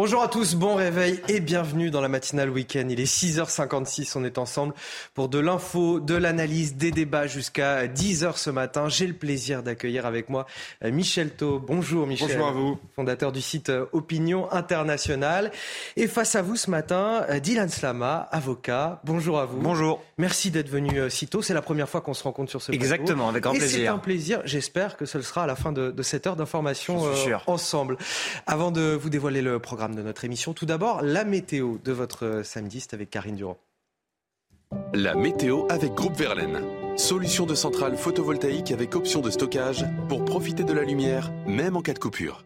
Bonjour à tous, bon réveil et bienvenue dans la matinale week-end. Il est 6h56, on est ensemble pour de l'info, de l'analyse, des débats jusqu'à 10h ce matin. J'ai le plaisir d'accueillir avec moi euh, Michel Thau. Bonjour Michel. Bonjour à vous. Fondateur du site euh, Opinion Internationale. Et face à vous ce matin, euh, Dylan Slama, avocat. Bonjour à vous. Bonjour. Merci d'être venu si tôt. C'est la première fois qu'on se rencontre sur ce plateau. Exactement, avec grand et plaisir. C'est un plaisir. J'espère que ce sera à la fin de, de cette heure d'information ensemble. Avant de vous dévoiler le programme de notre émission. Tout d'abord, la météo de votre samedi, c'est avec Karine Durand. La météo avec Groupe Verlaine. Solution de centrale photovoltaïque avec option de stockage pour profiter de la lumière, même en cas de coupure.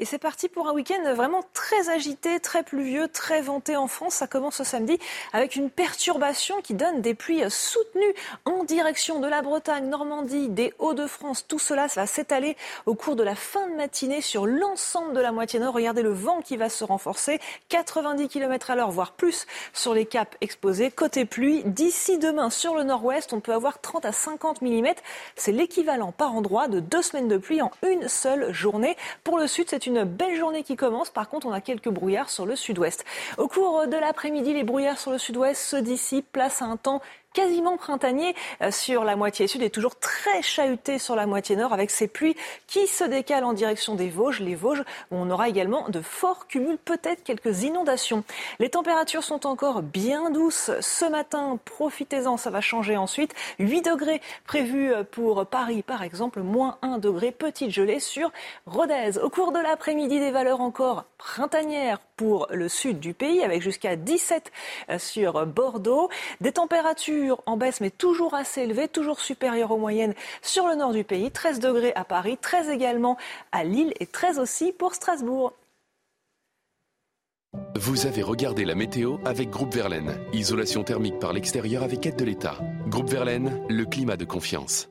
Et c'est parti pour un week-end vraiment très agité, très pluvieux, très venté en France. Ça commence ce samedi avec une perturbation qui donne des pluies soutenues en direction de la Bretagne, Normandie, des Hauts-de-France. Tout cela, ça va s'étaler au cours de la fin de matinée sur l'ensemble de la moitié nord. Regardez le vent qui va se renforcer. 90 km à l'heure, voire plus sur les caps exposés. Côté pluie, d'ici demain sur le nord-ouest, on peut avoir 30 à 50 mm. C'est l'équivalent par endroit de deux semaines de pluie en une seule journée. Pour le sud, c'est une une belle journée qui commence. Par contre, on a quelques brouillards sur le sud-ouest. Au cours de l'après-midi, les brouillards sur le sud-ouest se dissipent, place à un temps quasiment printanier euh, sur la moitié sud et toujours très chahuté sur la moitié nord avec ces pluies qui se décalent en direction des Vosges. Les Vosges on aura également de forts cumuls, peut-être quelques inondations. Les températures sont encore bien douces ce matin. Profitez-en, ça va changer ensuite. 8 degrés prévus pour Paris par exemple, moins 1 degré, petite gelée sur Rodez. Au cours de l'après-midi, des valeurs encore printanières pour le sud du pays avec jusqu'à 17 euh, sur Bordeaux. Des températures en baisse, mais toujours assez élevée, toujours supérieure aux moyennes sur le nord du pays. 13 degrés à Paris, 13 également à Lille et 13 aussi pour Strasbourg. Vous avez regardé la météo avec Groupe Verlaine. Isolation thermique par l'extérieur avec aide de l'État. Groupe Verlaine, le climat de confiance.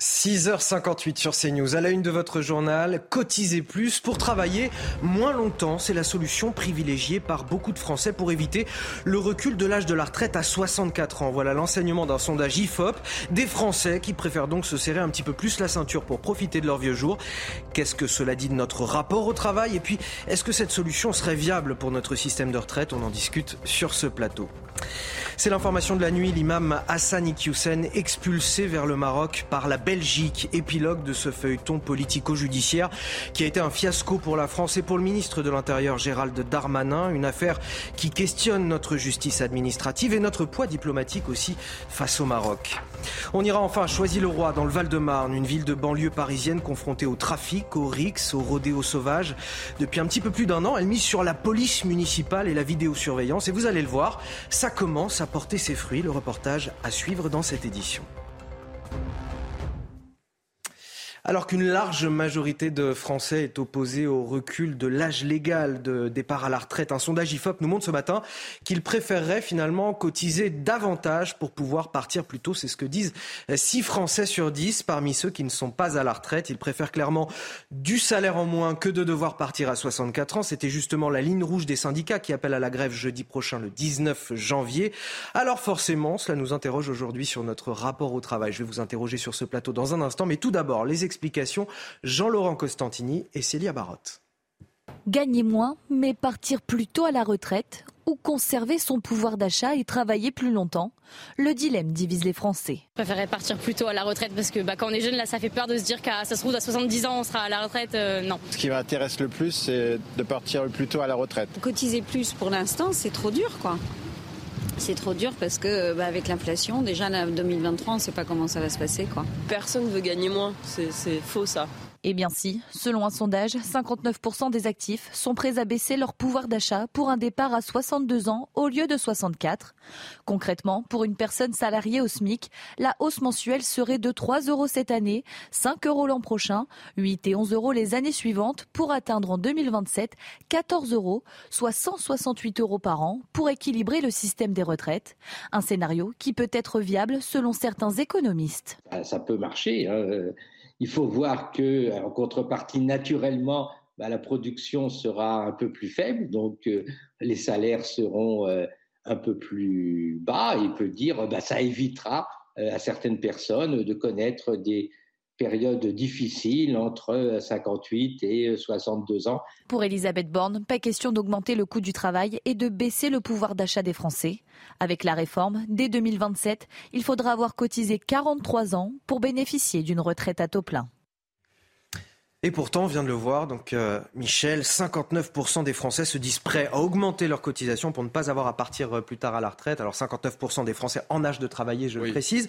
6h58 sur CNews. À la une de votre journal, cotiser plus pour travailler moins longtemps. C'est la solution privilégiée par beaucoup de Français pour éviter le recul de l'âge de la retraite à 64 ans. Voilà l'enseignement d'un sondage IFOP. Des Français qui préfèrent donc se serrer un petit peu plus la ceinture pour profiter de leur vieux jours. Qu'est-ce que cela dit de notre rapport au travail? Et puis, est-ce que cette solution serait viable pour notre système de retraite? On en discute sur ce plateau. C'est l'information de la nuit. L'imam Hassan Iqiyoussen expulsé vers le Maroc par la Belgique. Épilogue de ce feuilleton politico-judiciaire qui a été un fiasco pour la France et pour le ministre de l'Intérieur Gérald Darmanin. Une affaire qui questionne notre justice administrative et notre poids diplomatique aussi face au Maroc. On ira enfin à Choisy-le-Roi dans le Val-de-Marne, une ville de banlieue parisienne confrontée au trafic, au rix, au rodéo sauvage. Depuis un petit peu plus d'un an, elle mise sur la police municipale et la vidéosurveillance. Et vous allez le voir, commence à porter ses fruits. Le reportage à suivre dans cette édition. Alors qu'une large majorité de Français est opposée au recul de l'âge légal de départ à la retraite, un sondage IFOP nous montre ce matin qu'ils préféreraient finalement cotiser davantage pour pouvoir partir plus tôt. C'est ce que disent 6 Français sur 10 parmi ceux qui ne sont pas à la retraite. Ils préfèrent clairement du salaire en moins que de devoir partir à 64 ans. C'était justement la ligne rouge des syndicats qui appellent à la grève jeudi prochain, le 19 janvier. Alors forcément, cela nous interroge aujourd'hui sur notre rapport au travail. Je vais vous interroger sur ce plateau dans un instant, mais tout d'abord, les explications, Jean-Laurent Costantini et Célia Barotte. Gagner moins, mais partir plus tôt à la retraite ou conserver son pouvoir d'achat et travailler plus longtemps Le dilemme divise les Français. Je préférerais partir plus tôt à la retraite parce que bah, quand on est jeune, là, ça fait peur de se dire qu'à ça se trouve à 70 ans, on sera à la retraite. Euh, non. Ce qui m'intéresse le plus, c'est de partir plus tôt à la retraite. Cotiser plus pour l'instant, c'est trop dur, quoi. C'est trop dur parce que bah, avec l'inflation, déjà en 2023, on ne sait pas comment ça va se passer. Quoi. Personne ne veut gagner moins, c'est faux ça. Eh bien si, selon un sondage, 59% des actifs sont prêts à baisser leur pouvoir d'achat pour un départ à 62 ans au lieu de 64. Concrètement, pour une personne salariée au SMIC, la hausse mensuelle serait de 3 euros cette année, 5 euros l'an prochain, 8 et 11 euros les années suivantes pour atteindre en 2027 14 euros, soit 168 euros par an pour équilibrer le système des retraites. Un scénario qui peut être viable selon certains économistes. Ça peut marcher. Hein il faut voir que, en contrepartie, naturellement, bah, la production sera un peu plus faible, donc euh, les salaires seront euh, un peu plus bas. Il peut dire, bah, ça évitera euh, à certaines personnes de connaître des période difficile entre 58 et 62 ans. Pour Elisabeth Borne, pas question d'augmenter le coût du travail et de baisser le pouvoir d'achat des Français. Avec la réforme, dès 2027, il faudra avoir cotisé 43 ans pour bénéficier d'une retraite à taux plein. Et pourtant, on vient de le voir, donc euh, Michel, 59% des Français se disent prêts à augmenter leur cotisation pour ne pas avoir à partir euh, plus tard à la retraite. Alors 59% des Français en âge de travailler, je le précise.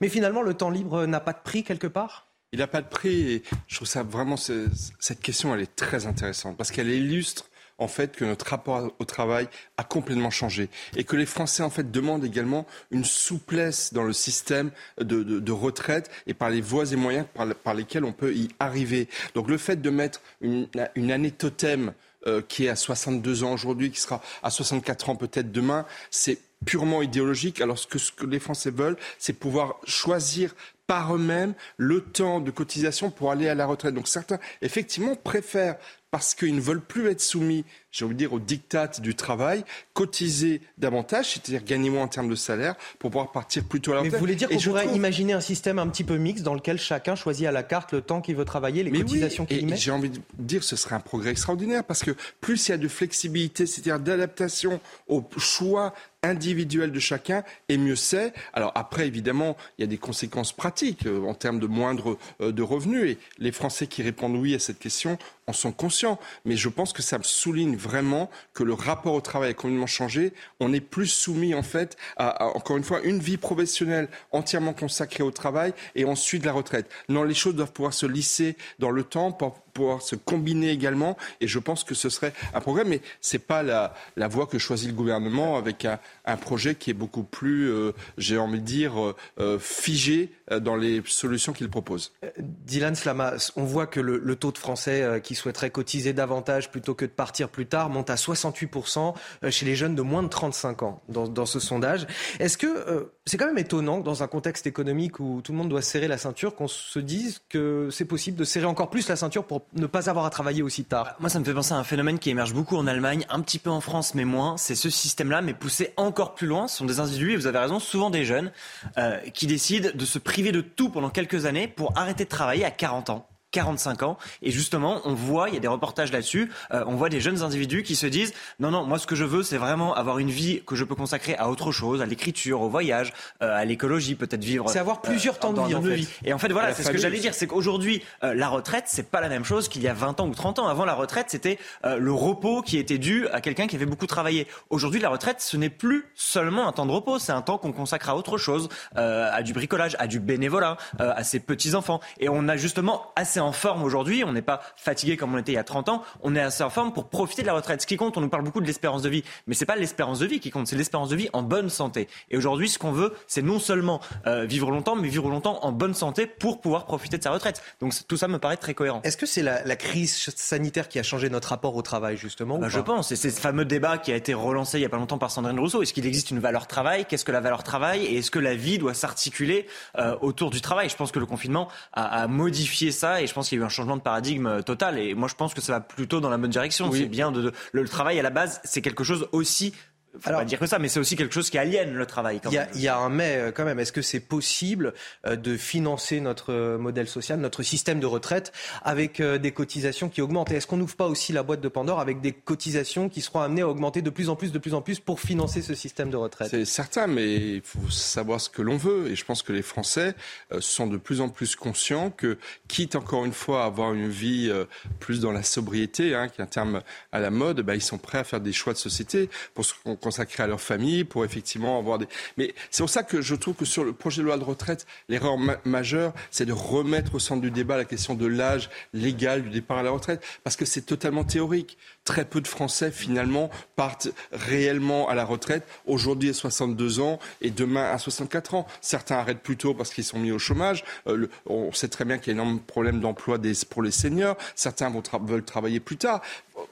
Mais finalement, le temps libre n'a pas de prix quelque part? Il n'a pas de prix et je trouve ça vraiment, cette question, elle est très intéressante parce qu'elle illustre en fait que notre rapport au travail a complètement changé et que les Français en fait demandent également une souplesse dans le système de, retraite et par les voies et moyens par, lesquels on peut y arriver. Donc le fait de mettre une, année totem euh, qui est à 62 ans aujourd'hui, qui sera à 64 ans peut-être demain, c'est purement idéologique, alors que ce que les Français veulent, c'est pouvoir choisir par eux-mêmes le temps de cotisation pour aller à la retraite. Donc certains, effectivement, préfèrent parce qu'ils ne veulent plus être soumis, j'ai envie de dire, aux dictats du travail, cotiser davantage, c'est-à-dire gagner moins en termes de salaire, pour pouvoir partir plus tôt à la retraite. Mais vous voulez dire qu'on pourrait imaginer un système un petit peu mixte dans lequel chacun choisit à la carte le temps qu'il veut travailler, les cotisations qu'il met J'ai envie de dire que ce serait un progrès extraordinaire, parce que plus il y a de flexibilité, c'est-à-dire d'adaptation au choix individuel de chacun, et mieux c'est. Alors après, évidemment, il y a des conséquences pratiques euh, en termes de moindre euh, de revenus, et les Français qui répondent oui à cette question en sont conscients. Mais je pense que ça souligne vraiment que le rapport au travail a complètement changé. On est plus soumis, en fait, à, encore une fois, une vie professionnelle entièrement consacrée au travail et ensuite la retraite. Non, les choses doivent pouvoir se lisser dans le temps pour pouvoir se combiner également. Et je pense que ce serait un progrès, mais ce n'est pas la, la, voie que choisit le gouvernement avec un, un projet qui est beaucoup plus, euh, j'ai envie de dire, euh, euh, figé dans les solutions qu'il propose. Dylan Slama, on voit que le, le taux de Français qui souhaiteraient cotiser davantage plutôt que de partir plus tard monte à 68% chez les jeunes de moins de 35 ans dans, dans ce sondage. Est-ce que c'est quand même étonnant dans un contexte économique où tout le monde doit serrer la ceinture, qu'on se dise que c'est possible de serrer encore plus la ceinture pour ne pas avoir à travailler aussi tard? Moi, ça me fait penser à un phénomène qui émerge beaucoup en Allemagne, un petit peu en France, mais moins. C'est ce système-là, mais poussé encore plus loin. Ce sont des individus, et vous avez raison, souvent des jeunes, euh, qui décident de se priver de tout pendant quelques années pour arrêter de travailler à 40 ans. 45 ans. Et justement, on voit, il y a des reportages là-dessus, euh, on voit des jeunes individus qui se disent non, non, moi ce que je veux, c'est vraiment avoir une vie que je peux consacrer à autre chose, à l'écriture, au voyage, euh, à l'écologie, peut-être vivre. C'est avoir plusieurs temps de vie, Et en fait, voilà, c'est ce que j'allais dire, c'est qu'aujourd'hui, euh, la retraite, c'est pas la même chose qu'il y a 20 ans ou 30 ans. Avant la retraite, c'était le repos qui était dû à quelqu'un qui avait beaucoup travaillé. Aujourd'hui, la retraite, ce n'est plus seulement un temps de repos, c'est un temps qu'on consacre à autre chose, à du bricolage, à du bénévolat, à ses petits enfants. Et on a justement assez en forme aujourd'hui, on n'est pas fatigué comme on était il y a 30 ans, on est assez en forme pour profiter de la retraite. Ce qui compte, on nous parle beaucoup de l'espérance de vie, mais c'est pas l'espérance de vie qui compte, c'est l'espérance de vie en bonne santé. Et aujourd'hui, ce qu'on veut, c'est non seulement euh, vivre longtemps, mais vivre longtemps en bonne santé pour pouvoir profiter de sa retraite. Donc tout ça me paraît très cohérent. Est-ce que c'est la, crise sanitaire qui a changé notre rapport au travail, justement bah, Je pense. Et c'est ce fameux débat qui a été relancé il y a pas longtemps par Sandrine Rousseau. Est-ce qu'il existe une valeur travail? Qu'est-ce que la valeur travail? Et est-ce que la vie doit s'articuler euh, autour du travail? Je pense que le confinement a, a modifié ça et je pense qu'il y a eu un changement de paradigme total. Et moi, je pense que ça va plutôt dans la bonne direction. C'est bien de, le travail à la base, c'est quelque chose aussi faut Alors, pas dire que ça, mais c'est aussi quelque chose qui aliène le travail. Il y, y, a un mais euh, quand même. Est-ce que c'est possible euh, de financer notre euh, modèle social, notre système de retraite avec des cotisations qui augmentent? Et est-ce qu'on n'ouvre pas aussi la boîte de Pandore avec des cotisations qui seront amenées à augmenter de plus en plus, de plus en plus pour financer ce système de retraite? C'est certain, mais il faut savoir ce que l'on veut. Et je pense que les Français sont de plus en plus conscients que, quitte encore une fois à avoir une vie plus dans la sobriété, hein, qui est un terme à la mode, bah, ils sont prêts à faire des choix de société. Pour ce qu'on consacrer à leur famille, pour effectivement avoir des. Mais c'est pour ça que je trouve que sur le projet de loi de retraite, l'erreur majeure, c'est de remettre au centre du débat la question de l'âge légal du départ à la retraite, parce que c'est totalement théorique. Très peu de Français, finalement, partent réellement à la retraite, aujourd'hui à 62 ans et demain à 64 ans. Certains arrêtent plus tôt parce qu'ils sont mis au chômage. Euh, on sait très bien qu'il y a un énorme problème d'emploi pour les seniors. Certains veulent travailler plus tard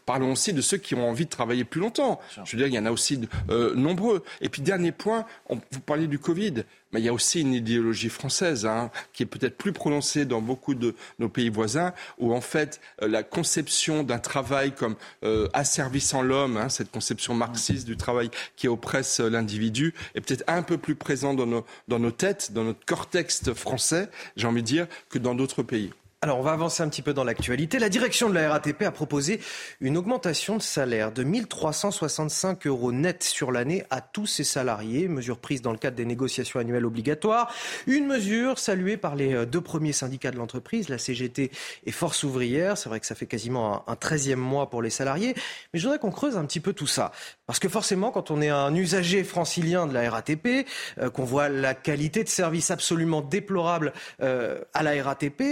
parlons aussi de ceux qui ont envie de travailler plus longtemps. Je veux dire, il y en a aussi euh, nombreux. Et puis, dernier point, vous parliez du Covid, mais il y a aussi une idéologie française hein, qui est peut-être plus prononcée dans beaucoup de nos pays voisins, où en fait, euh, la conception d'un travail comme euh, asservissant l'homme, hein, cette conception marxiste du travail qui oppresse l'individu, est peut-être un peu plus présente dans nos, dans nos têtes, dans notre cortex français, j'ai envie de dire, que dans d'autres pays. Alors, on va avancer un petit peu dans l'actualité. La direction de la RATP a proposé une augmentation de salaire de 1365 euros net sur l'année à tous ses salariés, mesure prise dans le cadre des négociations annuelles obligatoires. Une mesure saluée par les euh, deux premiers syndicats de l'entreprise, la CGT et Force ouvrière. C'est vrai que ça fait quasiment un, 13e mois pour les salariés. Mais je voudrais qu'on creuse un petit peu tout ça. Parce que forcément, quand on est un usager francilien de la RATP, euh, qu'on voit la qualité de service absolument déplorable euh, à la RATP,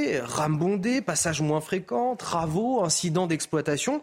bondé, passage moins fréquent, travaux, incidents d'exploitation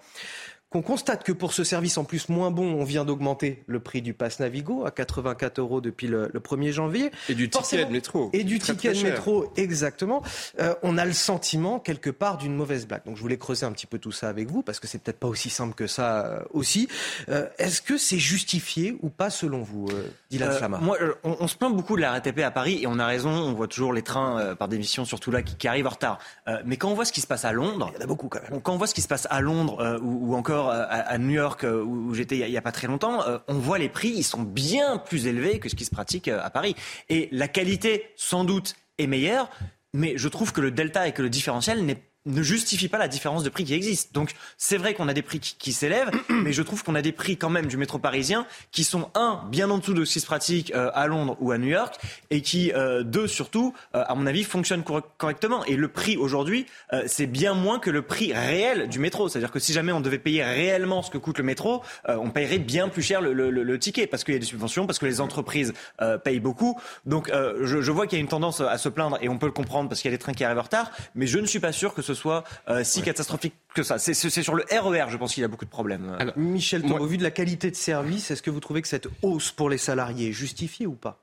qu'on constate que pour ce service en plus moins bon, on vient d'augmenter le prix du pass Navigo à 84 euros depuis le, 1er janvier. Et du ticket de métro. Et du ticket de métro, exactement. Euh, on a le sentiment quelque part d'une mauvaise blague. Donc je voulais creuser un petit peu tout ça avec vous parce que c'est peut-être pas aussi simple que ça euh, aussi. Euh, est-ce que c'est justifié ou pas selon vous, Dylan Flamma Moi, on, se plaint beaucoup de la RATP à Paris et on a raison. On voit toujours les trains par démission, surtout là, qui, arrivent en retard. mais quand on voit ce qui se passe à Londres, il y en a beaucoup quand même. Quand on voit ce qui se passe à Londres ou encore à, New York euh, où, j'étais il n'y a, pas très longtemps, euh, on voit les prix, ils sont bien plus élevés que ce qui se pratique euh, à Paris. Et la qualité, sans doute, est meilleure, mais je trouve que le delta et que le différentiel n'est ne justifie pas la différence de prix qui existe. Donc c'est vrai qu'on a des prix qui, s'élèvent, mais je trouve qu'on a des prix quand même du métro parisien qui sont un bien en dessous de ce qui se pratique euh, à Londres ou à New York et qui euh, deux surtout euh, à mon avis fonctionnent correctement. Et le prix aujourd'hui c'est bien moins que le prix réel du métro. C'est-à-dire que si jamais on devait payer réellement ce que coûte le métro, on paierait bien plus cher le, le, le ticket parce qu'il y a des subventions, parce que les entreprises payent beaucoup. Donc je, je vois qu'il y a une tendance à se plaindre et on peut le comprendre parce qu'il y a des trains qui arrivent en retard, mais je ne suis pas sûr que ce soit euh, si catastrophique que ça. C'est sur le RER, e je pense qu'il y a beaucoup de problèmes. Alors, Michel, au vu de la qualité de service, est-ce que vous trouvez que cette hausse pour les salariés est justifiée ou pas?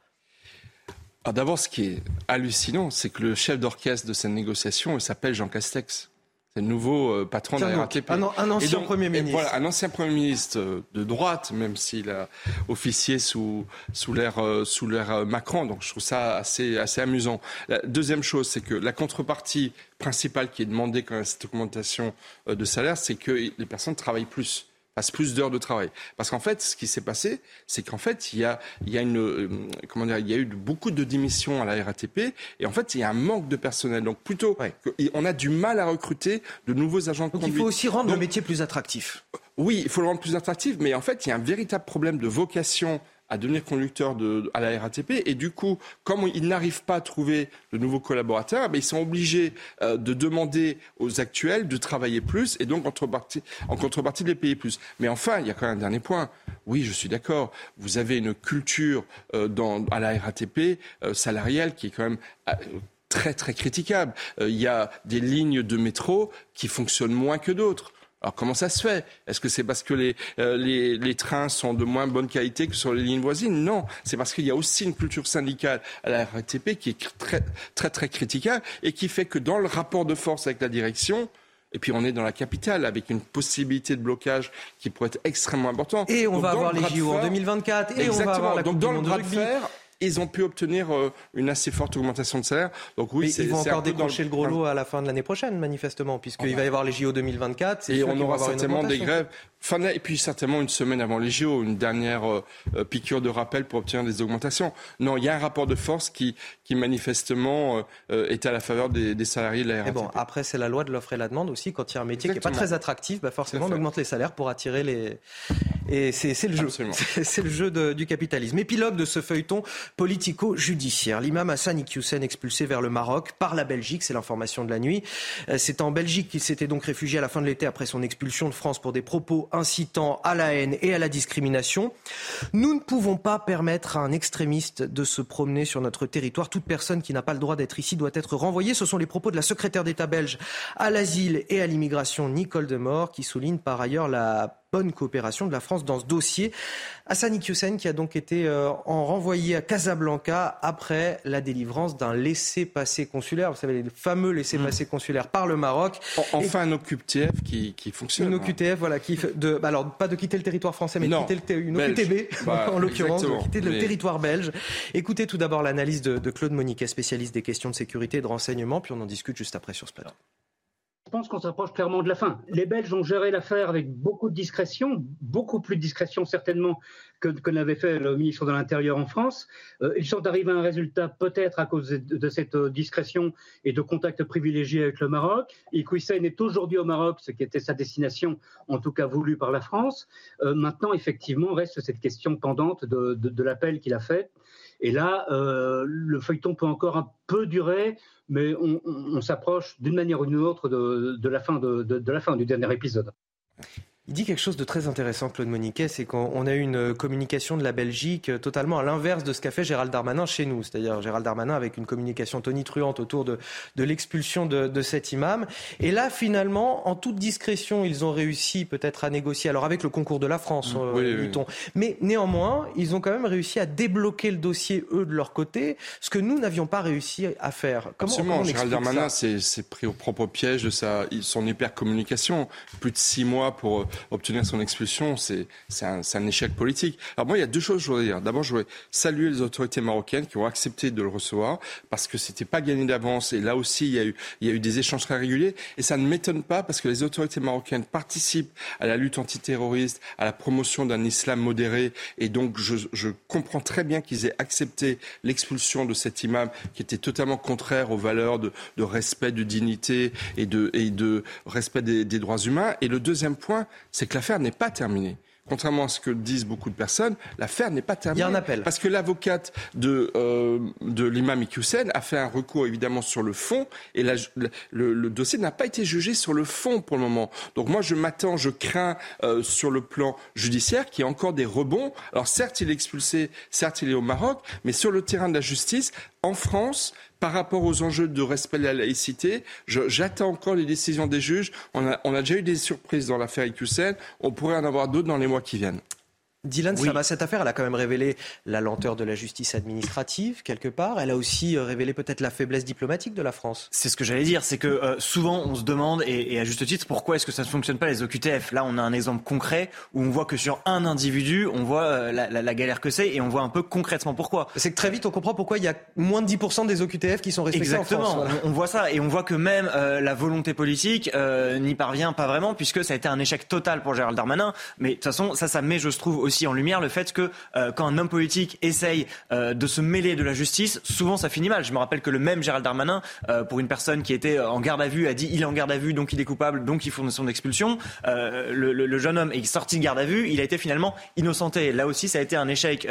D'abord, ce qui est hallucinant, c'est que le chef d'orchestre de cette négociation s'appelle Jean Castex. C'est le nouveau euh, patron de la RATP. Un, ancien Premier ministre. Voilà, un ancien Premier ministre euh, de droite, même s'il a officié sous, sous l'ère euh, Macron. Donc je trouve ça assez, assez amusant. La deuxième chose, c'est que la contrepartie principale qui est demandée quand même à cette augmentation de salaire, c'est que les personnes travaillent plus plus d'heures de travail. Parce qu'en fait, ce qui s'est passé, c'est qu'en fait, il y a, il y a une, euh, comment dire, il y a eu beaucoup de démissions à la RATP et en fait, il y a un manque de personnel. Donc plutôt, on a du mal à recruter de nouveaux agents de Donc il faut aussi rendre le métier plus attractif. Oui, il faut le rendre plus attractif, mais en fait, il y a un véritable problème de vocation à devenir conducteur à la RATP. Et du coup, comme ils n'arrivent pas à trouver de nouveaux collaborateurs, mais ils sont obligés euh, de demander aux actuels de travailler plus et donc en contrepartie, de les payer plus. Mais enfin, il y a quand même un dernier point. Oui, je suis d'accord. Vous avez une culture euh, à la RATP euh, salariale qui est quand même très très critiquable. Il y a des lignes de métro qui fonctionnent moins que d'autres. Alors comment ça se fait? Est-ce que c'est parce que les, euh, les, les, trains sont de moins bonne qualité que sur les lignes voisines? Non, c'est parce qu'il y a aussi une culture syndicale à la RATP qui est très très très critiquable et qui fait que dans le rapport de force avec la direction, et puis on est dans la capitale avec une possibilité de blocage qui pourrait être extrêmement importante. Et on va avoir les JO en 2024 et on va avoir la Donc dans le bras de fer, ils ont pu obtenir euh, une assez forte augmentation de salaire. Donc oui, ils vont encore décrocher le gros lot à la fin de l'année prochaine, manifestement, puisqu'il va y avoir les JO 2024. Et on aura certainement des grèves. Fin et puis certainement une semaine avant les JO, une dernière euh, euh, piqûre de rappel pour obtenir des augmentations. Non, il y a un rapport de force qui, qui manifestement est à la faveur des, salariés de la RATP. bon, après, c'est la loi de l'offre et la demande aussi. Quand il y a un métier qui n'est pas très attractif, bah forcément, on augmente les salaires pour attirer les, Et c'est le jeu. C'est le jeu du capitalisme. Épilogue de ce feuilleton politico-judiciaire. L'imam Hassan Iqiyoussen expulsé vers le Maroc par la Belgique, c'est l'information de la nuit. Euh, c'est en Belgique qu'il s'était donc réfugié à la fin de l'été après son expulsion de France pour des propos incitant à la haine et à la discrimination. Nous ne pouvons pas permettre à un extrémiste de se promener sur notre territoire. Toute personne qui n'a pas le droit d'être ici doit être renvoyée. Ce sont les propos de la secrétaire d'État belge à l'asile et à l'immigration, Nicole Demore, qui souligne par ailleurs la bonne coopération de la France dans ce dossier. Hassan Iqiyoussen qui a donc été euh, en renvoyé à Casablanca après la délivrance d'un laissez-passer consulaire. Vous savez, les fameux laissez-passer mm. consulaires par le Maroc. Enfin, un OQTF qui, qui fonctionne. Une OQTF, voilà, qui de, bah, alors pas de quitter le territoire français, mais de quitter le, une OQTB, bah, en l'occurrence, de quitter le territoire belge. Écoutez tout d'abord l'analyse de, de Claude Moniquet, spécialiste des questions de sécurité et de renseignement, puis on en discute juste après sur ce plateau. Je pense qu'on s'approche clairement de la fin. Les Belges ont géré l'affaire avec beaucoup de discrétion, beaucoup plus de discrétion certainement que, n'avait fait le ministre de l'Intérieur en France. Euh, ils sont arrivés à un résultat peut-être à cause de, cette euh, discrétion et de contacts privilégiés avec le Maroc. Iqwisen est aujourd'hui au Maroc, ce qui était sa destination, en tout cas voulue par la France. Euh, maintenant, effectivement, reste cette question pendante de l'appel qu'il a fait. Et là, le feuilleton peut encore un peu durer mais on, s'approche d'une manière ou d'une autre de, la fin de la fin du dernier épisode. Il dit quelque chose de très intéressant, Claude Moniquet, c'est qu'on a eu une communication de la Belgique euh, totalement à l'inverse de ce qu'a fait Gérald Darmanin chez nous. C'est-à-dire Gérald Darmanin avec une communication tonitruante autour de, de l'expulsion de, de, cet imam. Et là, finalement, en toute discrétion, ils ont réussi peut-être à négocier, alors avec le concours de la France, mmh, euh, dit-on. Mais néanmoins, ils ont quand même réussi à débloquer le dossier, eux, de leur côté, ce que nous n'avions pas réussi à faire. Comment, Absolument. Gérald Darmanin s'est pris au propre piège de sa, son hyper-communication. Plus de six mois pour obtenir son expulsion, c'est un, échec politique. Alors moi, il y a deux choses que je voudrais dire. D'abord, je voudrais saluer les autorités marocaines qui ont accepté de le recevoir parce que c'était pas gagné d'avance. Et là aussi, il y, a eu, il y a eu des échanges très réguliers. Et ça ne m'étonne pas parce que les autorités marocaines participent à la lutte antiterroriste, à la promotion d'un islam modéré. Et donc, je, je comprends très bien qu'ils aient accepté l'expulsion de cet imam qui était totalement contraire aux valeurs de, de respect, de dignité et de, et de respect des, des droits humains. Et le deuxième point, c'est que l'affaire n'est pas terminée. Contrairement à ce que disent beaucoup de personnes, l'affaire n'est pas terminée. Il y a un appel. Parce que l'avocate de, euh, de l'imam Iqiyoussen a fait un recours évidemment sur le fond et le, dossier n'a pas été jugé sur le fond pour le moment. Donc moi je m'attends, je crains euh, sur le plan judiciaire qu'il y ait encore des rebonds. Alors certes il est expulsé, certes il est au Maroc, mais sur le terrain de la justice, en France, par rapport aux enjeux de respect de la laïcité, j'attends encore les décisions des juges. On a, déjà eu des surprises dans l'affaire Iqiyoussen. On pourrait en avoir d'autres dans les mois qui viennent. Dylan cette affaire, elle a quand même révélé la lenteur de la justice administrative, quelque part. Elle a aussi euh, révélé peut-être la faiblesse diplomatique de la France. C'est ce que j'allais dire, c'est que euh, souvent on se demande, et, à juste titre, pourquoi est-ce que ça ne fonctionne pas les OQTF Là, on a un exemple concret où on voit que sur un individu, on voit euh, la, galère que c'est, et on voit un peu concrètement pourquoi. C'est que très vite, on comprend pourquoi il y a moins de 10% des OQTF qui sont respectés Exactement. en France. On, on voit ça, et on voit que même la volonté politique n'y parvient pas vraiment, puisque ça a été un échec total pour Gérald Darmanin. Mais de toute façon, ça, ça met, je trouve, aussi en lumière le fait que euh, quand un homme politique essaye euh, de se mêler de la justice, souvent ça finit mal. Je me rappelle que le même Gérald Darmanin, euh, pour une personne qui était en garde à vue, a dit il est en garde à vue, donc il est coupable, donc il faut son expulsion. Le, jeune homme est sorti de garde à vue, il a été finalement innocenté. Là aussi, ça a été un échec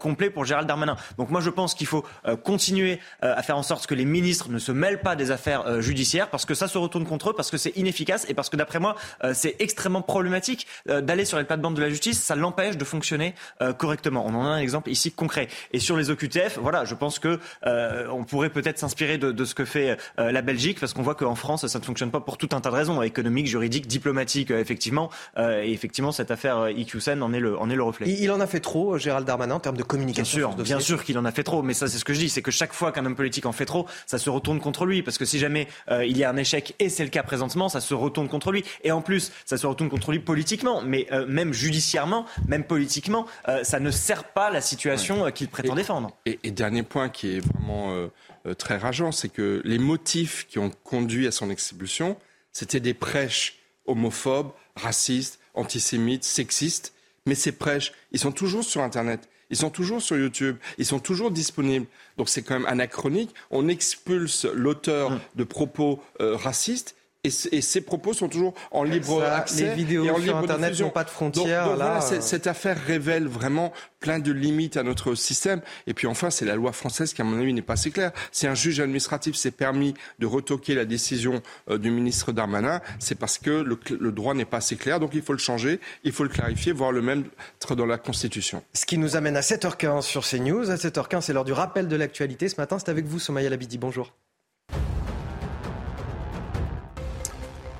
complet pour Gérald Darmanin. Donc moi, je pense qu'il faut continuer à faire en sorte que les ministres ne se mêlent pas des affaires judiciaires, parce que ça se retourne contre eux, parce que c'est inefficace et parce que d'après moi, c'est extrêmement problématique d'aller sur les plates-bandes de la justice. Ça l'empêche de fonctionner euh, correctement. On en a un exemple ici concret. Et sur les OQTF, voilà, je pense que euh, on pourrait peut-être s'inspirer de, ce que fait euh, la Belgique, parce qu'on voit qu'en France, ça ne fonctionne pas pour tout un tas de raisons, économiques, juridiques, diplomatiques, effectivement. et effectivement, cette affaire IQSEN en est le, en est le reflet. Il, en a fait trop, Gérald Darmanin, en termes de communication. Bien sûr, bien sûr qu'il en a fait trop. Mais ça, c'est ce que je dis, c'est que chaque fois qu'un homme politique en fait trop, ça se retourne contre lui, parce que si jamais il y a un échec, et c'est le cas présentement, ça se retourne contre lui. Et en plus, ça se retourne contre lui politiquement, mais même judiciairement, même politiquement, ça ne sert pas la situation euh, qu'il prétend défendre. Et, dernier point qui est vraiment euh, euh, très rageant, c'est que les motifs qui ont conduit à son expulsion, c'était des prêches homophobes, racistes, antisémites, sexistes. Mais ces prêches, ils sont toujours sur Internet. Ils sont toujours sur YouTube, ils sont toujours disponibles. Donc c'est quand même anachronique. On expulse l'auteur hum. de propos racistes et, ces propos sont toujours en libre accès. Les vidéos sur Internet n'ont pas de frontières. Donc, voilà, cette affaire révèle vraiment plein de limites à notre système. Et puis enfin, c'est la loi française qui, à mon avis, n'est pas assez claire. Si un juge administratif s'est permis de retoquer la décision du ministre Darmanin, c'est parce que le, le droit n'est pas assez clair. Donc il faut le changer, il faut le clarifier, voire le mettre dans la Constitution. Ce qui nous amène à 7h15 sur CNews. À 7h15, c'est l'heure du rappel de l'actualité. Ce matin, c'est avec vous, Somaya Labidi. Bonjour.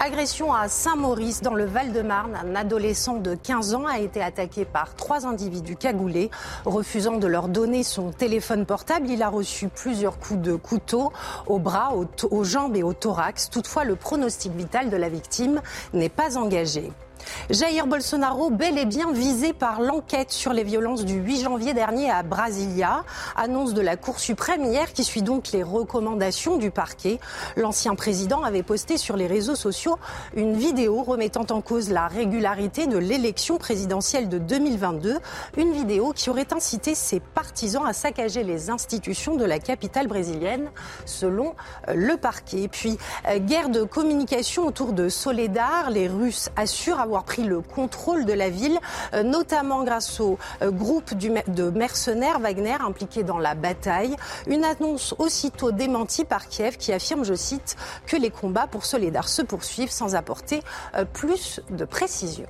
Agression à Saint-Maurice, dans le Val-de-Marne. Un adolescent de 15 ans a été attaqué par trois individus cagoulés. Refusant de leur donner son téléphone portable, il a reçu plusieurs coups de couteau au bras, aux jambes et au thorax. Toutefois, le pronostic vital de la victime n'est pas engagé. Jair Bolsonaro, bel et bien visé par l'enquête sur les violences du 8 janvier dernier à Brasilia. Annonce de la Cour suprême hier qui suit donc les recommandations du parquet. L'ancien président avait posté sur les réseaux sociaux une vidéo remettant en cause la régularité de l'élection présidentielle de 2022. Une vidéo qui aurait incité ses partisans à saccager les institutions de la capitale brésilienne, selon le parquet. Puis, euh, guerre de communication autour de Soledar. Les Russes assurent avoir pris le contrôle de la ville, euh, notamment grâce au euh, groupe de mercenaires Wagner impliqué dans la bataille. Une annonce aussitôt démentie par Kiev qui affirme, je cite, que les combats pour Soledar se poursuivent sans apporter euh, plus de précision.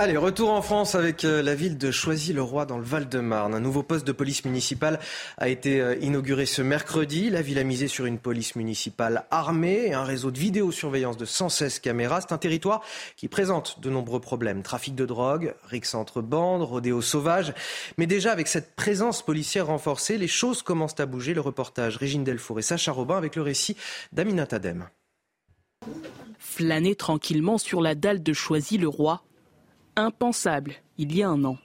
Allez, retour en France avec euh, la ville de Choisy-le-Roi dans le Val-de-Marne. Un nouveau poste de police municipale a été euh, inauguré ce mercredi. La ville a misé sur une police municipale armée et un réseau de vidéosurveillance de 116 caméras. C'est un territoire qui présente de nombreux problèmes. Trafic de drogue, rixes entre bandes, rodéo sauvage. Mais déjà, avec cette présence policière renforcée, les choses commencent à bouger. Le reportage Régine Delfour et Sacha Robin avec le récit d'Amina Tadem. Flâner tranquillement sur la dalle de Choisy-le-Roi impensable il y a un an.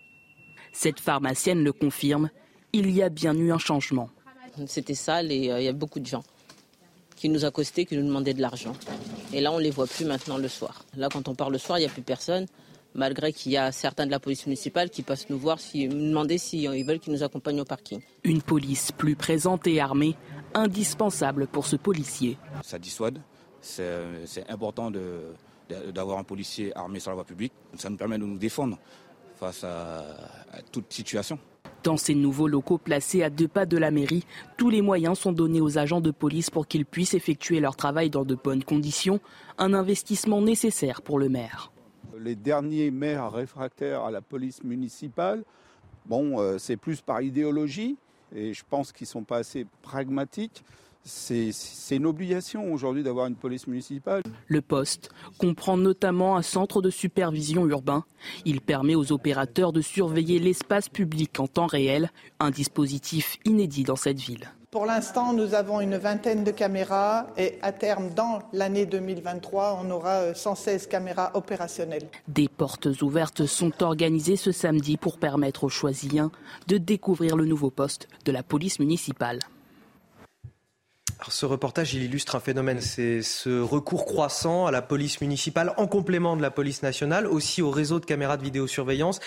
Cette pharmacienne le confirme, il y a bien eu un changement. C'était sale et euh, il y a beaucoup de gens qui nous accostaient, qui nous demandaient de l'argent. Et là, on ne les voit plus maintenant le soir. Là, quand on part le soir, il n'y a plus personne, malgré qu'il y a certains de la police municipale qui passent nous voir, si, nous demander s'ils si, veulent qu'ils nous accompagnent au parking. Une police plus présente et armée, indispensable pour ce policier. Ça dissuade, c'est important de, d'avoir un policier armé sur la voie publique. Ça nous permet de nous défendre face à, toute situation. Dans ces nouveaux locaux placés à deux pas de la mairie, tous les moyens sont donnés aux agents de police pour qu'ils puissent effectuer leur travail dans de bonnes conditions, un investissement nécessaire pour le maire. Les derniers maires réfractaires à la police municipale, bon, euh, c'est plus par idéologie, et je pense qu'ils ne sont pas assez pragmatiques c'est une obligation aujourd'hui d'avoir une police municipale. Le poste comprend notamment un centre de supervision urbain. Il permet aux opérateurs de surveiller l'espace public en temps réel, un dispositif inédit dans cette ville. Pour l'instant, nous avons une vingtaine de caméras et à terme, dans l'année 2023, on aura 116 euh, caméras opérationnelles. Des portes ouvertes sont organisées ce samedi pour permettre aux choisiliens de découvrir le nouveau poste de la police municipale ce reportage, il illustre un phénomène, c'est ce recours croissant à la police municipale en complément de la police nationale, aussi au réseau de caméras de vidéosurveillance.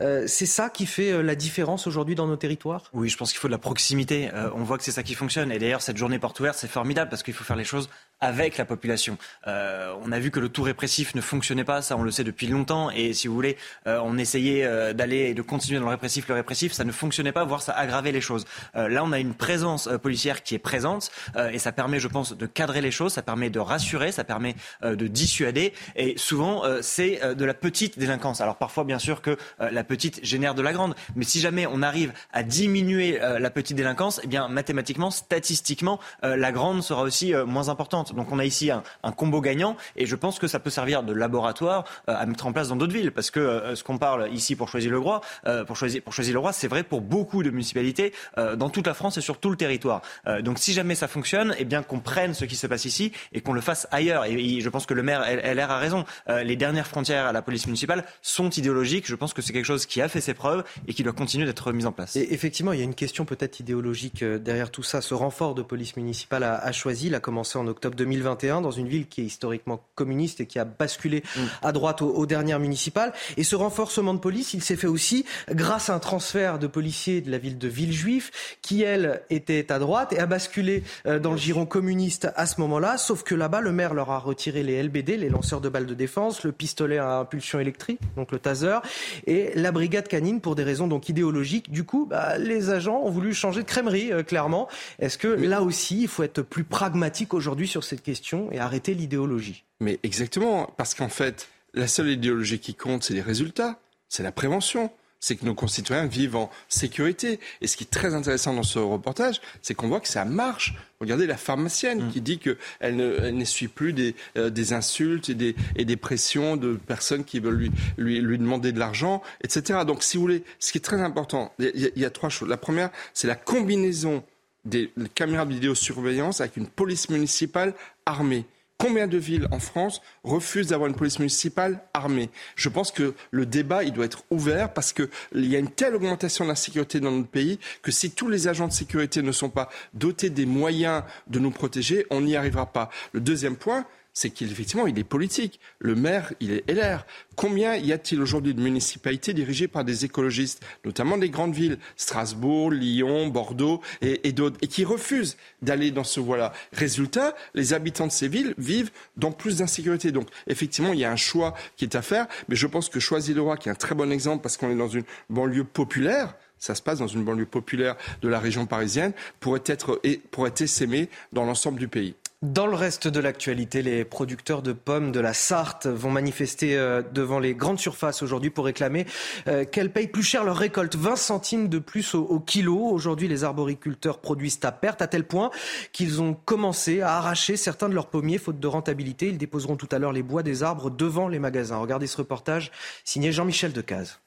Euh, c'est ça qui fait euh, la différence aujourd'hui dans nos territoires? Oui, je pense qu'il faut de la proximité. Euh, on voit que c'est ça qui fonctionne. Et d'ailleurs, cette journée porte ouverte, c'est formidable parce qu'il faut faire les choses avec la population. On a vu que le tout répressif ne fonctionnait pas, ça on le sait depuis longtemps. Et si vous voulez, on essayait d'aller et de continuer dans le répressif, le répressif, ça ne fonctionnait pas, voire ça aggravait les choses. là, on a une présence policière qui est présente et ça permet, je pense, de cadrer les choses, ça permet de rassurer, ça permet de dissuader. Et souvent, c'est de la petite délinquance. Alors parfois, bien sûr, que la petite génère de la grande. Mais si jamais on arrive à diminuer la petite délinquance, eh bien mathématiquement, statistiquement, la grande sera aussi moins importante. Donc on a ici un, combo gagnant et je pense que ça peut servir de laboratoire euh, à mettre en place dans d'autres villes parce que euh, ce qu'on parle ici pour choisir le roi, euh, pour choisir, pour choisir le roi, c'est vrai pour beaucoup de municipalités dans toute la France et sur tout le territoire. donc si jamais ça fonctionne, eh bien qu'on prenne ce qui se passe ici et qu'on le fasse ailleurs. Et, je pense que le maire LR a raison. les dernières frontières à la police municipale sont idéologiques. Je pense que c'est quelque chose qui a fait ses preuves et qui doit continuer d'être mis en place. Et effectivement, il y a une question peut-être idéologique derrière tout ça. Ce renfort de police municipale a, a choisi, il a commencé en octobre 2021 dans une ville qui est historiquement communiste et qui a basculé mm. à droite aux, dernières municipales. Et ce renforcement de police, il s'est fait aussi grâce à un transfert de policiers de la ville de Villejuif qui, elle, était à droite et a basculé euh, dans le giron communiste à ce moment-là, sauf que là-bas, le maire leur a retiré les LBD, les lanceurs de balles de défense, le pistolet à impulsion électrique, donc le taser, et la brigade canine pour des raisons donc idéologiques. Du coup, bah, les agents ont voulu changer de crèmerie, euh, clairement. Est-ce que là aussi, il faut être plus pragmatique aujourd'hui sur cette question et arrêter l'idéologie? Mais exactement, parce qu'en fait, la seule idéologie qui compte, c'est les résultats, c'est la prévention c'est que nos concitoyens vivent en sécurité. Et ce qui est très intéressant dans ce reportage, c'est qu'on voit que ça marche. Regardez la pharmacienne mm. qui dit qu'elle n'essuie plus des, euh, des insultes et des, et des, pressions de personnes qui veulent lui, lui, lui demander de l'argent, etc. Donc, si vous voulez, ce qui est très important, il y, il y a trois choses. La première, c'est la combinaison des caméras de vidéosurveillance avec une police municipale armée. Combien de villes en France refusent d'avoir une police municipale armée? Je pense que le débat, il doit être ouvert parce qu'il y a une telle augmentation de la sécurité dans notre pays que si tous les agents de sécurité ne sont pas dotés des moyens de nous protéger, on n'y arrivera pas. Le deuxième point, c'est qu'effectivement, il est politique. Le maire, il est LR. Combien y a-t-il aujourd'hui de municipalités dirigées par des écologistes, notamment des grandes villes, Strasbourg, Lyon, Bordeaux et, d'autres, et qui refusent d'aller dans ce voie-là? Résultat, les habitants de ces villes vivent dans plus d'insécurité. Donc, effectivement, il y a un choix qui est à faire, mais je pense que Choisy-le-Roi, qui est un très bon exemple parce qu'on est dans une banlieue populaire, ça se passe dans une banlieue populaire de la région parisienne, pourrait être, pourrait être essaimé dans l'ensemble du pays. Dans le reste de l'actualité, les producteurs de pommes de la Sarthe vont manifester euh, devant les grandes surfaces aujourd'hui pour réclamer euh, qu'elles payent plus cher leur récolte. 20 centimes de plus au, kilo. Aujourd'hui, les arboriculteurs produisent à perte, à tel point qu'ils ont commencé à arracher certains de leurs pommiers faute de rentabilité. Ils déposeront tout à l'heure les bois des arbres devant les magasins. Regardez ce reportage signé Jean-Michel Decaze.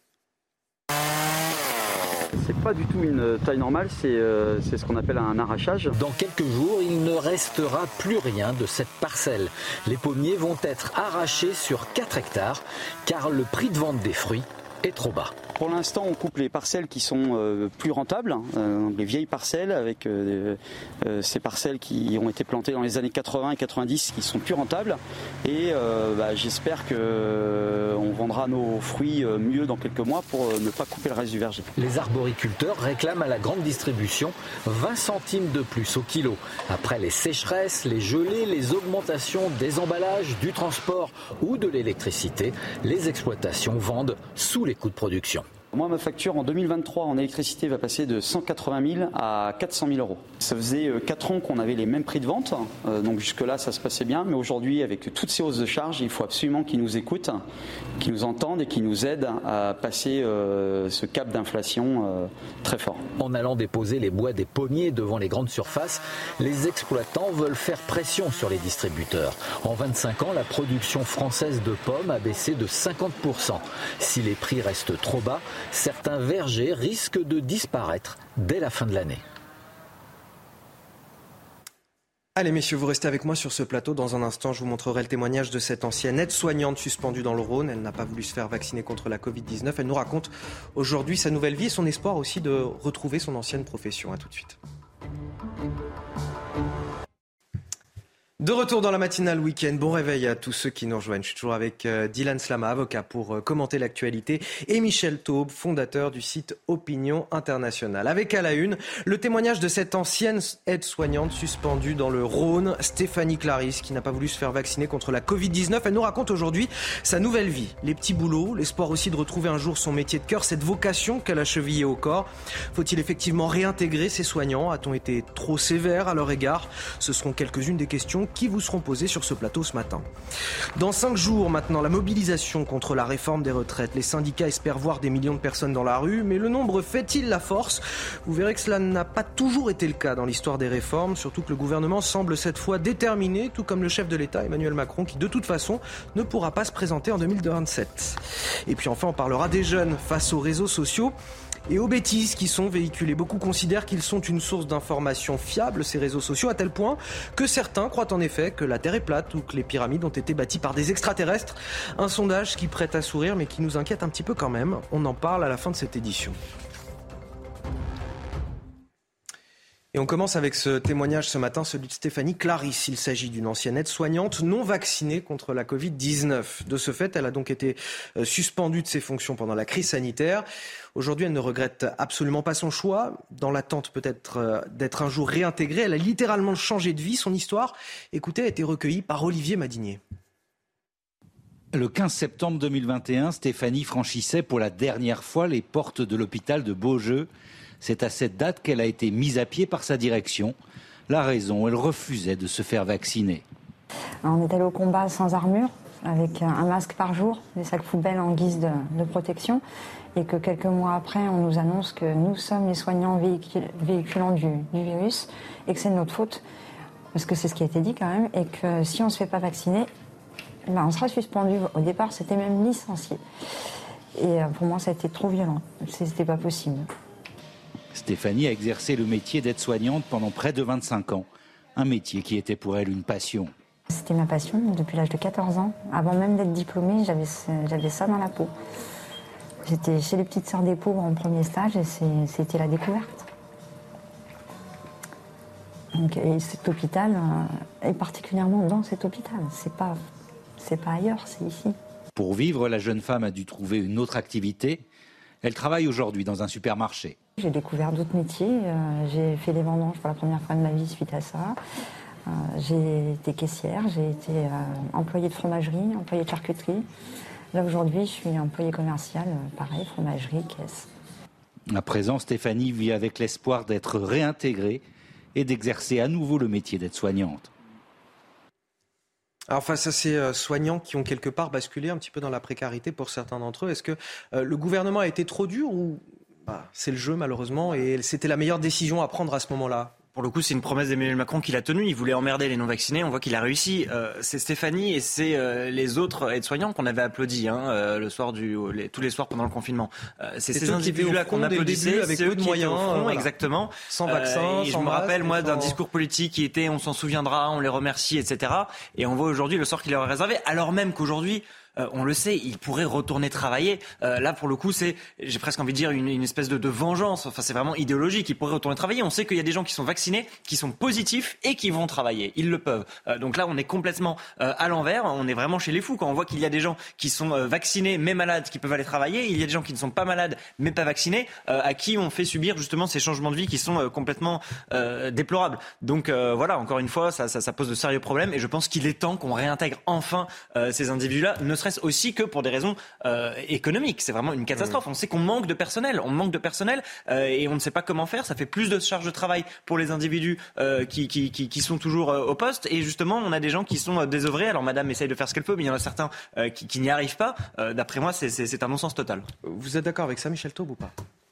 C'est pas du tout une taille normale, euh, c'est ce qu'on appelle un arrachage. Dans quelques jours, il ne restera plus rien de cette parcelle. Les pommiers vont être arrachés sur 4 hectares car le prix de vente des fruits est trop bas. Pour l'instant, on coupe les parcelles qui sont euh, plus rentables, hein, euh, les vieilles parcelles avec euh, ces parcelles qui ont été plantées dans les années 80 et 90 qui sont plus rentables. Et bah, j'espère qu'on vendra nos fruits mieux dans quelques mois pour ne pas couper le reste du verger. Les arboriculteurs réclament à la grande distribution 20 centimes de plus au kilo. Après les sécheresses, les gelées, les augmentations des emballages, du transport ou de l'électricité, les exploitations vendent sous les coûts de production. Moi, ma facture en 2023 en électricité va passer de 180 000 à 400 000 euros. Ça faisait 4 euh, ans qu'on avait les mêmes prix de vente, euh, donc jusque-là, ça se passait bien. Mais aujourd'hui, avec toutes ces hausses de charges, il faut absolument qu'ils nous écoutent, qu'ils nous entendent et qu'ils nous aident à passer euh, ce cap d'inflation très fort. En allant déposer les bois des pommiers devant les grandes surfaces, les exploitants veulent faire pression sur les distributeurs. En 25 ans, la production française de pommes a baissé de 50%. Si les prix restent trop bas, certains vergers risquent de disparaître dès la fin de l'année. Allez messieurs, vous restez avec moi sur ce plateau. Dans un instant, je vous montrerai le témoignage de cette ancienne aide-soignante suspendue dans le Rhône. Elle n'a pas voulu se faire vacciner contre la Covid-19. Elle nous raconte aujourd'hui sa nouvelle vie et son espoir aussi de retrouver son ancienne profession. A tout de suite. De retour dans la matinale week-end, bon réveil à tous ceux qui nous rejoignent. Je suis toujours avec euh, Dylan Slama, avocat pour euh, commenter l'actualité, et Michel Taube, fondateur du site Opinion Internationale. Avec à la une, le témoignage de cette ancienne aide-soignante suspendue dans le Rhône, Stéphanie Clarisse, qui n'a pas voulu se faire vacciner contre la Covid-19. Elle nous raconte aujourd'hui sa nouvelle vie, les petits boulots, l'espoir aussi de retrouver un jour son métier de cœur, cette vocation qu'elle a chevillée au corps. Faut-il effectivement réintégrer ces soignants? A-t-on été trop sévère à leur égard? Ce seront quelques-unes des questions qui vous seront posées sur ce plateau ce matin. Dans cinq jours maintenant, la mobilisation contre la réforme des retraites. Les syndicats espèrent voir des millions de personnes dans la rue, mais le nombre fait-il la force? Vous verrez que cela n'a pas toujours été le cas dans l'histoire des réformes, surtout que le gouvernement semble cette fois déterminé, tout comme le chef de l'État Emmanuel Macron, qui de toute façon ne pourra pas se présenter en 2027. Et puis enfin, on parlera des jeunes face aux réseaux sociaux et aux bêtises qui sont véhiculées. Beaucoup considèrent qu'ils sont une source d'information fiable, ces réseaux sociaux, à tel point que certains croient en effet que la Terre est plate ou que les pyramides ont été bâties par des extraterrestres. Un sondage qui prête à sourire mais qui nous inquiète un petit peu quand même. On en parle à la fin de cette édition. Et on commence avec ce témoignage ce matin, celui de Stéphanie Clarisse. Il s'agit d'une ancienne aide-soignante non vaccinée contre la Covid-19. De ce fait, elle a donc été euh, suspendue de ses fonctions pendant la crise sanitaire. Aujourd'hui, elle ne regrette absolument pas son choix, dans l'attente peut-être euh, d'être un jour réintégrée. Elle a littéralement changé de vie. Son histoire, écoutez, a été recueillie par Olivier Madinier. Le 15 septembre 2021, Stéphanie franchissait pour la dernière fois les portes de l'hôpital de Beaujeu. C'est à cette date qu'elle a été mise à pied par sa direction. La raison, elle refusait de se faire vacciner. On est allé au combat sans armure, avec un masque par jour, des sacs poubelles en guise de, protection, et que quelques mois après, on nous annonce que nous sommes les soignants véhiculants du, virus, et que c'est de notre faute, parce que c'est ce qui a été dit quand même, et que si on ne se fait pas vacciner, ben on sera suspendu. Au départ, c'était même licencié. Et euh, pour moi, ça a été trop violent. C'était pas possible. Stéphanie a exercé le métier d'aide-soignante pendant près de 25 ans, un métier qui était pour elle une passion. C'était ma passion depuis l'âge de 14 ans. Avant même d'être diplômée, j'avais ça dans la peau. J'étais chez les petites sœurs des pauvres en premier stage et c'était la découverte. et cet hôpital, euh, et particulièrement dans cet hôpital, c'est pas, c'est pas ailleurs, c'est ici. Pour vivre, la jeune femme a dû trouver une autre activité. Elle travaille aujourd'hui dans un supermarché. J'ai découvert d'autres métiers. Euh, j'ai fait les vendanges pour la première fois de ma vie suite à ça. Euh, j'ai été caissière, j'ai été euh, employée de fromagerie, employée de charcuterie. Là aujourd'hui, je suis employée commerciale, pareil, fromagerie, caisse. À présent, Stéphanie vit avec l'espoir d'être réintégrée et d'exercer à nouveau le métier d'aide-soignante. Alors face à ces soignants qui ont quelque part basculé un petit peu dans la précarité pour certains d'entre eux, est-ce que le gouvernement a été trop dur ou c'est le jeu malheureusement et c'était la meilleure décision à prendre à ce moment-là. Pour le coup, c'est une promesse d'Emmanuel Macron qu'il a tenue. Il voulait emmerder les non-vaccinés. On voit qu'il a réussi. Euh, c'est Stéphanie et c'est euh, les autres aides-soignants qu'on avait applaudis hein, euh, le soir du, tous les soirs pendant le confinement. c'est ces individus-là qu'on applaudissait, avec peu de moyens, exactement, sans vaccin. je me rappelle moi d'un discours politique qui était "on s'en souviendra, on les remercie", etc. Et on voit aujourd'hui le sort qu'il leur est réservé, alors même qu'aujourd'hui euh, on le sait, il pourrait retourner travailler. Euh, là, pour le coup, c'est, j'ai presque envie de dire, une, espèce de, vengeance. Enfin, c'est vraiment idéologique. Il pourrait retourner travailler. On sait qu'il y a des gens qui sont vaccinés, qui sont positifs et qui vont travailler. Ils le peuvent. Euh, donc là, on est complètement à l'envers. On est vraiment chez les fous quand on voit qu'il y a des gens qui sont vaccinés mais malades, qui peuvent aller travailler. Il y a des gens qui ne sont pas malades mais pas vaccinés, à qui on fait subir justement ces changements de vie qui sont complètement déplorables. Donc voilà, encore une fois, ça, pose de sérieux problèmes. Et je pense qu'il est temps qu'on réintègre enfin ces individus-là, aussi que pour des raisons euh, économiques. C'est vraiment une catastrophe. Mmh. On sait qu'on manque de personnel. On manque de personnel euh, et on ne sait pas comment faire. Ça fait plus de charges de travail pour les individus euh, qui, qui, qui, sont toujours au poste. Et justement, on a des gens qui sont désœuvrés. Alors, madame essaye de faire ce qu'elle peut, mais il y en a certains qui, qui n'y arrivent pas. D'après moi, c'est un non-sens total. Vous êtes d'accord avec ça, Michel Taube, ou pas?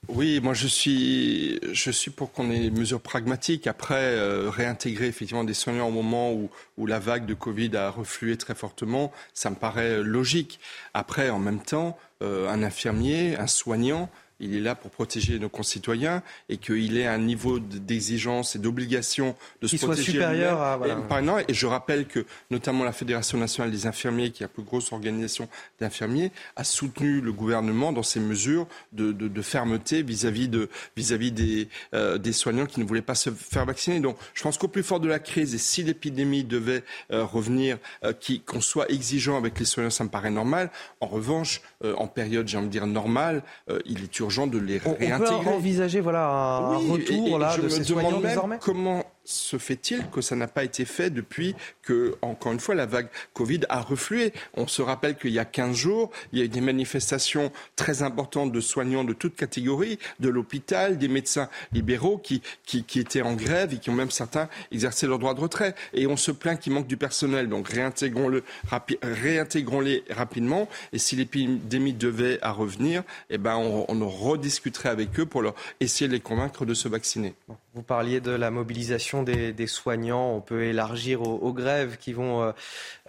Oui, moi je suis, je suis pour qu'on ait des mesures pragmatiques. Après, euh, réintégrer effectivement des soignants au moment où, la vague de Covid a reflué très fortement, ça me paraît logique. Après, en même temps, euh, un infirmier, un soignant, il est là pour protéger nos concitoyens et qu'il ait un niveau d'exigence et d'obligation de se protéger. soit supérieur à. Voilà. Et, et je rappelle que, notamment, la Fédération nationale des infirmiers, qui est la plus grosse organisation d'infirmiers, a soutenu le gouvernement dans ses mesures de, de, de fermeté vis-à-vis de, vis-à-vis des, euh, des soignants qui ne voulaient pas se faire vacciner. Donc, je pense qu'au plus fort de la crise, et si l'épidémie devait euh, revenir, euh, qu'on soit exigeant avec les soignants, ça me paraît normal. En revanche, en période, j'ai envie de dire, normale, il est urgent de les réintégrer. On peut envisager voilà, un retour là, de ces soignants désormais? Comment se fait-il que ça n'a pas été fait depuis que, encore une fois, la vague Covid a reflué On se rappelle qu'il y a 15 jours, il y a eu des manifestations très importantes de soignants de toutes catégories, de l'hôpital, des médecins libéraux qui, qui, qui, étaient en grève et qui ont même certains exercé leur droit de retrait. Et on se plaint qu'il manque du personnel. Donc réintégrons-le réintégrons-les rapidement. Et si l'épidémie devait à revenir, eh ben on, on rediscuterait avec eux pour leur essayer de les convaincre de se vacciner. Vous parliez de la mobilisation des, soignants. On peut élargir aux, grèves qui vont euh,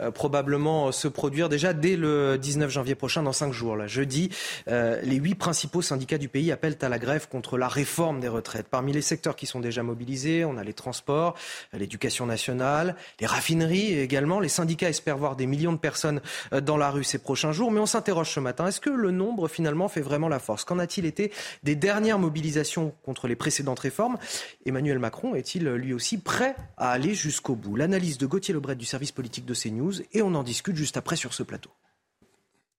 euh, probablement se produire déjà dès le 19 janvier prochain, dans cinq jours. Là, jeudi, euh, les huit principaux syndicats du pays appellent à la grève contre la réforme des retraites. Parmi les secteurs qui sont déjà mobilisés, on a les transports, l'éducation nationale, les raffineries également. Les syndicats espèrent voir des millions de personnes dans la rue ces prochains jours. Mais on s'interroge ce matin, est-ce que le nombre finalement fait vraiment la force? Qu'en a-t-il été des dernières mobilisations contre les précédentes réformes? Emmanuel Macron est-il lui aussi prêt à aller jusqu'au bout? L'analyse de Gauthier Lebret du service politique de CNews et on en discute juste après sur ce plateau.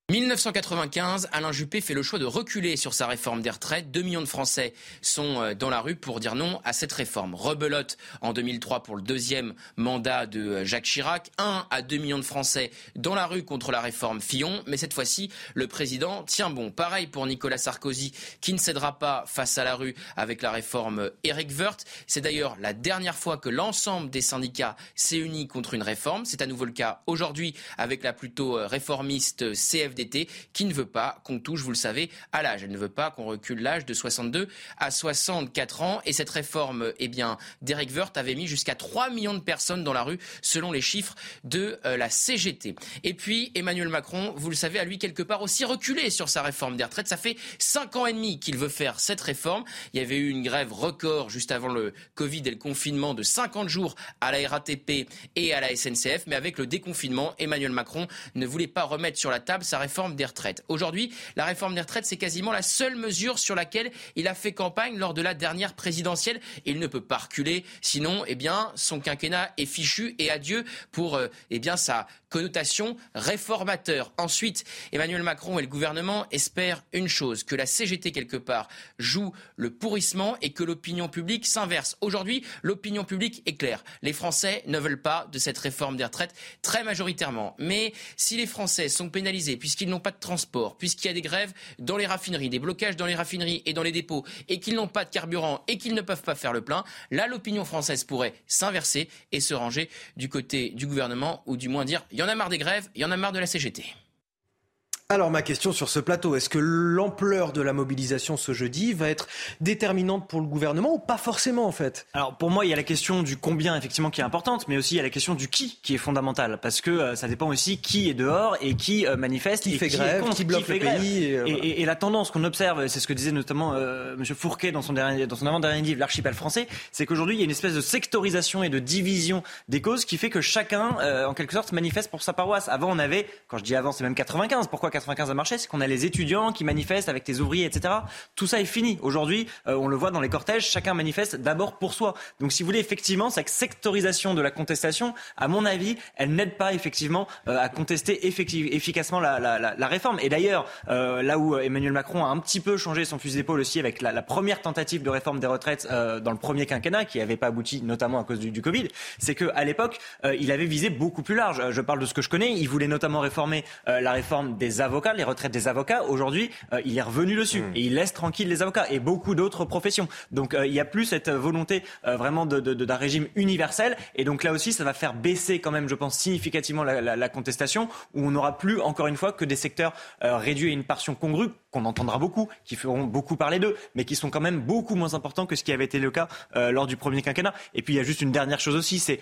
1995, Alain Juppé fait le choix de reculer sur sa réforme des retraites. 2 millions de Français sont euh, dans la rue pour dire non à cette réforme. Rebelote en 2003 pour le deuxième mandat de euh, Jacques Chirac. 1 à 2 millions de Français dans la rue contre la réforme Fillon. Mais cette fois-ci, le président tient bon. Pareil pour Nicolas Sarkozy qui ne cédera pas face à la rue avec la réforme Eric Woerth. C'est d'ailleurs la dernière fois que l'ensemble des syndicats s'est uni contre une réforme. C'est à nouveau le cas aujourd'hui avec la plutôt euh, réformiste CFD d'été qui ne veut pas qu'on touche, vous le savez, à l'âge. Elle ne veut pas qu'on recule l'âge de 62 à 64 ans. Et cette réforme, eh bien, d'Eric Woerth avait mis jusqu'à 3 millions de personnes dans la rue, selon les chiffres de euh, la CGT. Et puis, Emmanuel Macron, vous le savez, a lui quelque part aussi reculé sur sa réforme des retraites. Ça fait 5 ans et demi qu'il veut faire cette réforme. Il y avait eu une grève record juste avant le Covid et le confinement de 50 jours à la RATP et à la SNCF. Mais avec le déconfinement, Emmanuel Macron ne voulait pas remettre sur la table sa réforme réforme des retraites. Aujourd'hui, la réforme des retraites, c'est quasiment la seule mesure sur laquelle il a fait campagne lors de la dernière présidentielle. Il ne peut pas reculer, sinon, eh bien, son quinquennat est fichu et adieu pour, euh, eh bien, sa connotation réformateur. Ensuite, Emmanuel Macron et le gouvernement espèrent une chose, que la CGT quelque part joue le pourrissement et que l'opinion publique s'inverse. Aujourd'hui, l'opinion publique est claire. Les Français ne veulent pas de cette réforme des retraites très majoritairement. Mais si les Français sont pénalisés puisqu'ils n'ont pas de transport, puisqu'il y a des grèves dans les raffineries, des blocages dans les raffineries et dans les dépôts et qu'ils n'ont pas de carburant et qu'ils ne peuvent pas faire le plein, là l'opinion française pourrait s'inverser et se ranger du côté du gouvernement ou du moins dire il y en a marre des grèves, il y en a marre de la CGT. Alors ma question sur ce plateau, est-ce que l'ampleur de la mobilisation ce jeudi va être déterminante pour le gouvernement ou pas forcément en fait? Alors pour moi il y a la question du combien effectivement qui est importante, mais aussi il y a la question du qui qui est fondamentale parce que euh, ça dépend aussi qui est dehors et qui euh, manifeste, qui fait grève, qui bloque le pays et, et, et, la tendance qu'on observe, c'est ce que disait notamment euh, Monsieur Fourquet dans son dernier, dans son avant-dernier livre l'archipel français, c'est qu'aujourd'hui il y a une espèce de sectorisation et de division des causes qui fait que chacun en quelque sorte manifeste pour sa paroisse. Avant on avait, quand je dis avant c'est même 95, pourquoi 95 a marché, c'est qu'on a les étudiants qui manifestent avec les ouvriers, etc. Tout ça est fini. Aujourd'hui, euh, on le voit dans les cortèges, chacun manifeste d'abord pour soi. Donc, si vous voulez, effectivement, cette sectorisation de la contestation, à mon avis, elle n'aide pas effectivement euh, à contester efficacement la, la, la, la, réforme. Et d'ailleurs, euh, là où Emmanuel Macron a un petit peu changé son fusil d'épaule aussi avec la, première tentative de réforme des retraites dans le premier quinquennat, qui n'avait pas abouti notamment à cause du, du Covid, c'est qu'à l'époque, il avait visé beaucoup plus large. Je parle de ce que je connais. Il voulait notamment réformer la réforme des avocats, les retraite des avocats, aujourd'hui, euh, il est revenu dessus mmh. et il laisse tranquille les avocats et beaucoup d'autres professions. Donc euh, il n'y a plus cette volonté euh, vraiment d'un de, de, régime universel et donc là aussi, ça va faire baisser quand même, je pense, significativement la, la, la contestation où on n'aura plus, encore une fois, que des secteurs réduits à une portion congrue qu'on entendra beaucoup, qui feront beaucoup parler d'eux, mais qui sont quand même beaucoup moins importants que ce qui avait été le cas lors du premier quinquennat. Et puis il y a juste une dernière chose aussi, c'est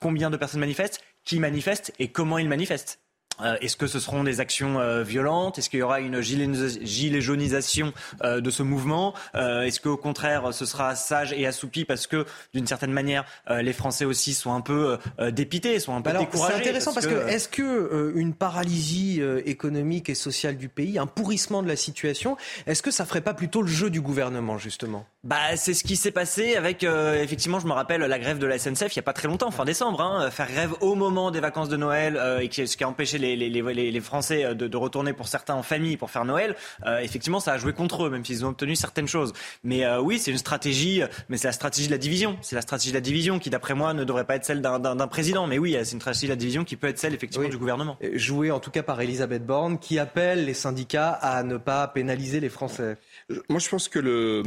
combien de personnes manifestent, qui manifestent et comment ils manifestent. Euh, est-ce que ce seront des actions euh, violentes? Est-ce qu'il y aura une gilet jaunisation euh, de ce mouvement? Est-ce qu'au contraire, ce sera sage et assoupi parce que, d'une certaine manière, les Français aussi sont un peu dépités, sont un peu découragés C'est intéressant parce, que, est-ce que une paralysie économique et sociale du pays, un pourrissement de la situation, est-ce que ça ferait pas plutôt le jeu du gouvernement justement? Bah, c'est ce qui s'est passé avec effectivement, je me rappelle la grève de la SNCF il y a pas très longtemps, fin décembre, hein, faire grève au moment des vacances de Noël et qui, ce qui a empêché les, Français euh, de, retourner pour certains en famille pour faire Noël, euh, effectivement, ça a joué contre eux, même s'ils ont obtenu certaines choses. Mais euh, oui, c'est une stratégie, mais c'est la stratégie de la division. C'est la stratégie de la division qui, d'après moi, ne devrait pas être celle d'un président. Mais oui, c'est une stratégie de la division qui peut être celle, effectivement, du gouvernement. Jouée en tout cas par Elisabeth Borne, qui appelle les syndicats à ne pas pénaliser les Français. Moi, je pense que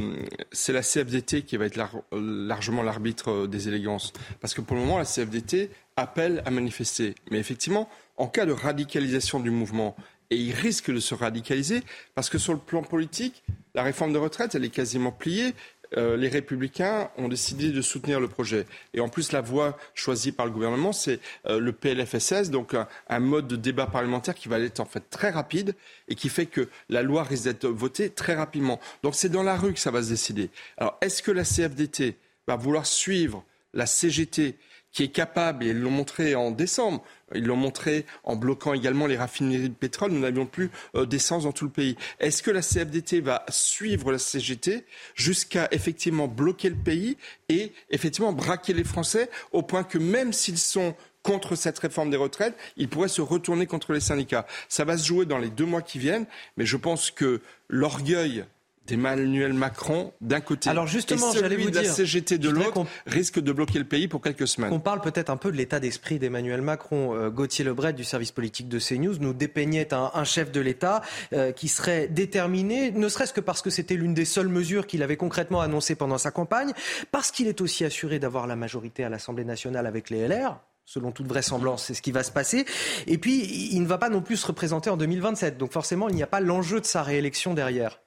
c'est la CFDT qui va être largement l'arbitre des élégances. Parce que pour le moment, la CFDT appelle à manifester. Mais effectivement, en cas de radicalisation du mouvement, et il risque de se radicaliser, parce que sur le plan politique, la réforme de retraite, elle est quasiment pliée. Euh, les républicains ont décidé de soutenir le projet. Et en plus, la voie choisie par le gouvernement, c'est euh, le PLFSS, donc un, mode de débat parlementaire qui va être en fait très rapide et qui fait que la loi risque d'être votée très rapidement. Donc c'est dans la rue que ça va se décider. Alors est-ce que la CFDT va vouloir suivre la CGT qui est capable, et ils l'ont montré en décembre, ils l'ont montré en bloquant également les raffineries de pétrole. Nous n'avions plus euh, d'essence dans tout le pays. Est-ce que la CFDT va suivre la CGT jusqu'à effectivement bloquer le pays et effectivement braquer les Français au point que même s'ils sont contre cette réforme des retraites, ils pourraient se retourner contre les syndicats? Ça va se jouer dans les deux mois qui viennent, mais je pense que l'orgueil d'Emmanuel Macron d'un côté Alors justement, et j'allais vous de la dire, CGT de l'autre risque de bloquer le pays pour quelques semaines. On parle peut-être un peu de l'état d'esprit d'Emmanuel Macron. Euh, Gauthier Lebret du service politique de CNews nous dépeignait un, un chef de l'État euh, qui serait déterminé, ne serait-ce que parce que c'était l'une des seules mesures qu'il avait concrètement annoncées pendant sa campagne, parce qu'il est aussi assuré d'avoir la majorité à l'Assemblée nationale avec les LR. Selon toute vraisemblance, c'est ce qui va se passer. Et puis, il ne va pas non plus se représenter en 2027. Donc forcément, il n'y a pas l'enjeu de sa réélection derrière.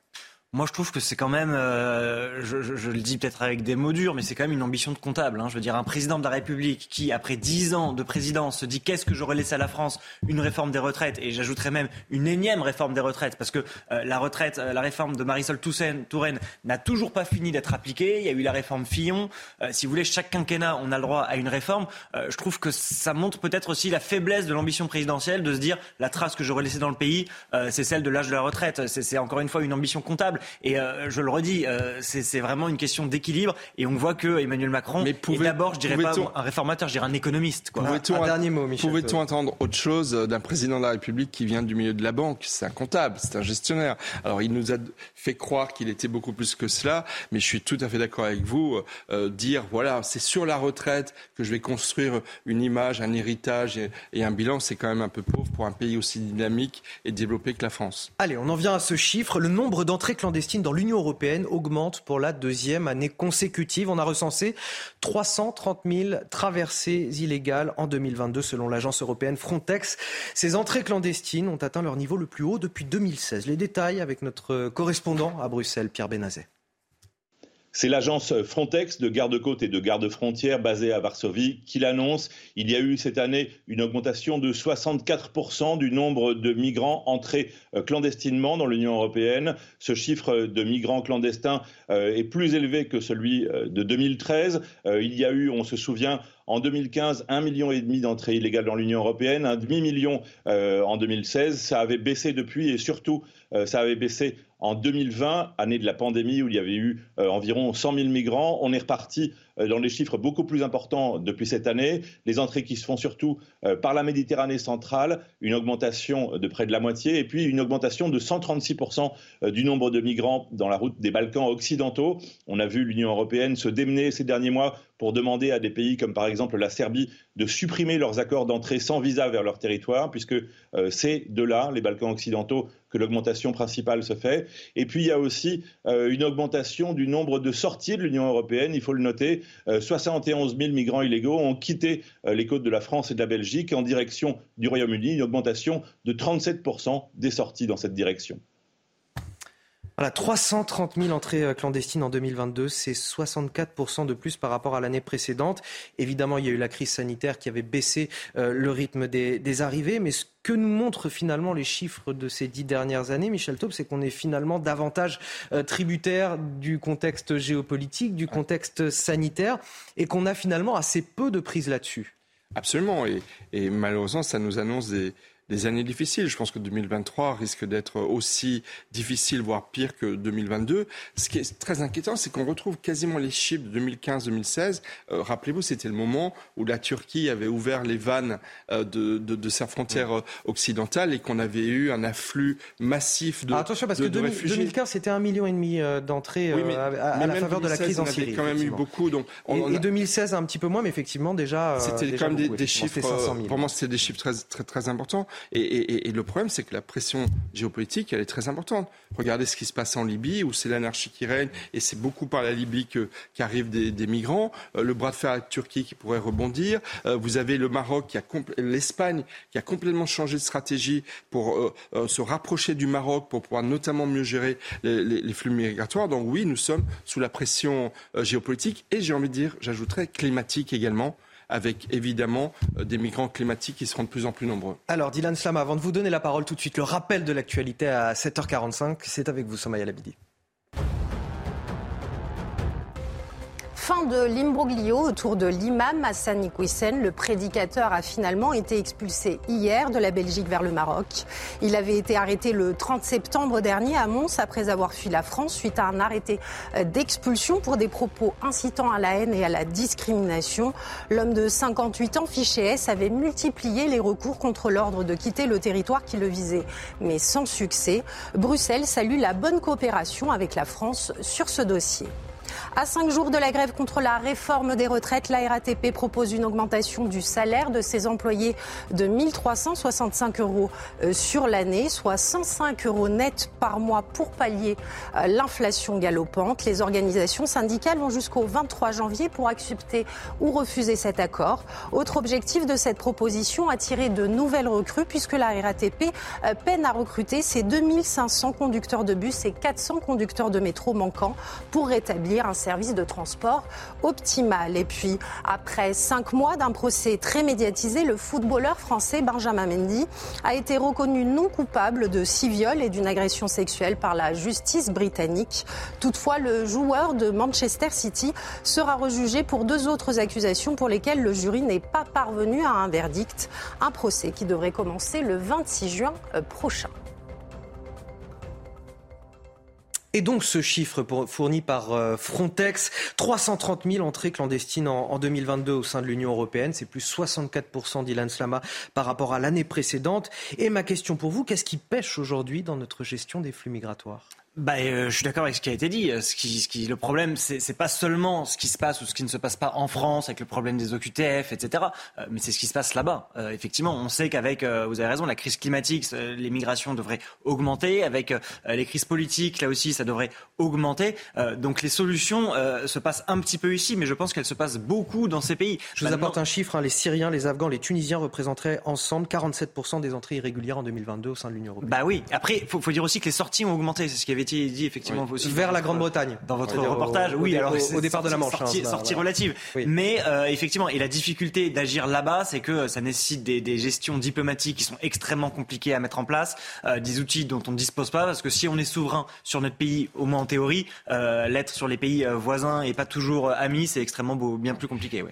Moi, je trouve que c'est quand même, euh, je, je- le dis peut-être avec des mots durs, mais c'est quand même une ambition de comptable. hein. Je veux dire, un président de la République qui, après dix ans de présidence, se dit qu'est-ce que j'aurais laissé à la France? Une réforme des retraites, et j'ajouterais même une énième réforme des retraites, parce que euh, la retraite, euh, la réforme de Marisol Touraine n'a toujours pas fini d'être appliquée. Il y a eu la réforme Fillon. Euh, si vous voulez, chaque quinquennat, on a le droit à une réforme. Je trouve que ça montre peut-être aussi la faiblesse de l'ambition présidentielle de se dire la trace que j'aurais laissée dans le pays, c'est celle de l'âge de la retraite. C'est encore une fois une ambition comptable. Et euh, je le redis, euh, c'est vraiment une question d'équilibre. Et on voit que Emmanuel Macron est d'abord, je dirais pas un réformateur, je dirais un économiste. quoi. Pouvait-on Pouvait-on attendre autre chose euh, d'un président de la République qui vient du milieu de la banque? C'est un comptable, c'est un gestionnaire. Alors il nous a fait croire qu'il était beaucoup plus que cela, mais je suis tout à fait d'accord avec vous. euh, dire voilà, c'est sur la retraite que je vais construire une image, un héritage et, et un bilan, c'est quand même un peu pauvre pour un pays aussi dynamique et développé que la France. Allez, on en vient à ce chiffre. Le nombre d'entrées clandestines dans l'Union européenne augmente pour la deuxième année consécutive. On a recensé 330 000 traversées illégales en 2022 selon l'agence européenne Frontex. Ces entrées clandestines ont atteint leur niveau le plus haut depuis 2016. Les détails avec notre correspondant à Bruxelles, Pierre Benazet. C'est l'agence Frontex de garde-côte et de garde-frontière basée à Varsovie qui l'annonce. Il y a eu cette année une augmentation de 64% du nombre de migrants entrés euh, clandestinement dans l'Union européenne. Ce chiffre de migrants clandestins euh, est plus élevé que celui euh, de 2013. Euh, Il y a eu, on se souvient, en 2015, un million et demi d'entrées illégales dans l'Union européenne, un demi-million en 2016. Ça avait baissé depuis et surtout, ça avait baissé en 2020, année de la pandémie où il y avait eu euh, environ 100 000 migrants. On est reparti dans des chiffres beaucoup plus importants depuis cette année. Les entrées qui se font surtout euh, par la Méditerranée centrale, une augmentation de près de la moitié, et puis une augmentation de 136% euh, du nombre de migrants dans la route des Balkans occidentaux. On a vu l'Union européenne se démener ces derniers mois pour demander à des pays comme par exemple la Serbie de supprimer leurs accords d'entrée sans visa vers leur territoire, puisque euh, c'est de là, les Balkans occidentaux, que l'augmentation principale se fait. Et puis il y a aussi euh, une augmentation du nombre de sorties de l'Union européenne, il faut le noter. Euh, 71 000 migrants illégaux ont quitté euh, les côtes de la France et de la Belgique en direction du Royaume-Uni, une augmentation de 37% des sorties dans cette direction. Voilà, 330 000 entrées euh, clandestines en 2022, c'est 64% de plus par rapport à l'année précédente. Évidemment, il y a eu la crise sanitaire qui avait baissé euh, le rythme des, des arrivées, mais ce que nous montrent finalement les chiffres de ces dix dernières années, Michel Taube, c'est qu'on est finalement davantage euh, tributaire du contexte géopolitique, du contexte sanitaire, et qu'on a finalement assez peu de prise là-dessus. Absolument. Et, et malheureusement, ça nous annonce des, des années difficiles. Je pense que 2023 risque d'être aussi difficile, voire pire que 2022. Ce qui est très inquiétant, c'est qu'on retrouve quasiment les chiffres de 2015-2016. Euh, Rappelez-vous, c'était le moment où la Turquie avait ouvert les vannes euh, de, de, de, sa frontière euh, occidentale et qu'on avait eu un afflux massif de, ah, attention, parce de, que de 2000, réfugiés. 2015, c'était un million et demi d'entrées oui, à, la faveur de la crise en Syrie. quand même eu beaucoup. Donc, on, et, on a... et, 2016, un petit peu moins, mais effectivement, déjà. C'était quand même des chiffres. Pour moi, c'était des chiffres très, très, très importants. Et, le problème, c'est que la pression géopolitique, est très importante. Regardez ce qui se passe en Libye, où c'est l'anarchie qui règne, et c'est beaucoup par la Libye qu'arrivent des, migrants. Euh, le bras de fer avec la Turquie qui pourrait rebondir. Euh, vous avez le Maroc, l'Espagne, qui a complètement changé de stratégie pour euh, se rapprocher du Maroc, pour pouvoir notamment mieux gérer les, les, flux migratoires. Donc oui, nous sommes sous la pression géopolitique, et j'ai envie de dire, j'ajouterais climatique également avec évidemment euh, des migrants climatiques qui seront de plus en plus nombreux. Alors Dylan Slama, avant de vous donner la parole tout de suite, le rappel de l'actualité à 7h45, c'est avec vous Somaya Labidi. Fin de l'imbroglio autour de l'imam Hassan Iqwisen. Le prédicateur a finalement été expulsé hier de la Belgique vers le Maroc. Il avait été arrêté le 30 septembre dernier à Mons après avoir fui la France suite à un arrêté d'expulsion pour des propos incitant à la haine et à la discrimination. L'homme de 58 ans, fiché S, avait multiplié les recours contre l'ordre de quitter le territoire qui le visait, mais sans succès. Bruxelles salue la bonne coopération avec la France sur ce dossier. À cinq jours de la grève contre la réforme des retraites, la RATP propose une augmentation du salaire de ses employés de 1365 euros euh, sur l'année, soit 105 euros net par mois pour pallier euh, l'inflation galopante. Les organisations syndicales vont jusqu'au 23 janvier pour accepter ou refuser cet accord. Autre objectif de cette proposition, attirer de nouvelles recrues puisque la RATP euh, peine à recruter ses 2500 conducteurs de bus et 400 conducteurs de métro manquants pour rétablir un service de transport optimal. Et puis, après cinq mois d'un procès très médiatisé, le footballeur français Benjamin Mendy a été reconnu non coupable de six viols et d'une agression sexuelle par la justice britannique. Toutefois, le joueur de Manchester City sera rejugé pour deux autres accusations pour lesquelles le jury n'est pas parvenu à un verdict. Un procès qui devrait commencer le 26 juin euh, prochain. Et donc ce chiffre fourni par euh, Frontex, 330 000 entrées clandestines en 2022 au sein de l'Union européenne, c'est plus 64% d'Ilan Slama par rapport à l'année précédente. Et ma question pour vous, qu'est-ce qui pêche aujourd'hui dans notre gestion des flux migratoires? Bah, euh, je suis d'accord avec ce qui a été dit. Ce qui, ce qui, le problème, c'est, pas seulement ce qui se passe ou ce qui ne se passe pas en France avec le problème des OQTF, etc. Euh, mais c'est ce qui se passe là-bas. Euh, effectivement, on sait qu'avec, vous avez raison, la crise climatique, les migrations devraient augmenter. Avec les crises politiques, là aussi, ça devrait augmenter. donc les solutions se passent un petit peu ici, mais je pense qu'elles se passent beaucoup dans ces pays. Je vous apporte un chiffre. Hein. les Syriens, les Afghans, les Tunisiens représenteraient ensemble 47% des entrées irrégulières en 2022 au sein de l'Union européenne. Bah oui. Après, il faut, faut, dire aussi que les sorties ont augmenté. C'est ce qui avait dit effectivement aussi vers la Grande-Bretagne. Dans votre reportage, oui. alors au, départ de la Manche, sortie, hein, sortie relative. Mais euh, effectivement, et la difficulté d'agir là-bas, c'est que ça nécessite des, des, gestions diplomatiques qui sont extrêmement compliquées à mettre en place, euh, des outils dont on ne dispose pas, parce que si on est souverain sur notre pays, au moins en théorie, euh, l'être sur les pays euh, voisins et pas toujours amis, c'est extrêmement beau, bien plus compliqué.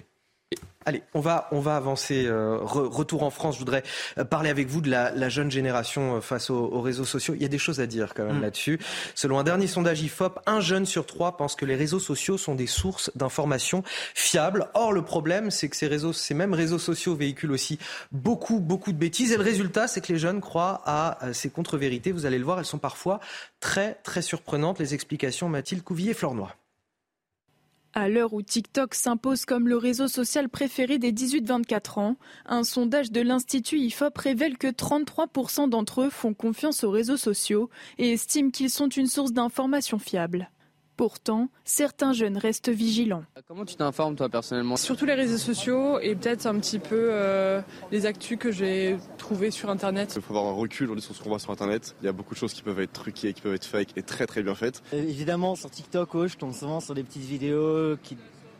Allez, on va, on va avancer. Euh, retour en France, je voudrais euh, parler avec vous de la, jeune génération euh, face aux, réseaux sociaux. Il y a des choses à dire quand même mm. là-dessus. Selon un dernier sondage IFOP, un jeune sur trois pense que les réseaux sociaux sont des sources d'informations fiables. Or, le problème, c'est que ces, réseaux, ces mêmes réseaux sociaux véhiculent aussi beaucoup, beaucoup de bêtises. Et le résultat, c'est que les jeunes croient à ces contre-vérités. Vous allez le voir, elles sont parfois très, très surprenantes. Les explications, Mathilde Couvillier-Flornois. À l'heure où TikTok s'impose comme le réseau social préféré des 18-24 ans, un sondage de l'Institut IFOP révèle que 33% d'entre eux font confiance aux réseaux sociaux et estiment qu'ils sont une source d'informations fiables. Pourtant, certains jeunes restent vigilants. Comment tu t'informes toi personnellement? Surtout les réseaux sociaux et peut-être un petit peu euh, les actus que j'ai trouvées sur Internet. Il faut avoir un recul sur ce qu'on voit sur Internet. Il y a beaucoup de choses qui peuvent être truquées, qui peuvent être fake et très très bien faites. Euh, évidemment, sur TikTok, oh, je tombe souvent sur des petites vidéos qui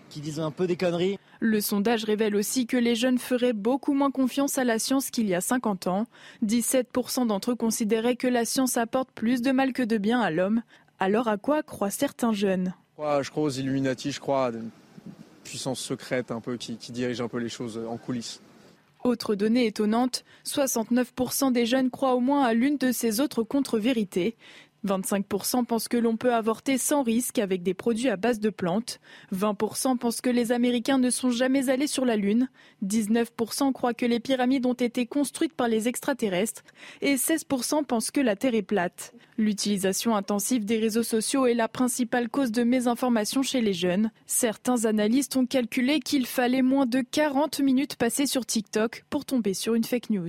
qui disent un peu des conneries. Le sondage révèle aussi que les jeunes feraient beaucoup moins confiance à la science qu'il y a 50 ans. 17% d'entre eux considéraient que la science apporte plus de mal que de bien à l'homme, alors à quoi croient certains jeunes? Je crois aux Illuminati, je crois à une puissance secrète un peu qui, qui dirige un peu les choses en coulisses. Autre donnée étonnante, 69% des jeunes croient au moins à l'une de ces autres contre-vérités. 25% pensent que l'on peut avorter sans risque avec des produits à base de plantes. 20% pensent que les Américains ne sont jamais allés sur la Lune. 19% croient que les pyramides ont été construites par les extraterrestres. Et 16% pensent que la Terre est plate. L'utilisation intensive des réseaux sociaux est la principale cause de mésinformation chez les jeunes. Certains analystes ont calculé qu'il fallait moins de 40 minutes passées sur TikTok pour tomber sur une fake news.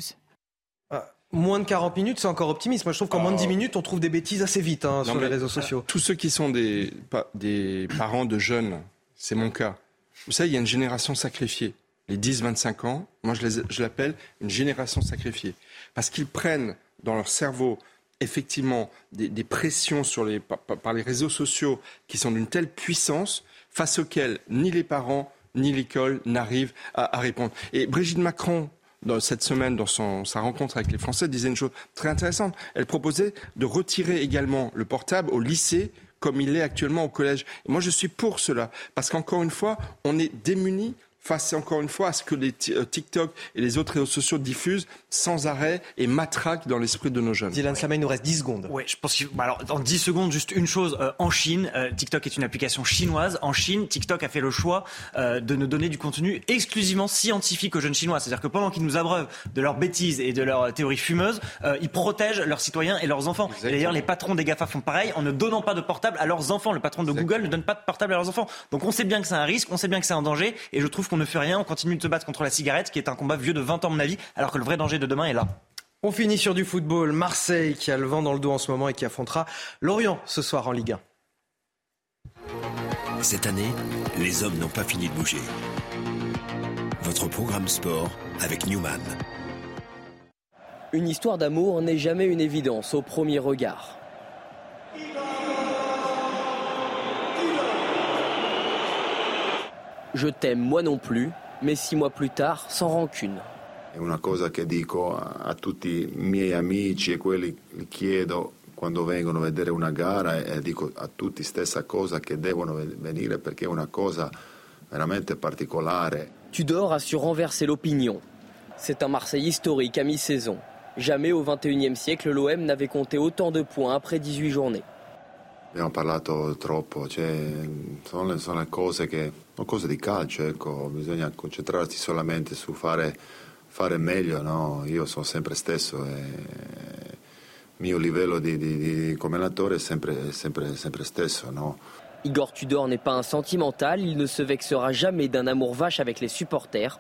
Moins de 40 minutes, c'est encore optimiste. Moi, je trouve qu'en moins de 10 minutes, on trouve des bêtises assez vite hein, sur les réseaux sociaux. Tous ceux qui sont des, des parents de jeunes, c'est mon cas. Vous savez, il y a une génération sacrifiée. Les 10-25 ans, moi, je l'appelle une génération sacrifiée. Parce qu'ils prennent dans leur cerveau, effectivement, des, pressions sur les, par, les réseaux sociaux qui sont d'une telle puissance face auxquelles ni les parents ni l'école n'arrivent à, à répondre. Et Brigitte Macron, dans cette semaine, dans sa rencontre avec les Français, disait une chose très intéressante. Elle proposait de retirer également le portable au lycée comme il est actuellement au collège. Moi, je suis pour cela, parce qu'encore une fois, on est démunis face encore une fois à ce que les euh, TikTok et les autres réseaux sociaux diffusent sans arrêt et matraquent dans l'esprit de nos jeunes. Dylan Slama, il nous reste 10 secondes. Oui, je pense que, bah alors, en 10 secondes, juste une chose. Euh, en Chine, euh, TikTok est une application chinoise. En Chine, TikTok a fait le choix de ne donner du contenu exclusivement scientifique aux jeunes Chinois. C'est-à-dire que pendant qu'ils nous abreuvent de leurs bêtises et de leurs théories fumeuses, ils protègent leurs citoyens et leurs enfants. Et d'ailleurs, les patrons des GAFA font pareil en ne donnant pas de portable à leurs enfants. Le patron de Google ne donne pas de portable à leurs enfants. Donc on sait bien que c'est un risque, on sait bien que c'est un danger. Et je trouve qu'on ne fait rien, on continue de se battre contre la cigarette, qui est un combat vieux de 20 ans, à mon avis, alors que le vrai danger de demain est là. On finit sur du football. Marseille qui a le vent dans le dos en ce moment et qui affrontera Lorient ce soir en Ligue 1. Cette année, les hommes n'ont pas fini de bouger. Votre programme sport avec Newman. Une histoire d'amour n'est jamais une évidence au premier regard. Je t'aime moi non plus, mais six mois plus tard, sans rancune. È una cosa che dico a tutti i miei amici e quelli li chiedo quando vengono a vedere una gara e dico a tutti stessa cosa che devono venire perché è una cosa veramente particolare. Tudor a su renverser l'opinion. C'est un Marseille historique à mi-saison. Jamais au XXIe siècle l'OM n'avait compté autant de points après 18 journées. Abbiamo parlato troppo, cioè, sono, sono cose che, sono cose di calcio, ecco, bisogna concentrarsi solamente su fare, fare meglio, no? Io sono sempre stesso e il mio livello di, di, di, come allenatore è sempre, sempre, sempre stesso, no? Igor Tudor n'est pas un sentimental, il ne se vexera jamais d'un amour vache avec les supporters.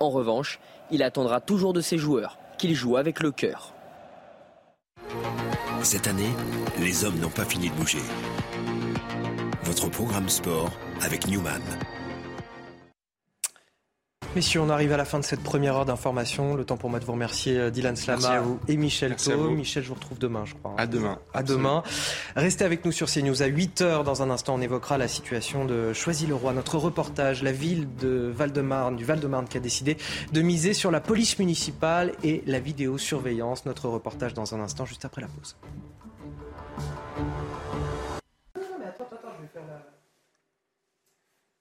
En revanche, il attendra toujours de ses joueurs qu'ils jouent avec le cœur. Cette année, les hommes n'ont pas fini de bouger. Votre programme sport avec Newman. Messieurs, on arrive à la fin de cette première heure d'information. Le temps pour moi de vous remercier euh, Dylan Slama et Michel Thau. Michel, je vous retrouve demain, je crois. À demain. À demain. Restez avec nous sur CNews à 8 heures. Dans un instant, on évoquera la situation de Choisy-le-Roi. Notre reportage, la ville de Val-de-Marne, du Val-de-Marne qui a décidé de miser sur la police municipale et la vidéosurveillance. Notre reportage dans un instant, juste après la pause.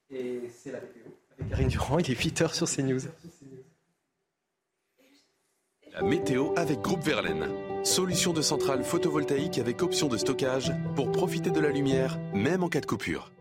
Et c'est la vidéo. Karine Durand, il est 8h sur CNews. La météo avec Groupe Verlaine. Solution de centrale photovoltaïque avec option de stockage pour profiter de la lumière, même en cas de coupure.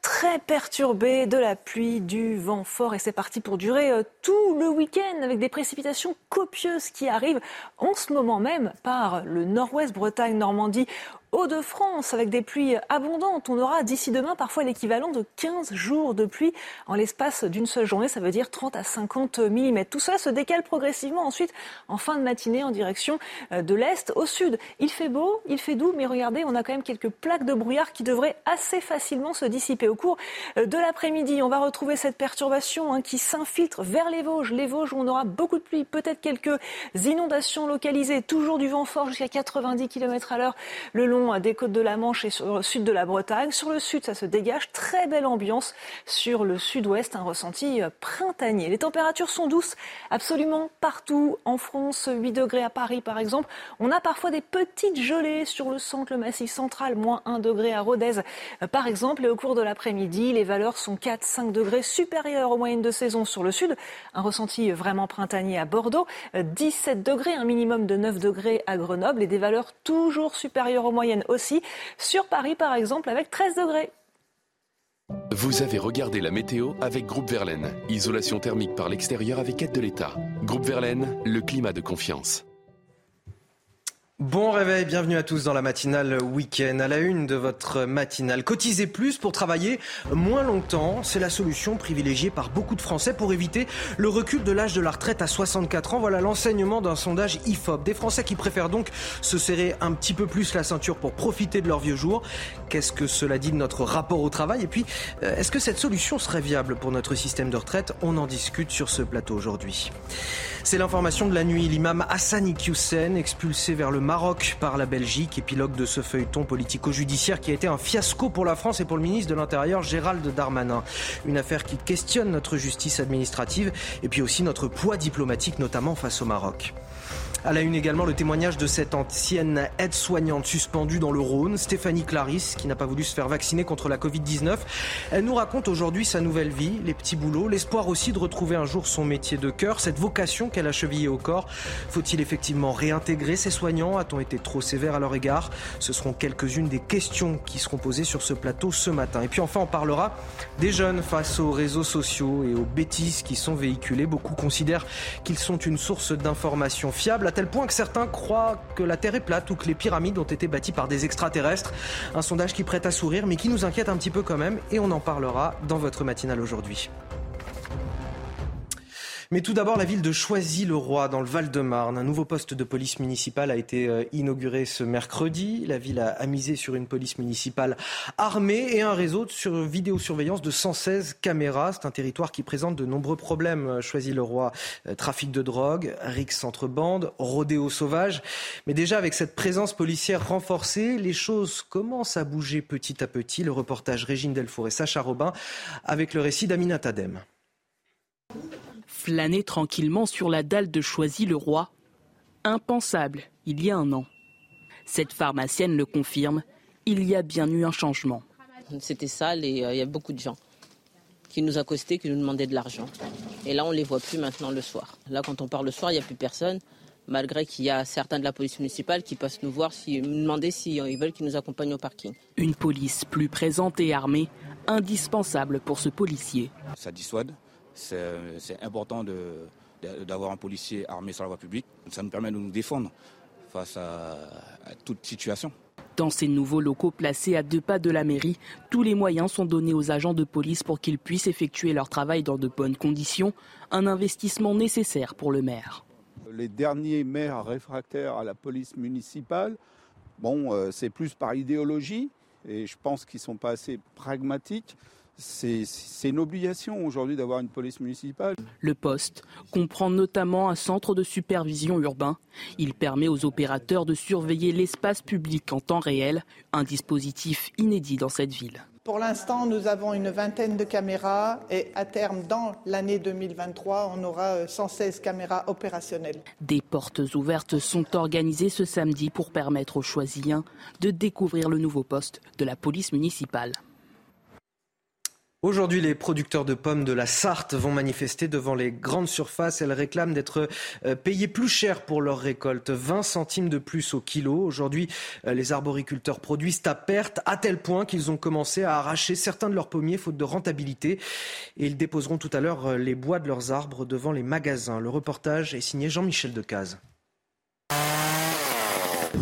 Très perturbé, de la pluie, du vent fort et c'est parti pour durer euh, tout le week-end avec des précipitations copieuses qui arrivent en ce moment même par le nord-ouest, Bretagne, Normandie, Hauts-de-France, avec des pluies abondantes. On aura d'ici demain parfois l'équivalent de 15 jours de pluie en l'espace d'une seule journée. Ça veut dire 30 à 50 mm. Tout ça se décale progressivement ensuite en fin de matinée en direction euh, de l'est au sud. Il fait beau, il fait doux, mais regardez, on a quand même quelques plaques de brouillard qui devraient assez facilement se dissiper au cours euh, de l'après-midi. On va retrouver cette perturbation hein, qui s'infiltre vers les Vosges. Les Vosges on aura beaucoup de pluie, peut-être quelques inondations localisées, toujours du vent fort jusqu'à 90 km à l'heure le long des côtes de la Manche et sur le sud de la Bretagne. Sur le sud, ça se dégage. Très belle ambiance. Sur le sud-ouest, un ressenti euh, printanier. Les températures sont douces absolument partout. En France, 8 degrés à Paris, par exemple. On a parfois des petites gelées sur le centre, le massif central, moins 1 degré à Rodez, euh, par exemple. Et au cours de l'après-midi, les valeurs sont 4-5 degrés supérieures aux moyennes de saison sur le sud. Un ressenti vraiment printanier à Bordeaux. 17 euh, degrés, un minimum de 9 degrés à Grenoble et des valeurs toujours supérieures aux moyennes aussi. Sur Paris, par exemple, avec 13 degrés. Vous avez regardé la météo avec Groupe Verlaine. Isolation thermique par l'extérieur avec aide de l'État. Groupe Verlaine, le climat de confiance. Bon réveil, bienvenue à tous dans la matinale week-end. À la une de votre matinale, cotiser plus pour travailler moins longtemps, c'est la solution privilégiée par beaucoup de Français pour éviter le recul de l'âge de la retraite à 64 ans. Voilà l'enseignement d'un sondage IFOP. Des Français qui préfèrent donc se serrer un petit peu plus la ceinture pour profiter de leur vieux jours. Qu'est-ce que cela dit de notre rapport au travail? Et puis, euh, est-ce que cette solution serait viable pour notre système de retraite? On en discute sur ce plateau aujourd'hui. C'est l'information de la nuit. L'imam Hassan Iqiyoussen, expulsé vers le Maroc par la Belgique, épilogue de ce feuilleton politico-judiciaire qui a été un fiasco pour la France et pour le ministre de l'Intérieur Gérald Darmanin. Une affaire qui questionne notre justice administrative et puis aussi notre poids diplomatique, notamment face au Maroc. À la une également, le témoignage de cette ancienne aide-soignante suspendue dans le Rhône, Stéphanie Clarisse, qui n'a pas voulu se faire vacciner contre la Covid-19. Elle nous raconte aujourd'hui sa nouvelle vie, les petits boulots, l'espoir aussi de retrouver un jour son métier de cœur, cette vocation qu'elle a chevillée au corps. Faut-il effectivement réintégrer ces soignants? A-t-on été trop sévère à leur égard? Ce seront quelques-unes des questions qui seront posées sur ce plateau ce matin. Et puis enfin, on parlera des jeunes face aux réseaux sociaux et aux bêtises qui sont véhiculées. Beaucoup considèrent qu'ils sont une source d'information fiable tel point que certains croient que la Terre est plate ou que les pyramides ont été bâties par des extraterrestres. Un sondage qui prête à sourire mais qui nous inquiète un petit peu quand même et on en parlera dans votre matinale aujourd'hui. Mais tout d'abord, la ville de Choisy-le-Roi, dans le Val-de-Marne. Un nouveau poste de police municipale a été euh, inauguré ce mercredi. La ville a misé sur une police municipale armée et un réseau de vidéosurveillance de 116 caméras. C'est un territoire qui présente de nombreux problèmes. Euh, Choisy-le-Roi, euh, trafic de drogue, rix entre bandes, rodéo sauvage. Mais déjà, avec cette présence policière renforcée, les choses commencent à bouger petit à petit. Le reportage Régine Delfour et Sacha Robin avec le récit d'Amina Tadem flâner tranquillement sur la dalle de Choisy-le-Roi. Impensable il y a un an. Cette pharmacienne le confirme, il y a bien eu un changement. C'était sale et euh, il y a beaucoup de gens qui nous accostaient, qui nous demandaient de l'argent. Et là, on ne les voit plus maintenant le soir. Là, quand on part le soir, il n'y a plus personne, malgré qu'il y a certains de la police municipale qui passent nous voir, si, nous demander s'ils euh, veulent qu'ils nous accompagnent au parking. Une police plus présente et armée, indispensable pour ce policier. Ça dissuade, c'est important d'avoir un policier armé sur la voie publique. Ça nous permet de nous défendre face à, toute situation. Dans ces nouveaux locaux placés à deux pas de la mairie, tous les moyens sont donnés aux agents de police pour qu'ils puissent effectuer leur travail dans de bonnes conditions, un investissement nécessaire pour le maire. Les derniers maires réfractaires à la police municipale, bon, euh, c'est plus par idéologie, et je pense qu'ils ne sont pas assez pragmatiques c'est une obligation aujourd'hui d'avoir une police municipale. Le poste comprend notamment un centre de supervision urbain. Il permet aux opérateurs de surveiller l'espace public en temps réel, un dispositif inédit dans cette ville. Pour l'instant, nous avons une vingtaine de caméras et à terme, dans l'année 2023, on aura 116 euh, caméras opérationnelles. Des portes ouvertes sont organisées ce samedi pour permettre aux choisiliens de découvrir le nouveau poste de la police municipale. Aujourd'hui, les producteurs de pommes de la Sarthe vont manifester devant les grandes surfaces. Elles réclament d'être euh, payées plus cher pour leur récolte, 20 centimes de plus au kilo. Aujourd'hui, euh, les arboriculteurs produisent à perte, à tel point qu'ils ont commencé à arracher certains de leurs pommiers faute de rentabilité. Et ils déposeront tout à l'heure euh, les bois de leurs arbres devant les magasins. Le reportage est signé Jean-Michel Decaze.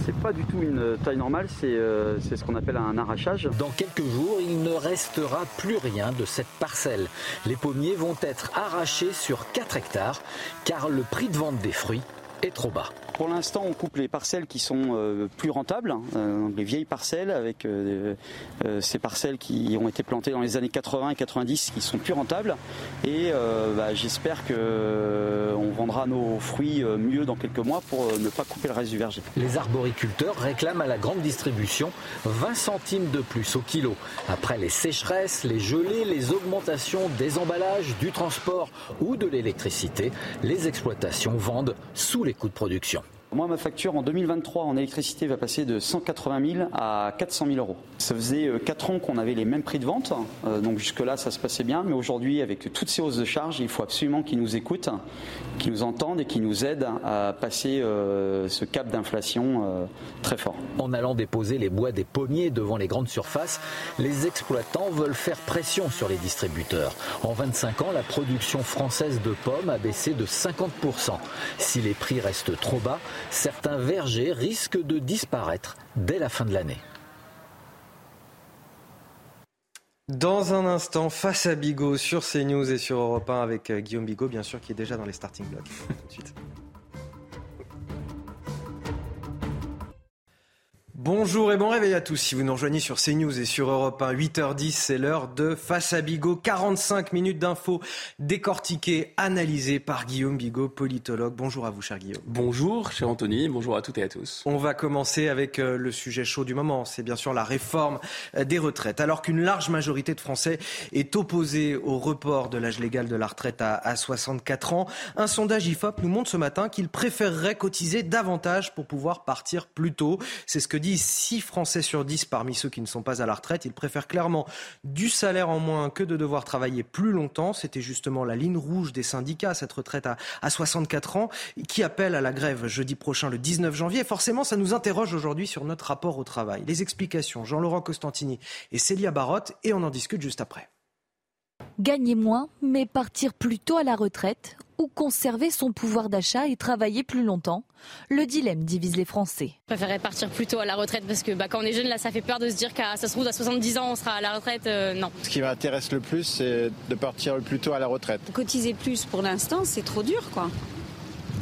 C'est pas du tout une taille normale, euh, c'est ce qu'on appelle un arrachage. Dans quelques jours, il ne restera plus rien de cette parcelle. Les pommiers vont être arrachés sur 4 hectares car le prix de vente des fruits est trop bas. Pour l'instant, on coupe les parcelles qui sont euh, plus rentables, hein, euh, les vieilles parcelles avec euh, ces parcelles qui ont été plantées dans les années 80 et 90 qui sont plus rentables. Et bah, j'espère qu'on vendra nos fruits mieux dans quelques mois pour ne pas couper le reste du verger. Les arboriculteurs réclament à la grande distribution 20 centimes de plus au kilo. Après les sécheresses, les gelées, les augmentations des emballages, du transport ou de l'électricité, les exploitations vendent sous les coûts de production. Moi, ma facture en 2023 en électricité va passer de 180 000 à 400 000 euros. Ça faisait 4 euh, ans qu'on avait les mêmes prix de vente, euh, donc jusque-là, ça se passait bien. Mais aujourd'hui, avec toutes ces hausses de charges, il faut absolument qu'ils nous écoutent, qu'ils nous entendent et qu'ils nous aident à passer euh, ce cap d'inflation très fort. En allant déposer les bois des pommiers devant les grandes surfaces, les exploitants veulent faire pression sur les distributeurs. En 25 ans, la production française de pommes a baissé de 50%. Si les prix restent trop bas, certains vergers risquent de disparaître dès la fin de l'année. Dans un instant, face à Bigot sur CNews et sur Europe 1 avec euh, Guillaume Bigot, bien sûr, qui est déjà dans les starting blocks. Bonjour et bon réveil à tous. Si vous nous rejoignez sur CNews et sur Europe 1, 8h10, c'est l'heure de Face à Bigot. 45 minutes d'infos décortiquées, analysées par Guillaume Bigot, politologue. Bonjour à vous, cher Guillaume. Bonjour, cher Anthony. Bonjour à toutes et à tous. On va commencer avec euh, le sujet chaud du moment. C'est bien sûr la réforme euh, des retraites. Alors qu'une large majorité de Français est opposée au report de l'âge légal de la retraite à, 64 ans, un sondage IFOP nous montre ce matin qu'il préférerait cotiser davantage pour pouvoir partir plus tôt. C'est ce que dit 6 Français sur 10 parmi ceux qui ne sont pas à la retraite. Ils préfèrent clairement du salaire en moins que de devoir travailler plus longtemps. C'était justement la ligne rouge des syndicats, cette retraite à, à 64 ans, qui appelle à la grève jeudi prochain, le 19 janvier. forcément, ça nous interroge aujourd'hui sur notre rapport au travail. Les explications, Jean-Laurent Costantini et Célia Barotte, et on en discute juste après. Gagner moins, mais partir plus tôt à la retraite ou conserver son pouvoir d'achat et travailler plus longtemps Le dilemme divise les Français. Je préférerais partir plus tôt à la retraite parce que bah, quand on est jeune, là, ça fait peur de se dire qu'à ça se trouve à 70 ans, on sera à la retraite. Euh, non. Ce qui m'intéresse le plus, c'est de partir plus tôt à la retraite. Cotiser plus pour l'instant, c'est trop dur, quoi.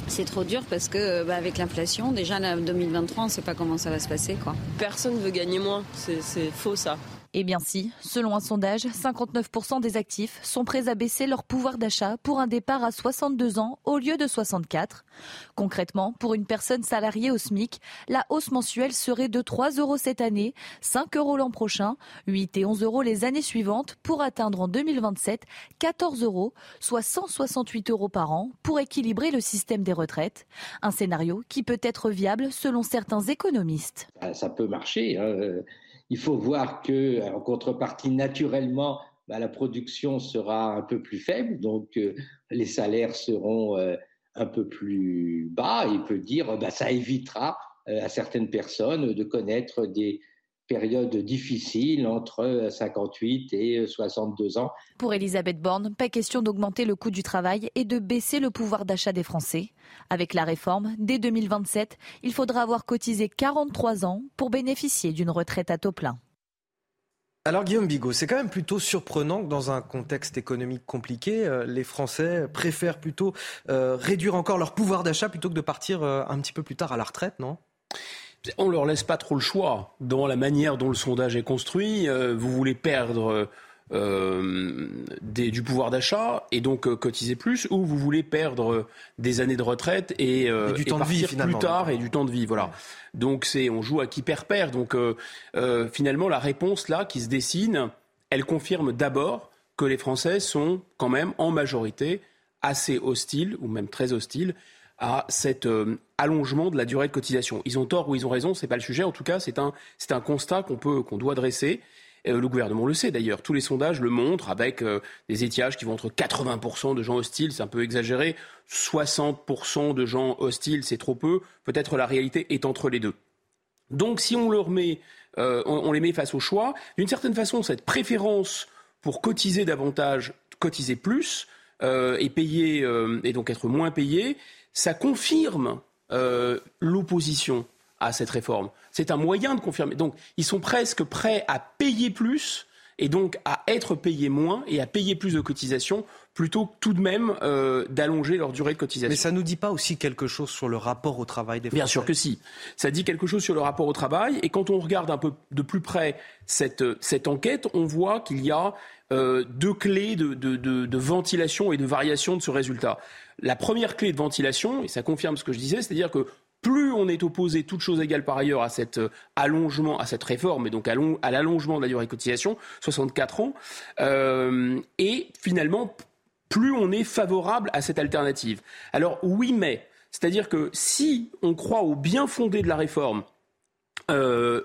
C'est trop dur parce que bah, avec l'inflation, déjà en 2023, on ne sait pas comment ça va se passer. Quoi. Personne ne veut gagner moins, c'est faux ça. Eh bien si, selon un sondage, 59% des actifs sont prêts à baisser leur pouvoir d'achat pour un départ à 62 ans au lieu de 64. Concrètement, pour une personne salariée au SMIC, la hausse mensuelle serait de 3 euros cette année, 5 euros l'an prochain, 8 et 11 euros les années suivantes pour atteindre en 2027 14 euros, soit 168 euros par an pour équilibrer le système des retraites. Un scénario qui peut être viable selon certains économistes. Ça peut marcher. Hein il faut voir que, en contrepartie, naturellement, bah, la production sera un peu plus faible, donc euh, les salaires seront euh, un peu plus bas. Il peut dire, bah, ça évitera euh, à certaines personnes de connaître des période difficile entre 58 et 62 ans. Pour Elisabeth Borne, pas question d'augmenter le coût du travail et de baisser le pouvoir d'achat des Français. Avec la réforme, dès 2027, il faudra avoir cotisé 43 ans pour bénéficier d'une retraite à taux plein. Alors Guillaume Bigot, c'est quand même plutôt surprenant que dans un contexte économique compliqué, euh, les Français préfèrent plutôt euh, réduire encore leur pouvoir d'achat plutôt que de partir euh, un petit peu plus tard à la retraite, non? On leur laisse pas trop le choix dans la manière dont le sondage est construit. Euh, vous voulez perdre euh, du pouvoir d'achat et donc euh, cotiser plus, ou vous voulez perdre des années de retraite et, du temps de vie, plus tard et du temps de vie. Voilà. Donc c'est on joue à qui perd perd. Donc finalement la réponse là qui se dessine, elle confirme d'abord que les Français sont quand même en majorité assez hostiles ou même très hostiles à cet euh, allongement de la durée de cotisation. Ils ont tort ou ils ont raison, c'est pas le sujet. En tout cas, c'est un, c'est un constat qu'on peut, qu'on doit dresser. Euh, le gouvernement le sait d'ailleurs. Tous les sondages le montrent avec euh, des étiages qui vont entre 80% de gens hostiles, c'est un peu exagéré, 60% de gens hostiles, c'est trop peu. Peut-être la réalité est entre les deux. Donc, si on leur met, on, les met face au choix, d'une certaine façon, cette préférence pour cotiser davantage, cotiser plus et payer et donc être moins payé, ça confirme euh, l'opposition à cette réforme. C'est un moyen de confirmer. Donc, ils sont presque prêts à payer plus et donc à être payés moins et à payer plus de cotisations plutôt que tout de même euh, d'allonger leur durée de cotisation. Mais ça ne nous dit pas aussi quelque chose sur le rapport au travail des Français Bien sûr que si. Ça dit quelque chose sur le rapport au travail. Et quand on regarde un peu de plus près cette, cette enquête, on voit qu'il y a euh, deux clés de, de, de, de, ventilation et de variation de ce résultat. La première clé de ventilation, et ça confirme ce que je disais, c'est-à-dire que plus on est opposé, toute chose égale par ailleurs, à cet euh, allongement, à cette réforme, et donc à, à l'allongement de la durée de cotisation, 64 ans, euh, et finalement, plus on est favorable à cette alternative. Alors oui, mais, c'est-à-dire que si on croit au bien fondé de la réforme, euh,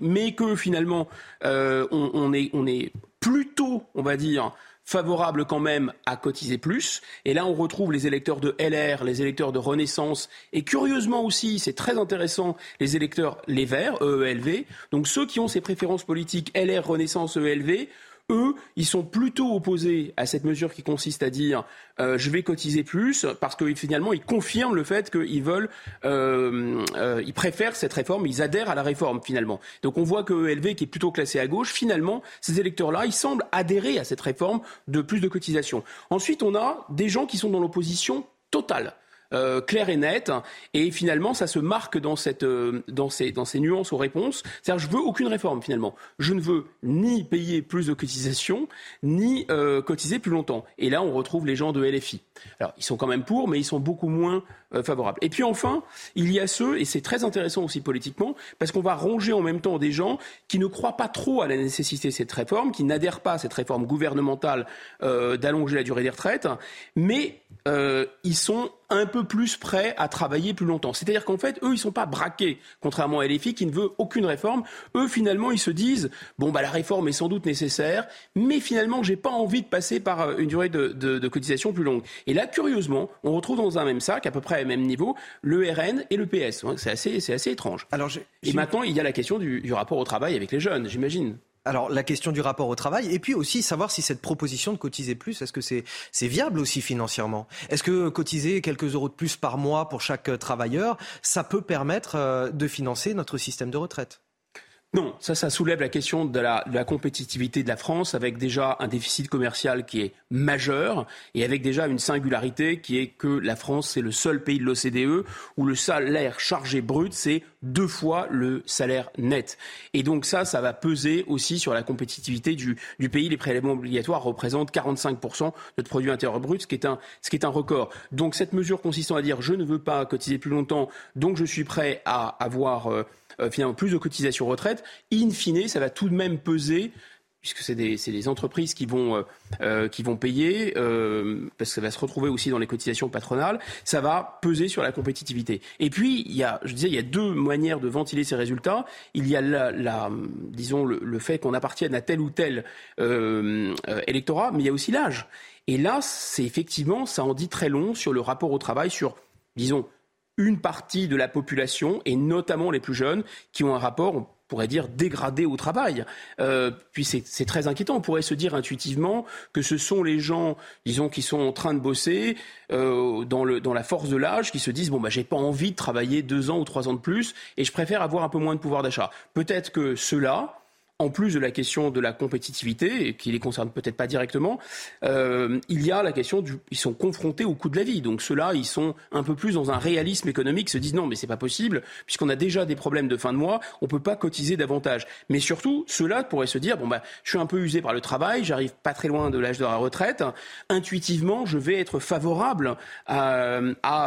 mais que finalement euh, on, on, est, on est plutôt, on va dire, favorable quand même à cotiser plus. Et là, on retrouve les électeurs de LR, les électeurs de Renaissance, et curieusement aussi, c'est très intéressant, les électeurs Les Verts, EELV. Donc ceux qui ont ces préférences politiques LR, Renaissance, EELV, eux, ils sont plutôt opposés à cette mesure qui consiste à dire euh, je vais cotiser plus parce que finalement ils confirment le fait qu'ils veulent, euh, euh, ils préfèrent cette réforme, ils adhèrent à la réforme finalement. Donc on voit que ELV qui est plutôt classé à gauche, finalement ces électeurs-là, ils semblent adhérer à cette réforme de plus de cotisation. Ensuite, on a des gens qui sont dans l'opposition totale. Euh, claire et nette. Et finalement, ça se marque dans, cette, euh, dans, ces, dans ces nuances aux réponses. C'est-à-dire, je veux aucune réforme finalement. Je ne veux ni payer plus de cotisations, ni euh, cotiser plus longtemps. Et là, on retrouve les gens de LFI. Alors, ils sont quand même pour, mais ils sont beaucoup moins favorables. Et puis enfin, il y a ceux, et c'est très intéressant aussi politiquement, parce qu'on va ronger en même temps des gens qui ne croient pas trop à la nécessité de cette réforme, qui n'adhèrent pas à cette réforme gouvernementale d'allonger la durée des retraites, mais ils sont un peu plus prêts à travailler plus longtemps. C'est-à-dire qu'en fait, eux, ils sont pas braqués, contrairement à LFI qui ne veut aucune réforme. Eux, finalement, ils se disent bon, bah la réforme est sans doute nécessaire, mais finalement, j'ai pas envie de passer par euh, une durée de, cotisation plus longue. Et là, curieusement, on retrouve dans un même sac, à peu près au même niveau, le RN et le PS. C'est assez, c'est assez étrange. Alors, et maintenant, il y a la question du rapport au travail avec les jeunes, j'imagine. Alors la question du rapport au travail et puis aussi savoir si cette proposition de cotiser plus, est-ce que c'est c'est viable aussi financièrement? Est-ce que cotiser quelques euros de plus par mois pour chaque euh, travailleur, ça peut permettre euh, de financer notre système de retraite? Non, ça, ça soulève la question de la, compétitivité de la France avec déjà un déficit commercial qui est majeur et avec déjà une singularité qui est que la France, c'est le seul pays de l'OCDE où le salaire chargé brut, c'est deux fois le salaire net. Et donc ça, ça va peser aussi sur la compétitivité du, pays. Les prélèvements obligatoires représentent 45% de notre produit intérieur brut, ce qui, est un, record. Donc cette mesure consistant à dire je ne veux pas cotiser plus longtemps, donc je suis prêt à avoir... Euh, euh, finalement plus de cotisations retraite, in fine, ça va tout de même peser puisque c'est des, entreprises qui vont, euh, euh, qui vont payer, parce que ça va se retrouver aussi dans les cotisations patronales, ça va peser sur la compétitivité. Et puis, il y a, je disais, il y a deux manières de ventiler ces résultats. Il y a la, disons, le, fait qu'on appartienne à tel ou tel électorat, mais il y a aussi l'âge. Et là, c'est effectivement, ça en dit très long sur le rapport au travail, sur, disons, une partie de la population, et notamment les plus jeunes, qui ont un rapport, on pourrait dire, dégradé au travail. Euh, puis c'est très inquiétant. On pourrait se dire intuitivement que ce sont les gens, disons, qui sont en train de bosser euh, dans, le, dans la force de l'âge, qui se disent, bon, bah, j'ai pas envie de travailler deux ans ou trois ans de plus, et je préfère avoir un peu moins de pouvoir d'achat. Peut-être que ceux-là, en plus de la question de la compétitivité, et qui les concerne peut-être pas directement, euh, il y a la question du, ils sont confrontés au coût de la vie. Donc ceux-là, ils sont un peu plus dans un réalisme économique, se disent non, mais c'est pas possible, puisqu'on a déjà des problèmes de fin de mois, on peut pas cotiser davantage. Mais surtout, ceux-là pourraient se dire bon bah, je suis un peu usé par le travail, j'arrive pas très loin de l'âge de la retraite, intuitivement, je vais être favorable à,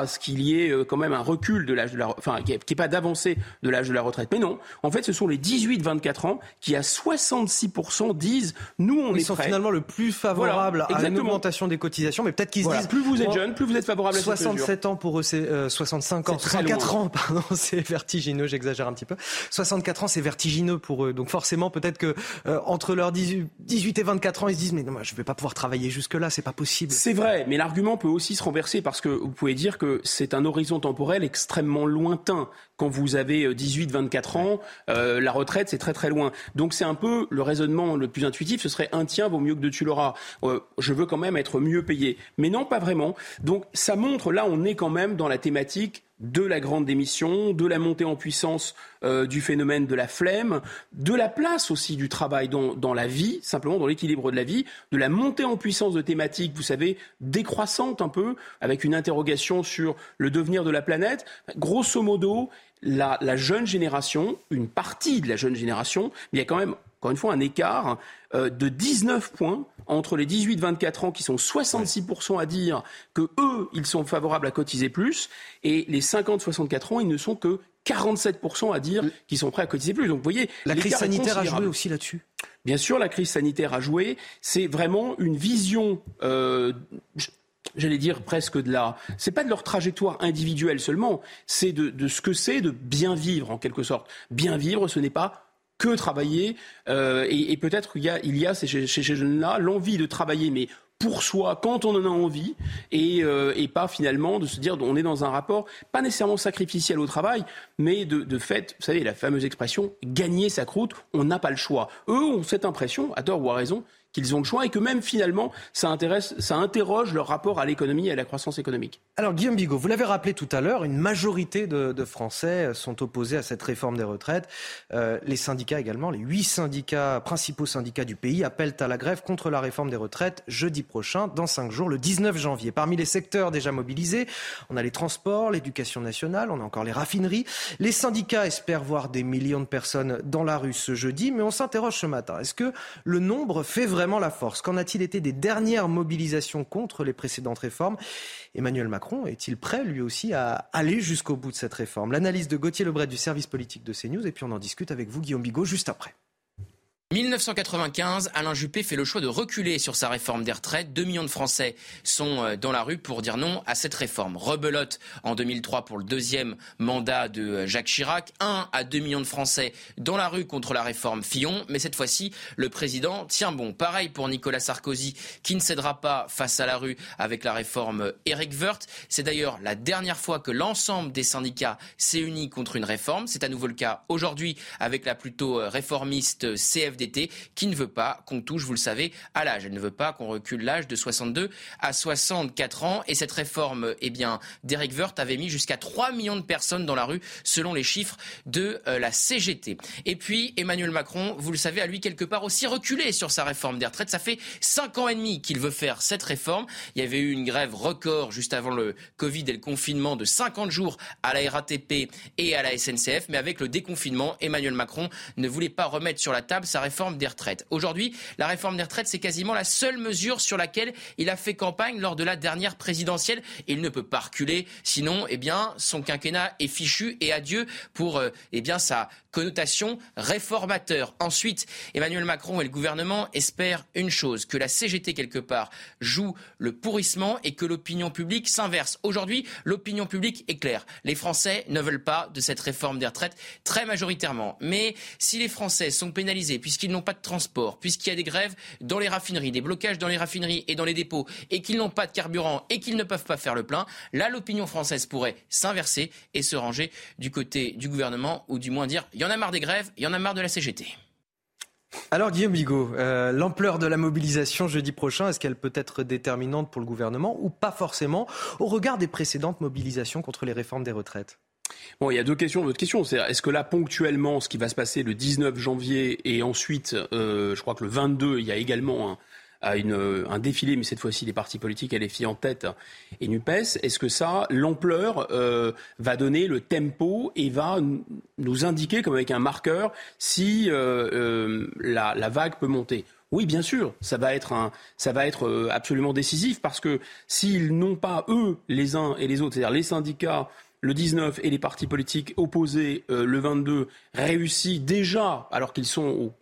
ce qu'il y ait euh, quand même un recul de l'âge de la, enfin, qui est pas d'avancée de l'âge de la retraite. Mais non, en fait, ce sont les 18-24 ans qui 66% disent nous on Ils est sont finalement le plus favorable à une augmentation des cotisations, mais peut-être qu'ils se disent plus vous êtes jeune, plus vous êtes favorable à 67 ans pour eux, c'est 65 euh, ans, 64 ans, pardon, c'est vertigineux, j'exagère un petit peu. 64 ans, c'est vertigineux pour eux. Donc forcément, peut-être que euh, entre leurs 18, et 24 ans, ils se disent mais non, je vais pas pouvoir travailler jusque là, c'est pas possible. C'est vrai, mais l'argument peut aussi se renverser parce que vous pouvez dire que c'est un horizon temporel extrêmement lointain quand vous avez 18-24 euh, ans, euh, la retraite, c'est très très loin. Donc c'est un peu le raisonnement le plus intuitif, ce serait un tiers vaut mieux que deux tu l'auras. Euh, je veux quand même être mieux payé. Mais non, pas vraiment. Donc ça montre, là, on est quand même dans la thématique de la grande démission, de la montée en puissance euh, du phénomène de la flemme, de la place aussi du travail dans, dans la vie, simplement dans l'équilibre de la vie, de la montée en puissance de thématiques, vous savez, décroissantes un peu, avec une interrogation sur le devenir de la planète. Grosso modo, la, la jeune génération, une partie de la jeune génération, il y a quand même encore une fois, un écart euh, de 19 points entre les 18-24 ans qui sont 66% à dire que eux, ils sont favorables à cotiser plus, et les 50-64 ans, ils ne sont que 47% à dire qu'ils sont prêts à cotiser plus. Donc vous voyez, la crise sanitaire a joué aussi là-dessus? Bien sûr, la crise sanitaire a joué. C'est vraiment une vision. Euh, j'allais dire presque de la. C'est pas de leur trajectoire individuelle seulement, c'est de, de, ce que c'est de bien vivre en quelque sorte. Bien vivre, ce n'est pas que travailler. Euh, et, peut-être qu'il y a, il y a chez, ces jeunes-là l'envie de travailler, mais pour soi quand on en a envie et, euh, et, pas finalement de se dire on est dans un rapport pas nécessairement sacrificiel au travail mais de, de fait vous savez la fameuse expression gagner sa croûte on n'a pas le choix eux ont cette impression à tort ou à raison qu'ils ont le choix et que même finalement ça, intéresse, ça interroge leur rapport à l'économie et à la croissance économique. Alors Guillaume Bigot, vous l'avez rappelé tout à l'heure, une majorité de, Français sont opposés à cette réforme des retraites. Euh, les syndicats également, les huit syndicats, principaux syndicats du pays appellent à la grève contre la réforme des retraites jeudi prochain, dans cinq jours, le 19 janvier. Parmi les secteurs déjà mobilisés, on a les transports, l'éducation nationale, on a encore les raffineries. Les syndicats espèrent voir des millions de personnes dans la rue ce jeudi, mais on s'interroge ce matin. Est-ce que le nombre fait vraiment la force. Qu'en a-t-il été des dernières mobilisations contre les précédentes réformes? Emmanuel Macron est-il prêt, lui aussi, à aller jusqu'au bout de cette réforme? L'analyse de Gauthier Lebret du service politique de CNews, et puis on en discute avec vous, Guillaume Bigot, juste après. 1995, Alain Juppé fait le choix de reculer sur sa réforme des retraites. Deux millions de Français sont euh, dans la rue pour dire non à cette réforme. Rebelote en 2003 pour le deuxième mandat de euh, Jacques Chirac. Un à deux millions de Français dans la rue contre la réforme Fillon. Mais cette fois-ci, le président tient bon. Pareil pour Nicolas Sarkozy qui ne cédera pas face à la rue avec la réforme Eric Woerth. C'est d'ailleurs la dernière fois que l'ensemble des syndicats s'est uni contre une réforme. C'est à nouveau le cas aujourd'hui avec la plutôt euh, réformiste CFD d'été qui ne veut pas qu'on touche, vous le savez, à l'âge. Elle ne veut pas qu'on recule l'âge de 62 à 64 ans. Et cette réforme, eh bien, d'Eric Woerth avait mis jusqu'à 3 millions de personnes dans la rue, selon les chiffres de euh, la CGT. Et puis, Emmanuel Macron, vous le savez, a lui quelque part aussi reculé sur sa réforme des retraites. Ça fait 5 ans et demi qu'il veut faire cette réforme. Il y avait eu une grève record juste avant le Covid et le confinement de 50 jours à la RATP et à la SNCF. Mais avec le déconfinement, Emmanuel Macron ne voulait pas remettre sur la table sa réforme réforme des retraites. Aujourd'hui, la réforme des retraites, c'est quasiment la seule mesure sur laquelle il a fait campagne lors de la dernière présidentielle. Il ne peut pas reculer, sinon, eh bien, son quinquennat est fichu et adieu pour, euh, eh bien, sa connotation réformateur. Ensuite, Emmanuel Macron et le gouvernement espèrent une chose, que la CGT quelque part joue le pourrissement et que l'opinion publique s'inverse. Aujourd'hui, l'opinion publique est claire. Les Français ne veulent pas de cette réforme des retraites très majoritairement. Mais si les Français sont pénalisés puisqu'ils n'ont pas de transport, puisqu'il y a des grèves dans les raffineries, des blocages dans les raffineries et dans les dépôts et qu'ils n'ont pas de carburant et qu'ils ne peuvent pas faire le plein, là l'opinion française pourrait s'inverser et se ranger du côté du gouvernement ou du moins dire il y en a marre des grèves, il y en a marre de la CGT. Alors Guillaume Bigot, euh, l'ampleur de la mobilisation jeudi prochain, est-ce qu'elle peut être déterminante pour le gouvernement ou pas forcément au regard des précédentes mobilisations contre les réformes des retraites? Bon, il y a deux questions. Votre question, c'est est-ce que là, ponctuellement, ce qui va se passer le 19 janvier et ensuite, euh, je crois que le 22, il y a également un, une, un défilé, mais cette fois-ci les partis politiques LFI en tête et NUPES. Est-ce que ça, l'ampleur, euh, va donner le tempo et va nous indiquer, comme avec un marqueur, si euh, euh, la, la vague peut monter? Oui, bien sûr, ça va être, un, ça va être absolument décisif parce que s'ils n'ont pas, eux, les uns et les autres, c'est-à-dire les syndicats, le 19 et les partis politiques opposés le 22 réussi déjà, alors qu'ils sont au,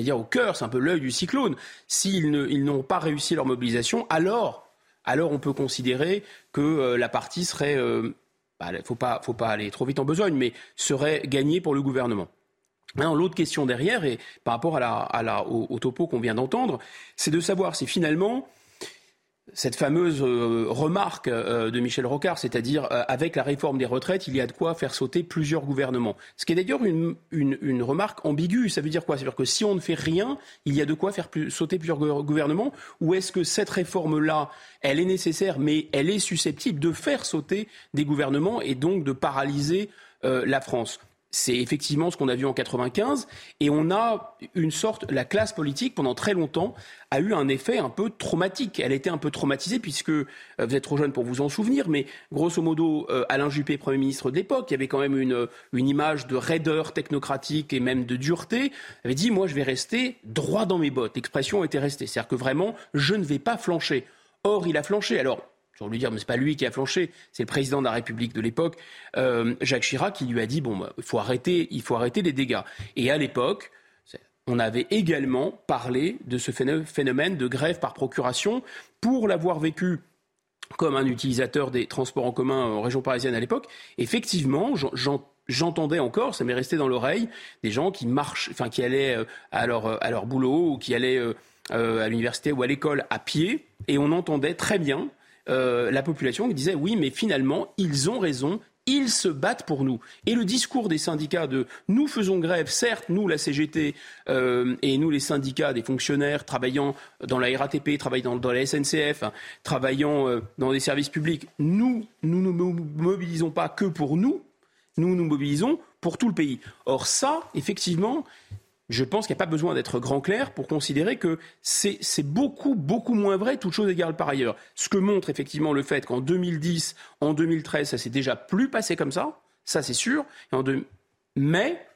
dire, au cœur, c'est un peu l'œil du cyclone. S'ils n'ont pas réussi leur mobilisation, alors, alors on peut considérer que euh, la partie serait, euh, bah, faut pas, faut pas aller trop vite en besogne, mais serait gagnée pour le gouvernement. Maintenant, l'autre question derrière, et par rapport à la, à la, au topo qu'on vient d'entendre, c'est de savoir si finalement cette fameuse euh, remarque euh, de Michel Rocard, c'est-à-dire euh, avec la réforme des retraites, il y a de quoi faire sauter plusieurs gouvernements. Ce qui est d'ailleurs une, une, remarque ambiguë. Ça veut dire quoi? Ça veut dire que si on ne fait rien, il y a de quoi faire sauter plusieurs gouvernements? Ou est-ce que cette réforme-là, elle est nécessaire, mais elle est susceptible de faire sauter des gouvernements et donc de paralyser la France? C'est effectivement ce qu'on a vu en 95, et on a une sorte, la classe politique pendant très longtemps a eu un effet un peu traumatique. Elle était un peu traumatisée puisque euh, vous êtes trop jeune pour vous en souvenir, mais grosso modo, euh, Alain Juppé, Premier ministre de l'époque, il y avait quand même une, une image de raideur technocratique et même de dureté, avait dit moi je vais rester droit dans mes bottes. L'expression était restée, c'est-à-dire que vraiment je ne vais pas flancher. Or il a flanché. Alors je lui dire, mais c'est pas lui qui a flanché, c'est le président de la République de l'époque, euh, Jacques Chirac, qui lui a dit bon, bah, faut arrêter, il faut arrêter les dégâts. Et à l'époque, on avait également parlé de ce phénomène de grève par procuration pour l'avoir vécu comme un utilisateur des transports en commun en région parisienne à l'époque. Effectivement, j'entendais encore, ça m'est resté dans l'oreille, des gens qui marchent, enfin qui allaient euh, à leur, à leur boulot ou qui allaient euh, à l'université ou à l'école à pied, et on entendait très bien euh, la population qui disait oui, mais finalement, ils ont raison, ils se battent pour nous. Et le discours des syndicats de nous faisons grève, certes, nous, la CGT, euh, et nous, les syndicats des fonctionnaires travaillant dans la RATP, travaillant dans, la SNCF, travaillant euh, dans des services publics, nous, nous ne nous mobilisons pas que pour nous, nous nous mobilisons pour tout le pays. Or ça, effectivement, je pense qu'il n'y a pas besoin d'être grand clair pour considérer que c'est beaucoup, beaucoup moins vrai, toute chose égale par ailleurs. Ce que montre effectivement le fait qu'en 2010, en 2013, ça s'est déjà plus passé comme ça, ça c'est sûr. Mais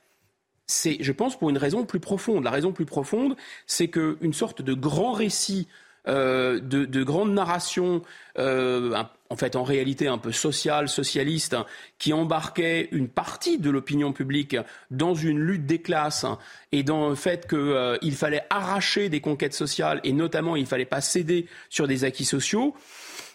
c'est, je pense, pour une raison plus profonde. La raison plus profonde, c'est qu'une sorte de grand récit euh, de, de grandes narrations, euh, en fait en réalité un peu sociales, socialistes, hein, qui embarquaient une partie de l'opinion publique dans une lutte des classes hein, et dans le fait qu'il euh, fallait arracher des conquêtes sociales et notamment il ne fallait pas céder sur des acquis sociaux.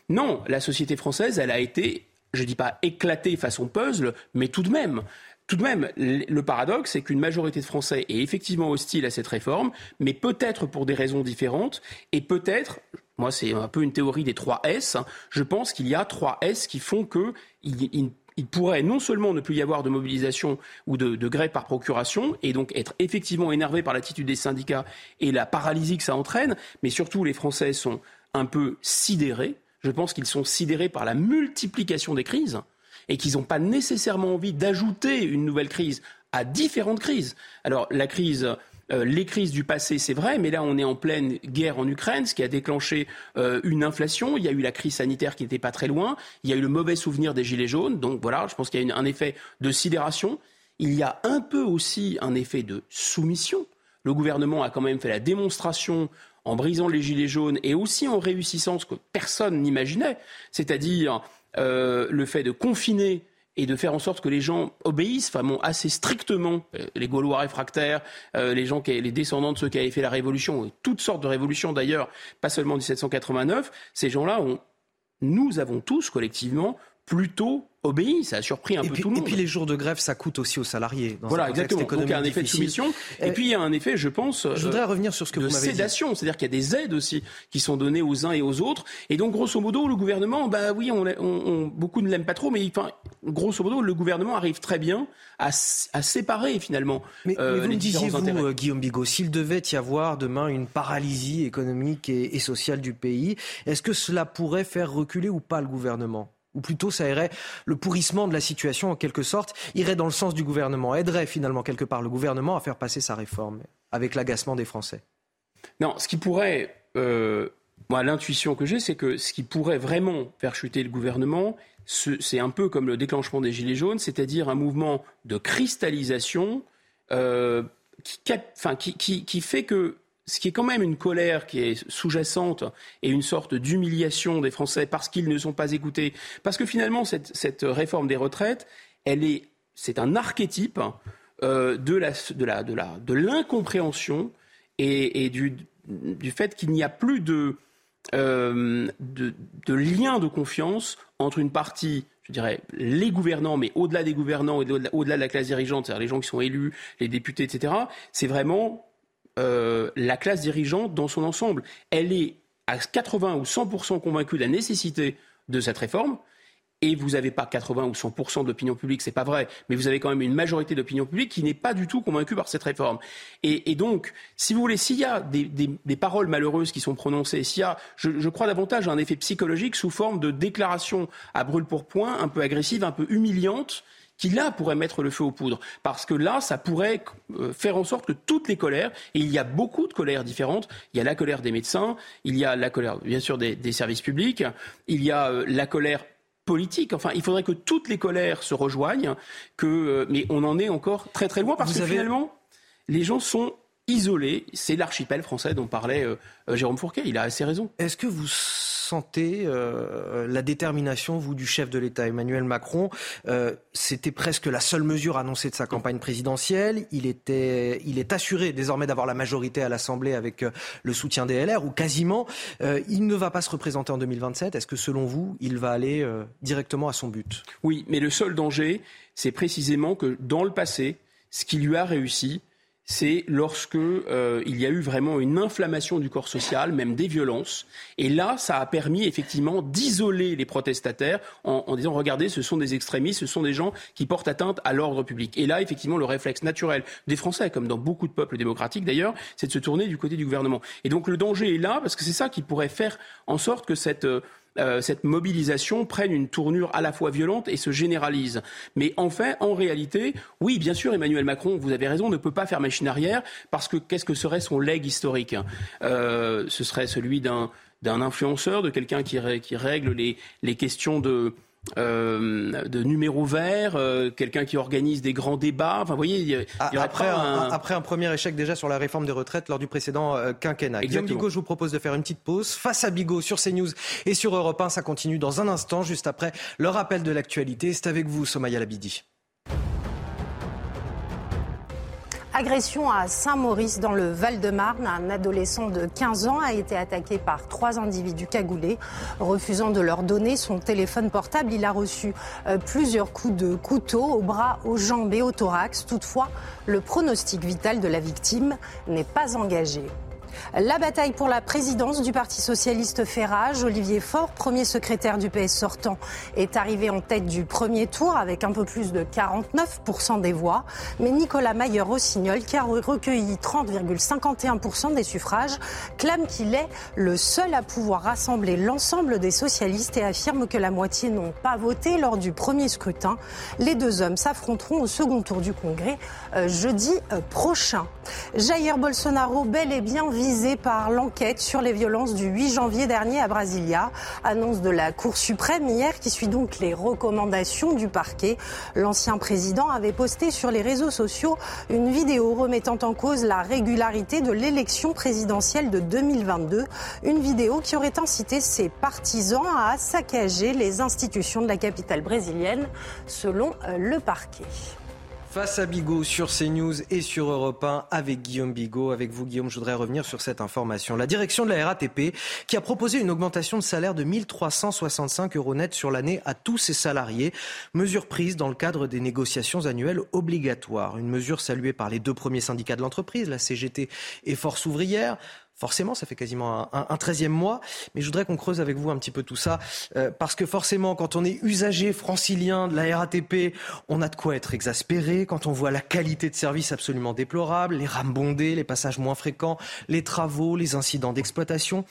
Non, la société française, elle a été, je ne dis pas éclatée façon puzzle, mais tout de même tout de même, le paradoxe, c'est qu'une majorité de Français est effectivement hostile à cette réforme, mais peut-être pour des raisons différentes, et peut-être, moi c'est un peu une théorie des trois S, je pense qu'il y a trois S qui font que il, pourrait non seulement ne plus y avoir de mobilisation ou de, de, grève par procuration, et donc être effectivement énervé par l'attitude des syndicats et la paralysie que ça entraîne, mais surtout les Français sont un peu sidérés. Je pense qu'ils sont sidérés par la multiplication des crises et qu'ils n'ont pas nécessairement envie d'ajouter une nouvelle crise à différentes crises. Alors la crise euh, les crises du passé, c'est vrai, mais là, on est en pleine guerre en Ukraine, ce qui a déclenché euh, une inflation. Il y a eu la crise sanitaire qui n'était pas très loin. Il y a eu le mauvais souvenir des Gilets jaunes. Donc voilà, je pense qu'il y a un effet de sidération. Il y a un peu aussi un effet de soumission. Le gouvernement a quand même fait la démonstration en brisant les Gilets jaunes et aussi en réussissant ce que personne n'imaginait, c'est-à-dire euh, le fait de confiner et de faire en sorte que les gens obéissent vraiment assez strictement, euh, les Gaulois réfractaires, euh, les gens qui, les descendants de ceux qui avaient fait la révolution, toutes sortes de révolutions d'ailleurs, pas seulement 1789, ces gens-là ont, nous avons tous collectivement plutôt obéi. Ça a surpris un peu tout le monde. Et puis les jours de grève, ça coûte aussi aux salariés. Dans voilà, exactement. Donc il y a un effet de soumission. Et, puis il y a un effet, je pense, je voudrais revenir sur ce que de vous m'avez sédation. C'est-à-dire qu'il y a des aides aussi qui sont données aux uns et aux autres. Et donc grosso modo, le gouvernement, bah oui, on, on, beaucoup ne l'aiment pas trop, mais enfin, grosso modo, le gouvernement arrive très bien à, à séparer finalement. Mais, euh, mais vous me disiez, vous, euh, Guillaume Bigot, s'il devait y avoir demain une paralysie économique et, et sociale du pays, est-ce que cela pourrait faire reculer ou pas le gouvernement? Ou plutôt ça irait, le pourrissement de la situation en quelque sorte, irait dans le sens du gouvernement, aiderait finalement quelque part le gouvernement à faire passer sa réforme, avec l'agacement des Français. Non, ce qui pourrait, euh, moi l'intuition que j'ai, c'est que ce qui pourrait vraiment faire chuter le gouvernement, c'est un peu comme le déclenchement des Gilets jaunes, c'est-à-dire un mouvement de cristallisation euh, qui, fait que ce qui est quand même une colère qui est sous-jacente et une sorte d'humiliation des Français parce qu'ils ne sont pas écoutés. Parce que finalement, cette, réforme des retraites, elle est, c'est un archétype euh, de, l'incompréhension et, du, fait qu'il n'y a plus de, euh, de, de, lien de confiance entre une partie, je dirais, les gouvernants, mais au-delà des gouvernants et au-delà de la classe dirigeante, c'est-à-dire les gens qui sont élus, les députés, etc. C'est vraiment euh, la classe dirigeante dans son ensemble. Elle est à 80 ou 100% convaincue de la nécessité de cette réforme. Et vous n'avez pas 80 ou 100% de l'opinion publique, c'est pas vrai, mais vous avez quand même une majorité d'opinion publique qui n'est pas du tout convaincue par cette réforme. Et, donc, si vous voulez, s'il y a des, paroles malheureuses qui sont prononcées, s'il y a, je, crois davantage un effet psychologique sous forme de déclarations à brûle pour point, un peu agressives, un peu humiliantes, qui là pourrait mettre le feu aux poudres. Parce que là, ça pourrait euh, faire en sorte que toutes les colères, et il y a beaucoup de colères différentes, il y a la colère des médecins, il y a la colère bien sûr des, services publics, il y a euh, la colère politique. Enfin, il faudrait que toutes les colères se rejoignent, que, euh, mais on en est encore très très loin parce que finalement, les gens sont isolés. C'est l'archipel français dont parlait Jérôme Fourquet. Il a assez raison. Est-ce que vous sentez euh, la détermination, vous, du chef de l'État, Emmanuel Macron? Euh, C'était presque la seule mesure annoncée de sa campagne présidentielle. Il, était, il est assuré désormais d'avoir la majorité à l'Assemblée avec euh, le soutien des LR, ou quasiment. il ne va pas se représenter en 2027. Est-ce que, selon vous, il va aller directement à son but? Oui, mais le seul danger, c'est précisément que dans le passé, ce qui lui a réussi, c'est lorsque euh, il y a eu vraiment une inflammation du corps social, même des violences. Et là, ça a permis effectivement d'isoler les protestataires en, en, disant regardez, ce sont des extrémistes, ce sont des gens qui portent atteinte à l'ordre public. Et là, effectivement, le réflexe naturel des Français, comme dans beaucoup de peuples démocratiques d'ailleurs, c'est de se tourner du côté du gouvernement. Et donc le danger est là parce que c'est ça qui pourrait faire en sorte que cette euh, euh, cette mobilisation prenne une tournure à la fois violente et se généralise. Mais en fait, en réalité, oui, bien sûr, Emmanuel Macron, vous avez raison, ne peut pas faire machine arrière parce que qu'est-ce que serait son leg historique? Euh, Ce serait celui d'un d'un influenceur, de quelqu'un qui, qui, règle les, les questions de, euh, de numéro vert, euh, quelqu'un qui organise des grands débats. Enfin, vous voyez, il y, y ah, après, un... après un premier échec déjà sur la réforme des retraites lors du précédent euh, quinquennat. Guillaume Bigot, je vous propose de faire une petite pause. Face à Bigot sur CNews et sur Europe 1, ça continue dans un instant, juste après le rappel de l'actualité. C'est avec vous, Somaya Labidi. Agression à Saint-Maurice dans le Val-de-Marne. Un adolescent de 15 ans a été attaqué par trois individus cagoulés. Refusant de leur donner son téléphone portable, il a reçu euh, plusieurs coups de couteau au bras, aux jambes et au thorax. Toutefois, le pronostic vital de la victime n'est pas engagé. La bataille pour la présidence du Parti socialiste fait rage. Olivier Faure, premier secrétaire du PS sortant, est arrivé en tête du premier tour avec un peu plus de 49% des voix. Mais Nicolas Mayer-Rossignol, qui a recueilli 30,51% des suffrages, clame qu'il est le seul à pouvoir rassembler l'ensemble des socialistes et affirme que la moitié n'ont pas voté lors du premier scrutin. Les deux hommes s'affronteront au second tour du Congrès euh, jeudi euh, prochain. Jair Bolsonaro, bel et bien visé par l'enquête sur les violences du 8 janvier dernier à Brasilia. Annonce de la Cour suprême hier qui suit donc les recommandations du parquet. L'ancien président avait posté sur les réseaux sociaux une vidéo remettant en cause la régularité de l'élection présidentielle de 2022. Une vidéo qui aurait incité ses partisans à saccager les institutions de la capitale brésilienne, selon euh, le parquet. Face à Bigot sur CNews et sur Europe 1 avec Guillaume Bigot. Avec vous, Guillaume, je voudrais revenir sur cette information. La direction de la RATP qui a proposé une augmentation de salaire de 1365 euros net sur l'année à tous ses salariés. Mesure prise dans le cadre des négociations annuelles obligatoires. Une mesure saluée par les deux premiers syndicats de l'entreprise, la CGT et Force ouvrière. Forcément, ça fait quasiment un, treizième mois, mais je voudrais qu'on creuse avec vous un petit peu tout ça, euh, parce que forcément, quand on est usager francilien de la RATP, on a de quoi être exaspéré quand on voit la qualité de service absolument déplorable, les rames bondées, les passages moins fréquents, les travaux, les incidents d'exploitation,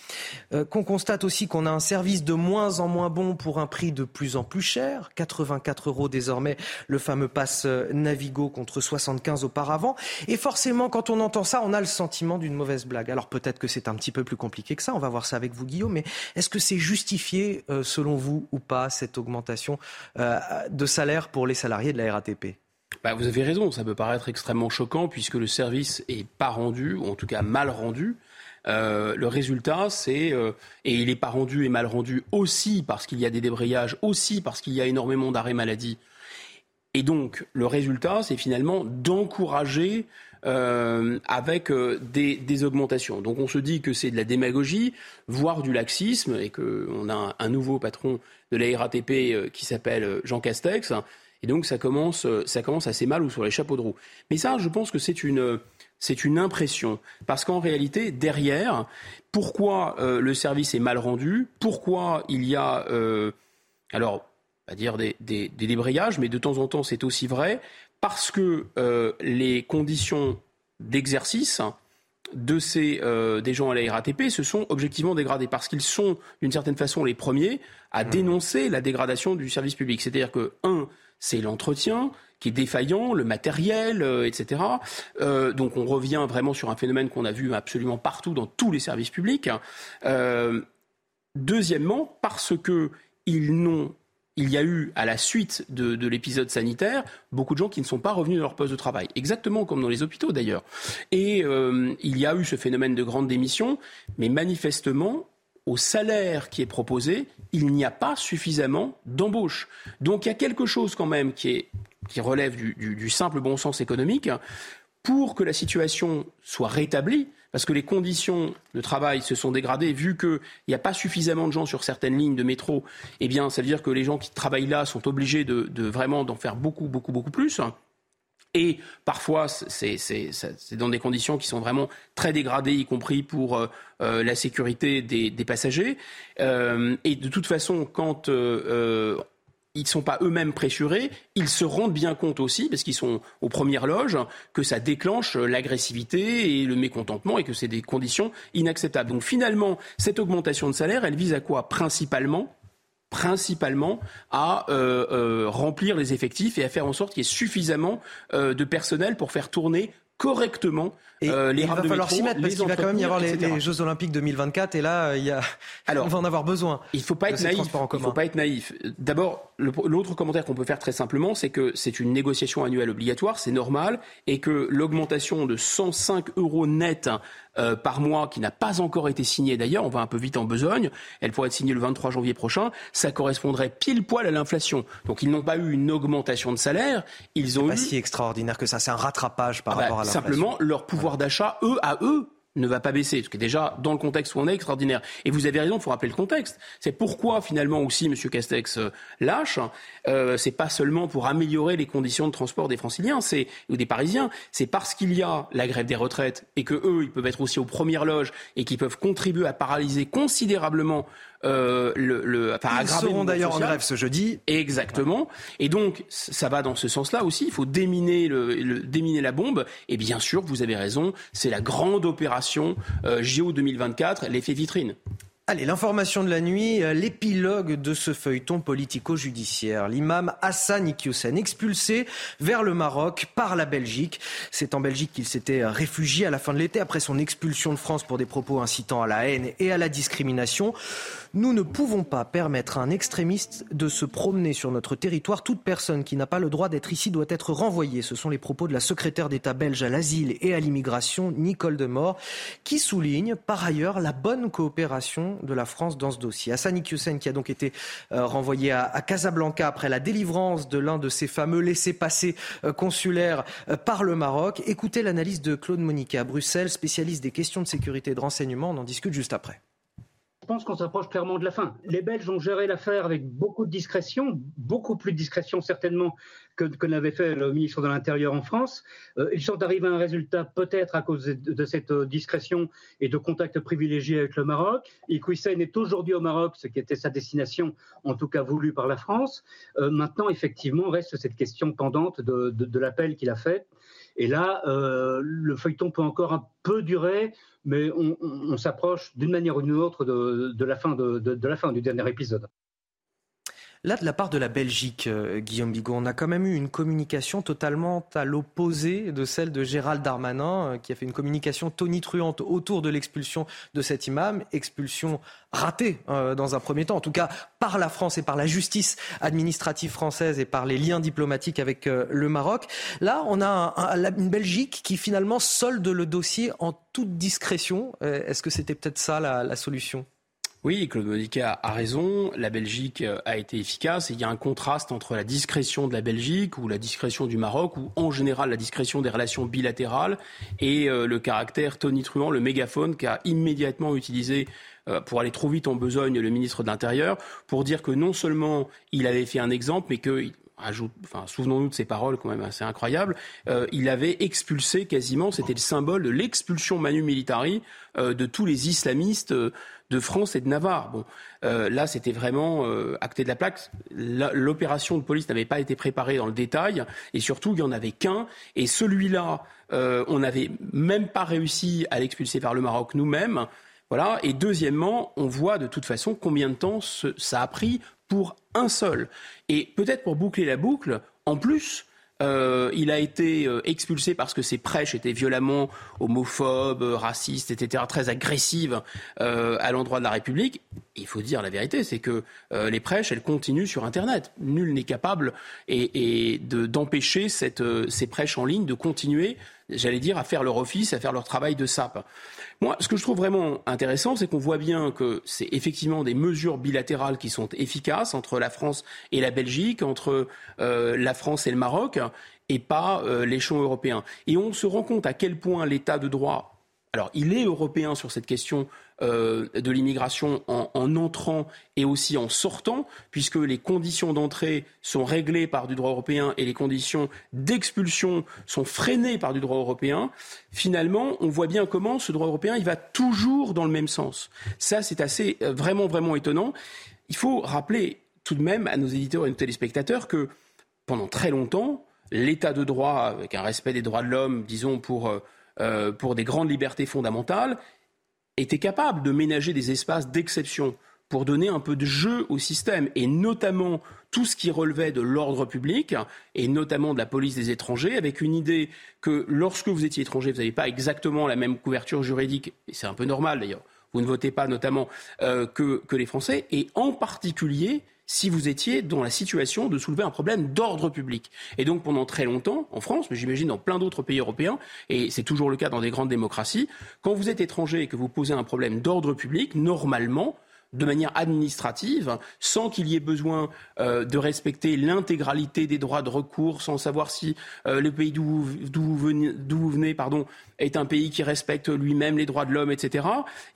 euh, qu'on constate aussi qu'on a un service de moins en moins bon pour un prix de plus en plus cher, 84 euros désormais, le fameux pass euh, Navigo contre 75 auparavant, et forcément, quand on entend ça, on a le sentiment d'une mauvaise blague. Alors peut-être que c'est un petit peu plus compliqué que ça. On va voir ça avec vous, Guillaume. Mais est-ce que c'est justifié, euh, selon vous, ou pas, cette augmentation euh, de salaire pour les salariés de la RATP bah, vous avez raison, ça peut paraître extrêmement choquant puisque le service est pas rendu, ou en tout cas mal rendu. Euh, le résultat, c'est et il n'est pas rendu et mal rendu aussi parce qu'il y a des débrayages, aussi parce qu'il y a énormément d'arrêts maladie. Et donc, le résultat, c'est finalement d'encourager euh, avec euh, des, augmentations. Donc on se dit que c'est de la démagogie, voire du laxisme, et qu'on a un, nouveau patron de la RATP euh, qui s'appelle Jean Castex. Et donc ça commence, ça commence assez mal ou sur les chapeaux de roue. Mais ça, je pense que c'est une, impression. Parce qu'en réalité, derrière, pourquoi le service est mal rendu Pourquoi il y a, alors, à dire des débrayages, mais de temps en temps c'est aussi vrai, parce que euh, les conditions d'exercice de ces euh, des gens à la RATP se sont objectivement dégradées parce qu'ils sont d'une certaine façon les premiers à mmh. dénoncer la dégradation du service public. C'est-à-dire que un, c'est l'entretien qui est défaillant, le matériel, euh, etc. donc on revient vraiment sur un phénomène qu'on a vu absolument partout dans tous les services publics. deuxièmement, parce que ils n'ont il y a eu, à la suite de, l'épisode sanitaire, beaucoup de gens qui ne sont pas revenus de leur poste de travail. Exactement comme dans les hôpitaux d'ailleurs. Et euh, il y a eu ce phénomène de grande démission, mais manifestement, au salaire qui est proposé, il n'y a pas suffisamment d'embauche. Donc il y a quelque chose quand même qui, relève du simple bon sens économique pour que la situation soit rétablie parce que les conditions de travail se sont dégradées, vu qu'il n'y a pas suffisamment de gens sur certaines lignes de métro, eh bien, ça veut dire que les gens qui travaillent là sont obligés de, vraiment d'en faire beaucoup, beaucoup, beaucoup plus. Et parfois, c'est dans des conditions qui sont vraiment très dégradées, y compris pour euh, euh, la sécurité des, passagers. Euh, et de toute façon, quand ils ne sont pas eux-mêmes pressurés, ils se rendent bien compte aussi, parce qu'ils sont aux premières loges, que ça déclenche l'agressivité et le mécontentement et que c'est des conditions inacceptables. Donc finalement, cette augmentation de salaire, elle vise à quoi? Principalement principalement à euh, euh, remplir les effectifs et à faire en sorte qu'il y ait suffisamment euh, de personnel pour faire tourner correctement et euh, les il va falloir s'y mettre parce qu'il va quand même y avoir les, Jeux Olympiques 2024 et là, il y a, Alors, on va en avoir besoin. Il faut pas être naïf. Il faut pas être naïf. D'abord, l'autre commentaire qu'on peut faire très simplement, c'est que c'est une négociation annuelle obligatoire, c'est normal, et que l'augmentation de 105 euros net euh, par mois qui n'a pas encore été signée d'ailleurs, on va un peu vite en besogne, elle pourrait être signée le 23 janvier prochain, ça correspondrait pile poil à l'inflation. Donc ils n'ont pas eu une augmentation de salaire, ils ont pas eu... si extraordinaire que ça, c'est un rattrapage par ah bah, rapport à l'inflation. Simplement, leur pouvoir d'achat, eux, à eux, ne va pas baisser, ce qui est déjà dans le contexte où on est extraordinaire. Et vous avez raison, il faut rappeler le contexte. C'est pourquoi finalement aussi M. Castex euh, lâche. Euh, c'est pas seulement pour améliorer les conditions de transport des Franciliens, ou des Parisiens. C'est parce qu'il y a la grève des retraites et que eux, ils peuvent être aussi aux premières loges et qui peuvent contribuer à paralyser considérablement euh, le, le, enfin, Ils seront d'ailleurs en grève ce jeudi. Exactement. Et donc, ça va dans ce sens-là aussi. Il faut déminer, le, déminer la bombe. Et bien sûr, vous avez raison, c'est la grande opération euh, JO 2024, l'effet vitrine. Allez, l'information de la nuit, euh, l'épilogue de ce feuilleton politico-judiciaire. L'imam Hassan Iqiyoussen, expulsé vers le Maroc par la Belgique. C'est en Belgique qu'il s'était réfugié à la fin de l'été après son expulsion de France pour des propos incitant à la haine et à la discrimination. Nous ne pouvons pas permettre à un extrémiste de se promener sur notre territoire. Toute personne qui n'a pas le droit d'être ici doit être renvoyée. Ce sont les propos de la secrétaire d'État belge à l'asile et à l'immigration, Nicole Demort, qui souligne par ailleurs la bonne coopération de la France dans ce dossier. Hassan Iqiyoussen qui a donc été euh, renvoyé à, Casablanca après la délivrance de l'un de ces fameux laissés-passer euh, consulaires euh, par le Maroc. Écoutez l'analyse de Claude Monica à Bruxelles, spécialiste des questions de sécurité et de renseignement. On en discute juste après pense qu'on s'approche clairement de la fin. Les Belges ont géré l'affaire avec beaucoup de discrétion, beaucoup plus de discrétion certainement que, que n'avait fait le ministre de l'Intérieur en France. Euh, ils sont arrivés à un résultat peut-être à cause de, cette discrétion et de contacts privilégiés avec le Maroc. Iqoussen est aujourd'hui au Maroc, ce qui était sa destination, en tout cas voulue par la France. Euh, maintenant, effectivement, reste cette question pendante de, l'appel qu'il a fait. Et là, euh, le feuilleton peut encore un peu durer, mais on, s'approche d'une manière ou d'une autre de, la fin de la fin du dernier épisode. Là, de la part de la Belgique, euh, Guillaume Bigot, on a quand même eu une communication totalement à l'opposé de celle de Gérald Darmanin, euh, qui a fait une communication tonitruante autour de l'expulsion de cet imam, expulsion ratée euh, dans un premier temps, en tout cas par la France et par la justice administrative française et par les liens diplomatiques avec le Maroc. Là, on a une Belgique qui finalement solde le dossier en toute discrétion. Est-ce que c'était peut-être ça la solution? Oui, Claude Modica a raison. La Belgique euh, a été efficace. il y a un contraste entre la discrétion de la Belgique ou la discrétion du Maroc ou en général la discrétion des relations bilatérales et euh, le caractère tonitruant, le mégaphone qu'a immédiatement utilisé euh, pour aller trop vite en besogne le ministre de l'Intérieur pour dire que non seulement il avait fait un exemple, mais que souvenons-nous de ces paroles quand même assez incroyables, il avait expulsé quasiment, c'était le symbole de l'expulsion manu militari de tous les islamistes de France et de Navarre. Bon, euh, là, c'était vraiment euh, acté de la plaque. L'opération de police n'avait pas été préparée dans le détail, et surtout, il n'y en avait qu'un. Et celui-là, euh, on n'avait même pas réussi à l'expulser vers le Maroc nous-mêmes. Voilà. Et deuxièmement, on voit de toute façon combien de temps ça a pris pour un seul. Et peut-être pour boucler la boucle, en plus, euh, il a été euh, expulsé parce que ses prêches étaient violemment homophobes, racistes, etc., très agressives euh, à l'endroit de la République. il faut dire la vérité, c'est que les prêches, elles continuent sur Internet. Nul n'est capable et, d'empêcher ces prêches en ligne de continuer, j'allais dire, à faire leur office, à faire leur travail de sape. Moi, ce que je trouve vraiment intéressant, c'est qu'on voit bien que c'est effectivement des mesures bilatérales qui sont efficaces entre la France et la Belgique, entre euh, la France et le Maroc, et pas euh, l'échelon européen. Et on se rend compte à quel point l'état de droit alors il est européen sur cette question euh, de l'immigration en, entrant et aussi en sortant, puisque les conditions d'entrée sont réglées par du droit européen et les conditions d'expulsion sont freinées par du droit européen, finalement, on voit bien comment ce droit européen, il va toujours dans le même sens. Ça, c'est assez euh, vraiment, vraiment étonnant. Il faut rappeler tout de même à nos éditeurs et nos téléspectateurs que pendant très longtemps, l'état de droit, avec un respect des droits de l'homme, disons, pour, euh, pour des grandes libertés fondamentales, était capable de ménager des espaces d'exception pour donner un peu de jeu au système, et notamment tout ce qui relevait de l'ordre public, et notamment de la police des étrangers, avec une idée que lorsque vous étiez étranger, vous n'avez pas exactement la même couverture juridique, et c'est un peu normal d'ailleurs, vous ne votez pas notamment euh, que, que les Français, et en particulier si vous étiez dans la situation de soulever un problème d'ordre public. Et donc pendant très longtemps, en France, mais j'imagine dans plein d'autres pays européens, et c'est toujours le cas dans des grandes démocraties, quand vous êtes étranger et que vous posez un problème d'ordre public, normalement, de manière administrative, sans qu'il y ait besoin euh, de respecter l'intégralité des droits de recours, sans savoir si euh, le pays d'où vous venez, est un pays qui respecte lui-même les droits de l'homme, etc.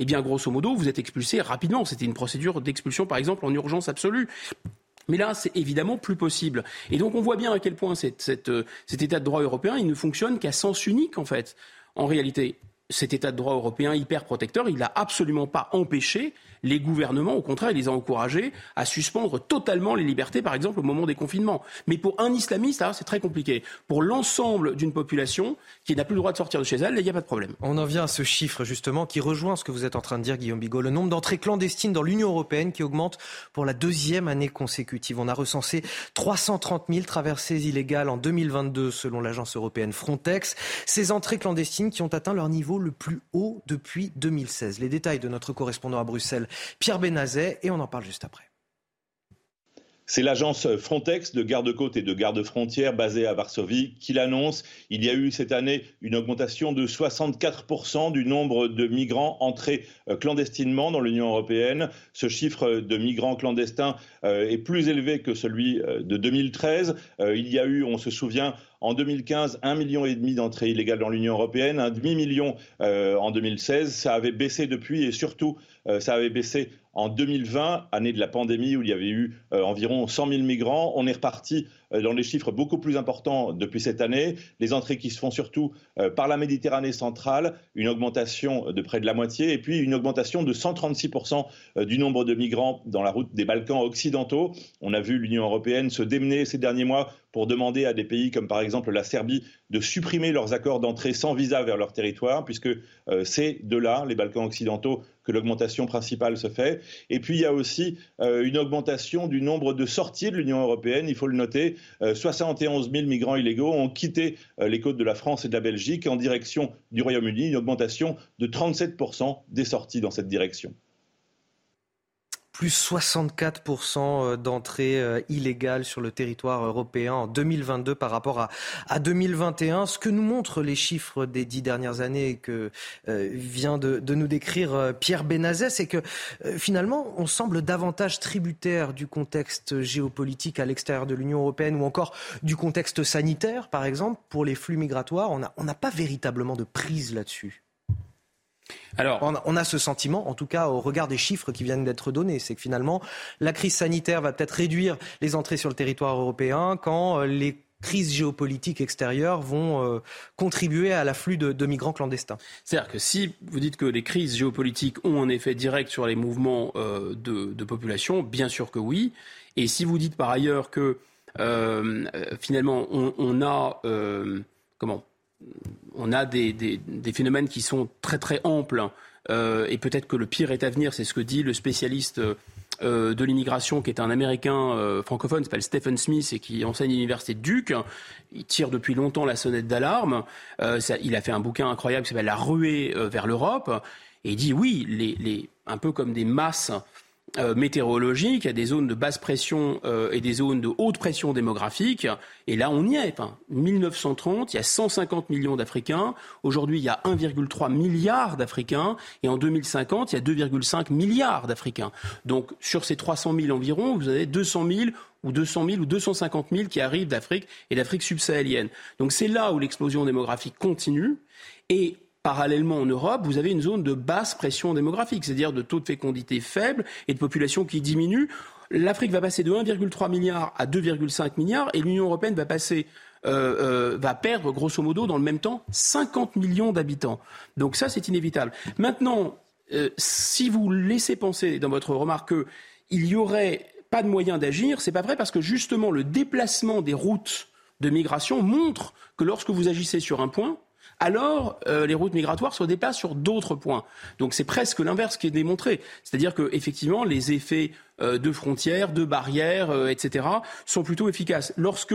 Eh bien, grosso modo, vous êtes expulsé rapidement. C'était une procédure d'expulsion, par exemple, en urgence absolue. Mais là, c'est évidemment plus possible. Et donc, on voit bien à quel point euh, cet état de droit européen, il ne fonctionne qu'à sens unique, en fait. En réalité, cet état de droit européen hyper protecteur, il n'a absolument pas empêché les gouvernements, au contraire, il les a encouragés à suspendre totalement les libertés, par exemple, au moment des confinements. Mais pour un islamiste, c'est très compliqué. Pour l'ensemble d'une population qui n'a plus le droit de sortir de chez elle, il n'y a pas de problème. On en vient à ce chiffre, justement, qui rejoint ce que vous êtes en train de dire, Guillaume Bigot. Le nombre d'entrées clandestines dans l'Union européenne qui augmente pour la deuxième année consécutive. On a recensé 330 000 traversées illégales en 2022, selon l'agence européenne Frontex. Ces entrées clandestines qui ont atteint leur niveau le plus haut depuis 2016. Les détails de notre correspondant à Bruxelles, Pierre Benazet, et on en parle juste après. C'est l'agence Frontex de garde-côte et de garde-frontière basée à Varsovie qui l'annonce. Il y a eu cette année une augmentation de 64% du nombre de migrants entrés euh, clandestinement dans l'Union européenne. Ce chiffre de migrants clandestins euh, est plus élevé que celui euh, de 2013. Il y a eu, on se souvient, en 2015, un million et demi d'entrées illégales dans l'Union européenne, un demi-million en 2016. Ça avait baissé depuis et surtout, ça avait baissé en 2020, année de la pandémie où il y avait eu euh, environ 100 000 migrants, on est reparti euh, dans des chiffres beaucoup plus importants depuis cette année. Les entrées qui se font surtout euh, par la Méditerranée centrale, une augmentation de près de la moitié, et puis une augmentation de 136% euh, du nombre de migrants dans la route des Balkans occidentaux. On a vu l'Union européenne se démener ces derniers mois pour demander à des pays comme par exemple la Serbie de supprimer leurs accords d'entrée sans visa vers leur territoire, puisque c'est de là, les Balkans occidentaux, que l'augmentation principale se fait. Et puis il y a aussi une augmentation du nombre de sorties de l'Union européenne, il faut le noter. 71 euh, 000 migrants illégaux ont quitté euh, les côtes de la France et de la Belgique en direction du Royaume-Uni, une augmentation de 37 des sorties dans cette direction plus 64% euh, d'entrées euh, illégales sur le territoire européen en 2022 par rapport à, à 2021. Ce que nous montrent les chiffres des dix dernières années que euh, vient de, de, nous décrire Pierre Benazet, c'est que finalement, on semble davantage tributaire du contexte géopolitique à l'extérieur de l'Union européenne ou encore du contexte sanitaire, par exemple, pour les flux migratoires. On n'a pas véritablement de prise là-dessus. Alors, on a, ce sentiment, en tout cas au regard des chiffres qui viennent d'être donnés, c'est que finalement, la crise sanitaire va peut-être réduire les entrées sur le territoire européen quand euh, les crises géopolitiques extérieures vont euh, contribuer à l'afflux de, migrants clandestins. C'est-à-dire que si vous dites que les crises géopolitiques ont un effet direct sur les mouvements euh, de, population, bien sûr que oui. Et si vous dites par ailleurs que finalement on, on a comment on a des, phénomènes qui sont très très amples euh, et peut-être que le pire est à venir, c'est ce que dit le spécialiste euh, de l'immigration qui est un Américain euh, francophone, s'appelle Stephen Smith et qui enseigne à l'université de Duke. Il tire depuis longtemps la sonnette d'alarme. il a fait un bouquin incroyable qui s'appelle La ruée vers l'Europe et il dit oui, les, un peu comme des masses euh, météorologique, il y a des zones de basse pression euh, et des zones de haute pression démographique. Et là, on y est. Enfin, 1930, il y a 150 millions d'Africains. Aujourd'hui, il y a 1,3 milliard d'Africains. Et en 2050, il y a 2,5 milliards d'Africains. Donc, sur ces 300 000 environ, vous avez 200 000 ou 200 000 ou 250 000 qui arrivent d'Afrique et d'Afrique subsahélienne. Donc, c'est là où l'explosion démographique continue. Et parallèlement en Europe, vous avez une zone de basse pression démographique, c'est-à-dire de taux de fécondité faible et de population qui diminue. L'Afrique va passer de 1,3 milliard à 2,5 milliards et l'Union européenne va passer euh, euh, va perdre grosso modo dans le même temps 50 millions d'habitants. Donc ça, c'est inévitable. Maintenant, euh, si vous laissez penser dans votre remarque qu'il y aurait pas de moyens d'agir, c'est pas vrai parce que justement le déplacement des routes de migration montre que lorsque vous agissez sur un point, alors les routes migratoires se déplacent sur d'autres points. Donc c'est presque l'inverse qui est démontré. C'est-à-dire que effectivement les effets de frontières, de barrières, etc., sont plutôt efficaces. Lorsque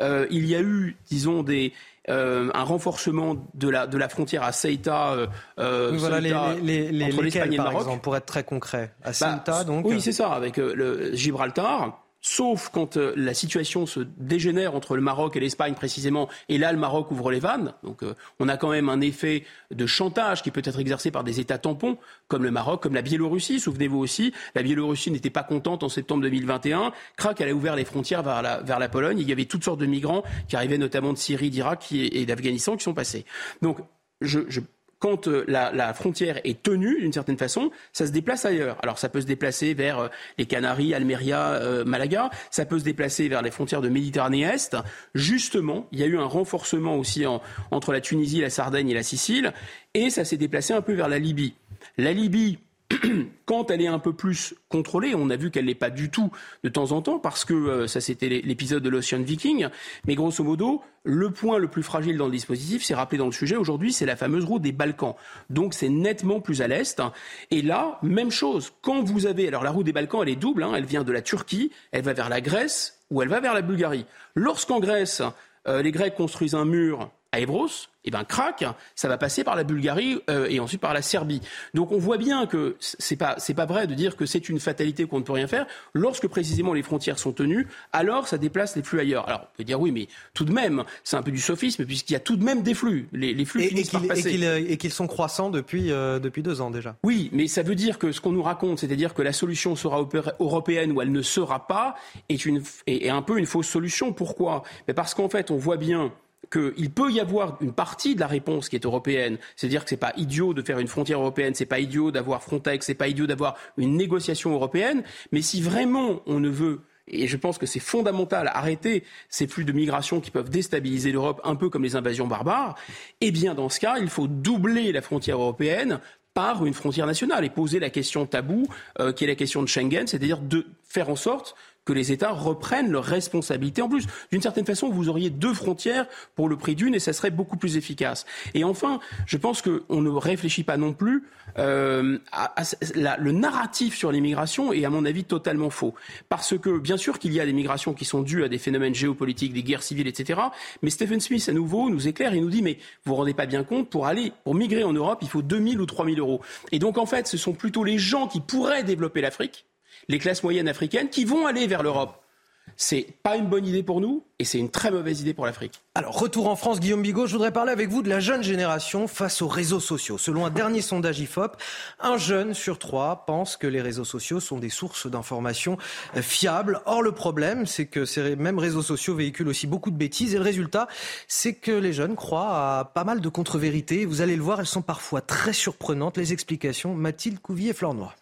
euh, il y a eu, disons, des, euh, un renforcement de la, de la frontière à Ceuta, euh, euh voilà, les, les, entre l'Espagne et le Maroc. Exemple, pour être très concret. À bah, Ceuta, donc. Oui, c'est ça, avec le Gibraltar sauf quand euh, la situation se dégénère entre le Maroc et l'Espagne précisément, et là le Maroc ouvre les vannes. Donc euh, on a quand même un effet de chantage qui peut être exercé par des États tampons, comme le Maroc, comme la Biélorussie. Souvenez-vous aussi, la Biélorussie n'était pas contente en septembre 2021. Crac, elle a ouvert les frontières vers la, vers la Pologne. Il y avait toutes sortes de migrants qui arrivaient notamment de Syrie, d'Irak et d'Afghanistan qui sont passés. Donc je, je quand euh, la, frontière est tenue d'une certaine façon, ça se déplace ailleurs. Alors ça peut se déplacer vers euh, les Canaries, Almeria, euh, Malaga, ça peut se déplacer vers les frontières de Méditerranée Est. Justement, il y a eu un renforcement aussi entre la Tunisie, la Sardaigne et la Sicile, et ça s'est déplacé un peu vers la Libye. La Libye, quand elle est un peu plus contrôlée, on a vu qu'elle n'est pas du tout de temps en temps, parce que euh, ça c'était l'épisode de l'Ocean Viking, mais grosso modo, le point le plus fragile dans le dispositif, c'est rappelé dans le sujet aujourd'hui, c'est la fameuse route des Balkans. Donc c'est nettement plus à l'est. Et là, même chose, quand vous avez, alors la route des Balkans, elle est double, hein, elle vient de la Turquie, elle va vers la Grèce ou elle va vers la Bulgarie. Lorsqu'en Grèce, euh, les Grecs construisent un mur à Evros, et eh ben crac, ça va passer par la Bulgarie euh, et ensuite par la Serbie. Donc on voit bien que c'est pas c'est pas vrai de dire que c'est une fatalité qu'on ne peut rien faire. Lorsque précisément les frontières sont tenues, alors ça déplace les flux ailleurs. Alors on peut dire oui, mais tout de même, c'est un peu du sophisme puisqu'il y a tout de même des flux. Les, flux par passer. Et qu'ils sont croissants depuis euh, depuis deux ans déjà. Oui, mais ça veut dire que ce qu'on nous raconte, c'est-à-dire que la solution sera européenne ou elle ne sera pas, est une est un peu une fausse solution. Pourquoi? Mais Parce qu'en fait, on voit bien qu'il peut y avoir une partie de la réponse qui est européenne, c'est-à-dire que c'est pas idiot de faire une frontière européenne, c'est pas idiot d'avoir Frontex, c'est pas idiot d'avoir une négociation européenne, mais si vraiment on ne veut et je pense que c'est fondamental arrêter ces flux de migration qui peuvent déstabiliser l'Europe un peu comme les invasions barbares, eh bien dans ce cas, il faut doubler la frontière européenne par une frontière nationale et poser la question taboue euh, qui est la question de Schengen, c'est-à-dire de faire en sorte que les États reprennent leurs responsabilités. En plus, d'une certaine façon, vous auriez deux frontières pour le prix d'une et ça serait beaucoup plus efficace. Et enfin, je pense qu'on ne réfléchit pas non plus euh, à, le narratif sur l'immigration est à mon avis totalement faux. Parce que bien sûr qu'il y a des migrations qui sont dues à des phénomènes géopolitiques, des guerres civiles, etc. Mais Stephen Smith à nouveau nous éclaire et nous dit mais vous vous rendez pas bien compte pour aller pour migrer en Europe il faut 2000 ou 3000 euros. Et donc en fait ce sont plutôt les gens qui pourraient développer l'Afrique les classes moyennes africaines qui vont aller vers l'Europe. C'est pas une bonne idée pour nous et c'est une très mauvaise idée pour l'Afrique. Alors, retour en France, Guillaume Bigot, je voudrais parler avec vous de la jeune génération face aux réseaux sociaux. Selon un dernier sondage IFOP, un jeune sur trois pense que les réseaux sociaux sont des sources d'informations fiables. Or, le problème, c'est que ces mêmes réseaux sociaux véhiculent aussi beaucoup de bêtises et le résultat, c'est que les jeunes croient à pas mal de contre-vérités. Vous allez le voir, elles sont parfois très surprenantes. Les explications, Mathilde Couvier et Fleur Noir.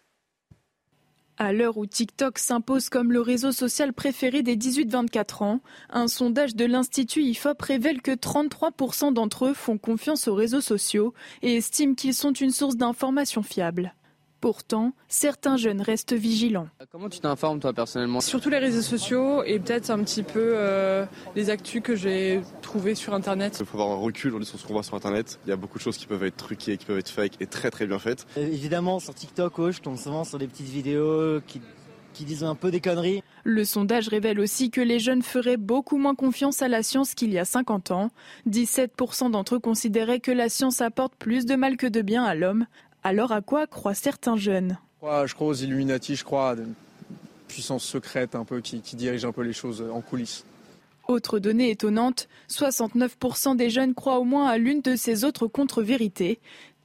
À l'heure où TikTok s'impose comme le réseau social préféré des 18-24 ans, un sondage de l'Institut IFOP révèle que 33% d'entre eux font confiance aux réseaux sociaux et estiment qu'ils sont une source d'informations fiables. Pourtant, certains jeunes restent vigilants. Comment tu t'informes toi personnellement Surtout les réseaux sociaux et peut-être un petit peu euh, les actus que j'ai trouvées sur Internet. Il faut avoir un recul sur ce qu'on voit sur Internet. Il y a beaucoup de choses qui peuvent être truquées, qui peuvent être fake et très très bien faites. Euh, évidemment, sur TikTok, oh, je tombe souvent sur des petites vidéos qui, qui disent un peu des conneries. Le sondage révèle aussi que les jeunes feraient beaucoup moins confiance à la science qu'il y a 50 ans. 17% d'entre eux considéraient que la science apporte plus de mal que de bien à l'homme, alors à quoi croient certains jeunes? Je crois aux Illuminati, je crois à une puissance secrète un peu qui, dirige un peu les choses en coulisses. Autre donnée étonnante, 69% des jeunes croient au moins à l'une de ces autres contre-vérités.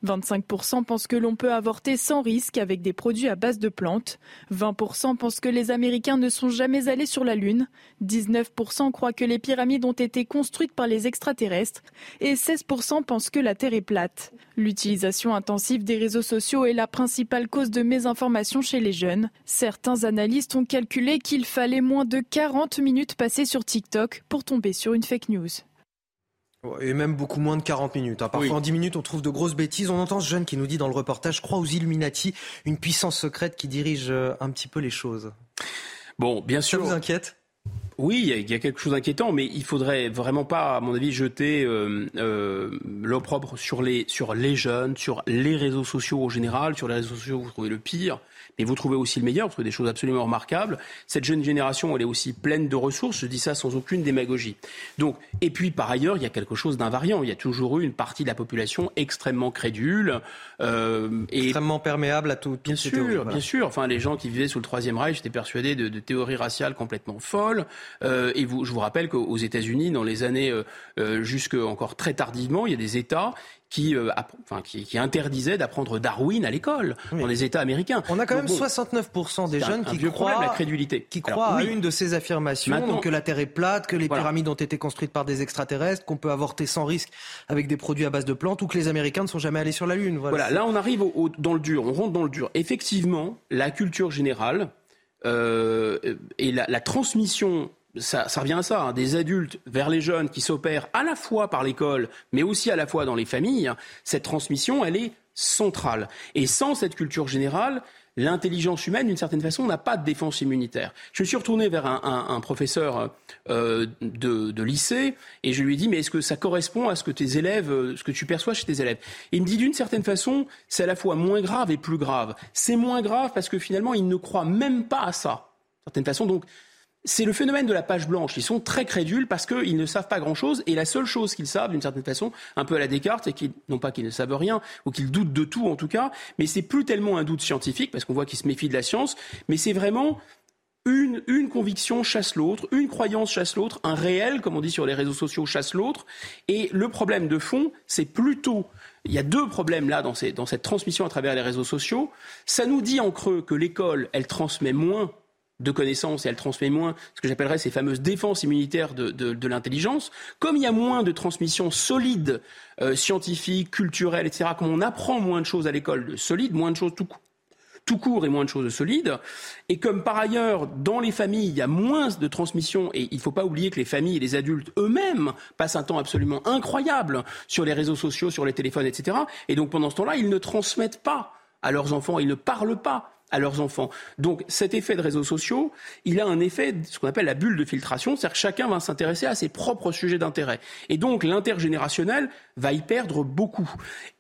25% pensent que l'on peut avorter sans risque avec des produits à base de plantes. 20% pensent que les Américains ne sont jamais allés sur la Lune. 19% croient que les pyramides ont été construites par les extraterrestres. Et 16% pensent que la Terre est plate. L'utilisation intensive des réseaux sociaux est la principale cause de mésinformation chez les jeunes. Certains analystes ont calculé qu'il fallait moins de 40 minutes passées sur TikTok pour tomber sur une fake news. Et même beaucoup moins de 40 minutes. Hein. Parfois en 10 minutes, on trouve de grosses bêtises. On entend ce jeune qui nous dit dans le reportage, croit aux Illuminati, une puissance secrète qui dirige euh, un petit peu les choses. Bon, bien sûr. Ça vous inquiète? Oui, il y, a quelque chose d'inquiétant, mais il faudrait vraiment pas, à mon avis, jeter euh, euh, l'opprobre sur les, sur les jeunes, sur les réseaux sociaux en général. Sur les réseaux sociaux, vous trouvez le pire mais vous trouvez aussi le meilleur, vous trouvez des choses absolument remarquables. Cette jeune génération, elle est aussi pleine de ressources, je dis ça sans aucune démagogie. Donc, et puis par ailleurs, il y a quelque chose d'invariant. Il y a toujours eu une partie de la population extrêmement crédule. Euh, et extrêmement perméable à tout. Bien sûr, bien sûr. Enfin, les gens qui vivaient sous le Troisième Reich étaient persuadés de, de théories raciales complètement folles. Euh, et vous, je vous rappelle qu'aux États-Unis, dans les années euh, euh, jusque encore très tardivement, il y a des États qui, euh, enfin, qui, qui, interdisait d'apprendre Darwin à l'école dans les États américains. On a quand même 69% des jeunes qui croient, la crédulité. qui croient à une de ces affirmations, que la Terre est plate, que les pyramides ont été construites par des extraterrestres, qu'on peut avorter sans risque avec des produits à base de plantes, ou que les Américains ne sont jamais allés sur la Lune. Voilà, là on arrive au, dans le dur, on rentre dans le dur. Effectivement, la culture générale euh, et la, la transmission ça, ça, revient à ça, hein, des adultes vers les jeunes qui s'opèrent à la fois par l'école, mais aussi à la fois dans les familles, cette transmission, elle est centrale. Et sans cette culture générale, l'intelligence humaine, d'une certaine façon, n'a pas de défense immunitaire. Je me suis retourné vers un, professeur euh, de, lycée et je lui ai dit, mais est-ce que ça correspond à ce que tes élèves, euh, ce que tu perçois chez tes élèves? Il me dit, d'une certaine façon, c'est à la fois moins grave et plus grave. C'est moins grave parce que finalement, ils ne croient même pas à ça. D'une certaine façon, donc, c'est le phénomène de la page blanche. Ils sont très crédules parce qu'ils ne savent pas grand-chose et la seule chose qu'ils savent, d'une certaine façon, un peu à la Descartes, c'est qu'ils, non pas qu'ils ne savent rien ou qu'ils doutent de tout en tout cas, mais c'est plus tellement un doute scientifique parce qu'on voit qu'ils se méfient de la science, mais c'est vraiment une, une, conviction chasse l'autre, une croyance chasse l'autre, un réel, comme on dit sur les réseaux sociaux, chasse l'autre. Et le problème de fond, c'est plutôt il y a deux problèmes là dans, dans cette transmission à travers les réseaux sociaux. Ça nous dit en creux que l'école, elle transmet moins de connaissances et elle transmet moins ce que j'appellerais ces fameuses défenses immunitaires de, de, de l'intelligence. Comme il y a moins de transmission solide, euh, scientifique, culturelle, etc., comme on apprend moins de choses à l'école de solide, moins de choses tout, tout court et moins de choses solides, et comme par ailleurs, dans les familles, il y a moins de transmission, et il ne faut pas oublier que les familles et les adultes eux-mêmes passent un temps absolument incroyable sur les réseaux sociaux, sur les téléphones, etc., et donc pendant ce temps-là, ils ne transmettent pas à leurs enfants, ils ne parlent pas à leurs enfants. Donc cet effet de réseaux sociaux, il a un effet, ce qu'on appelle la bulle de filtration, c'est-à-dire que chacun va s'intéresser à ses propres sujets d'intérêt. Et donc l'intergénérationnel va y perdre beaucoup.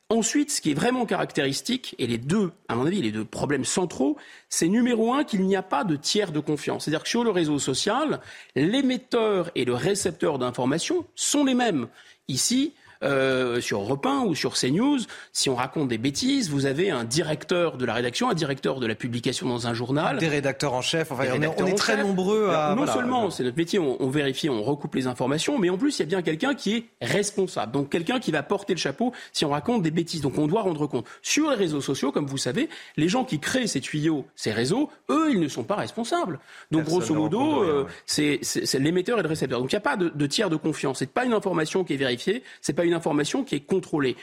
Ensuite, ce qui est vraiment caractéristique, et les deux, à mon avis, les deux problèmes centraux, c'est numéro un qu'il n'y a pas de tiers de confiance. C'est-à-dire que sur le réseau social, l'émetteur et le récepteur d'informations sont les mêmes. Ici, euh, sur Europe 1 ou sur CNews, si on raconte des bêtises, vous avez un directeur de la rédaction, un directeur de la publication dans un journal. Des rédacteurs en chef. Enfin, on, est, très nombreux à. non seulement, c'est notre métier, on, on, vérifie, on recoupe les informations, mais en plus, il y a bien quelqu'un qui est responsable. Donc, quelqu'un qui va porter le chapeau si on raconte des bêtises. Donc, on doit rendre compte. Sur les réseaux sociaux, comme vous savez, les gens qui créent ces tuyaux, ces réseaux, eux, ils ne sont pas responsables. Donc, grosso modo, euh, c'est l'émetteur et le récepteur. Donc, il n'y a pas de, de tiers de confiance. C'est pas une information qui est vérifiée. C'est pas une information qui est contrôlée.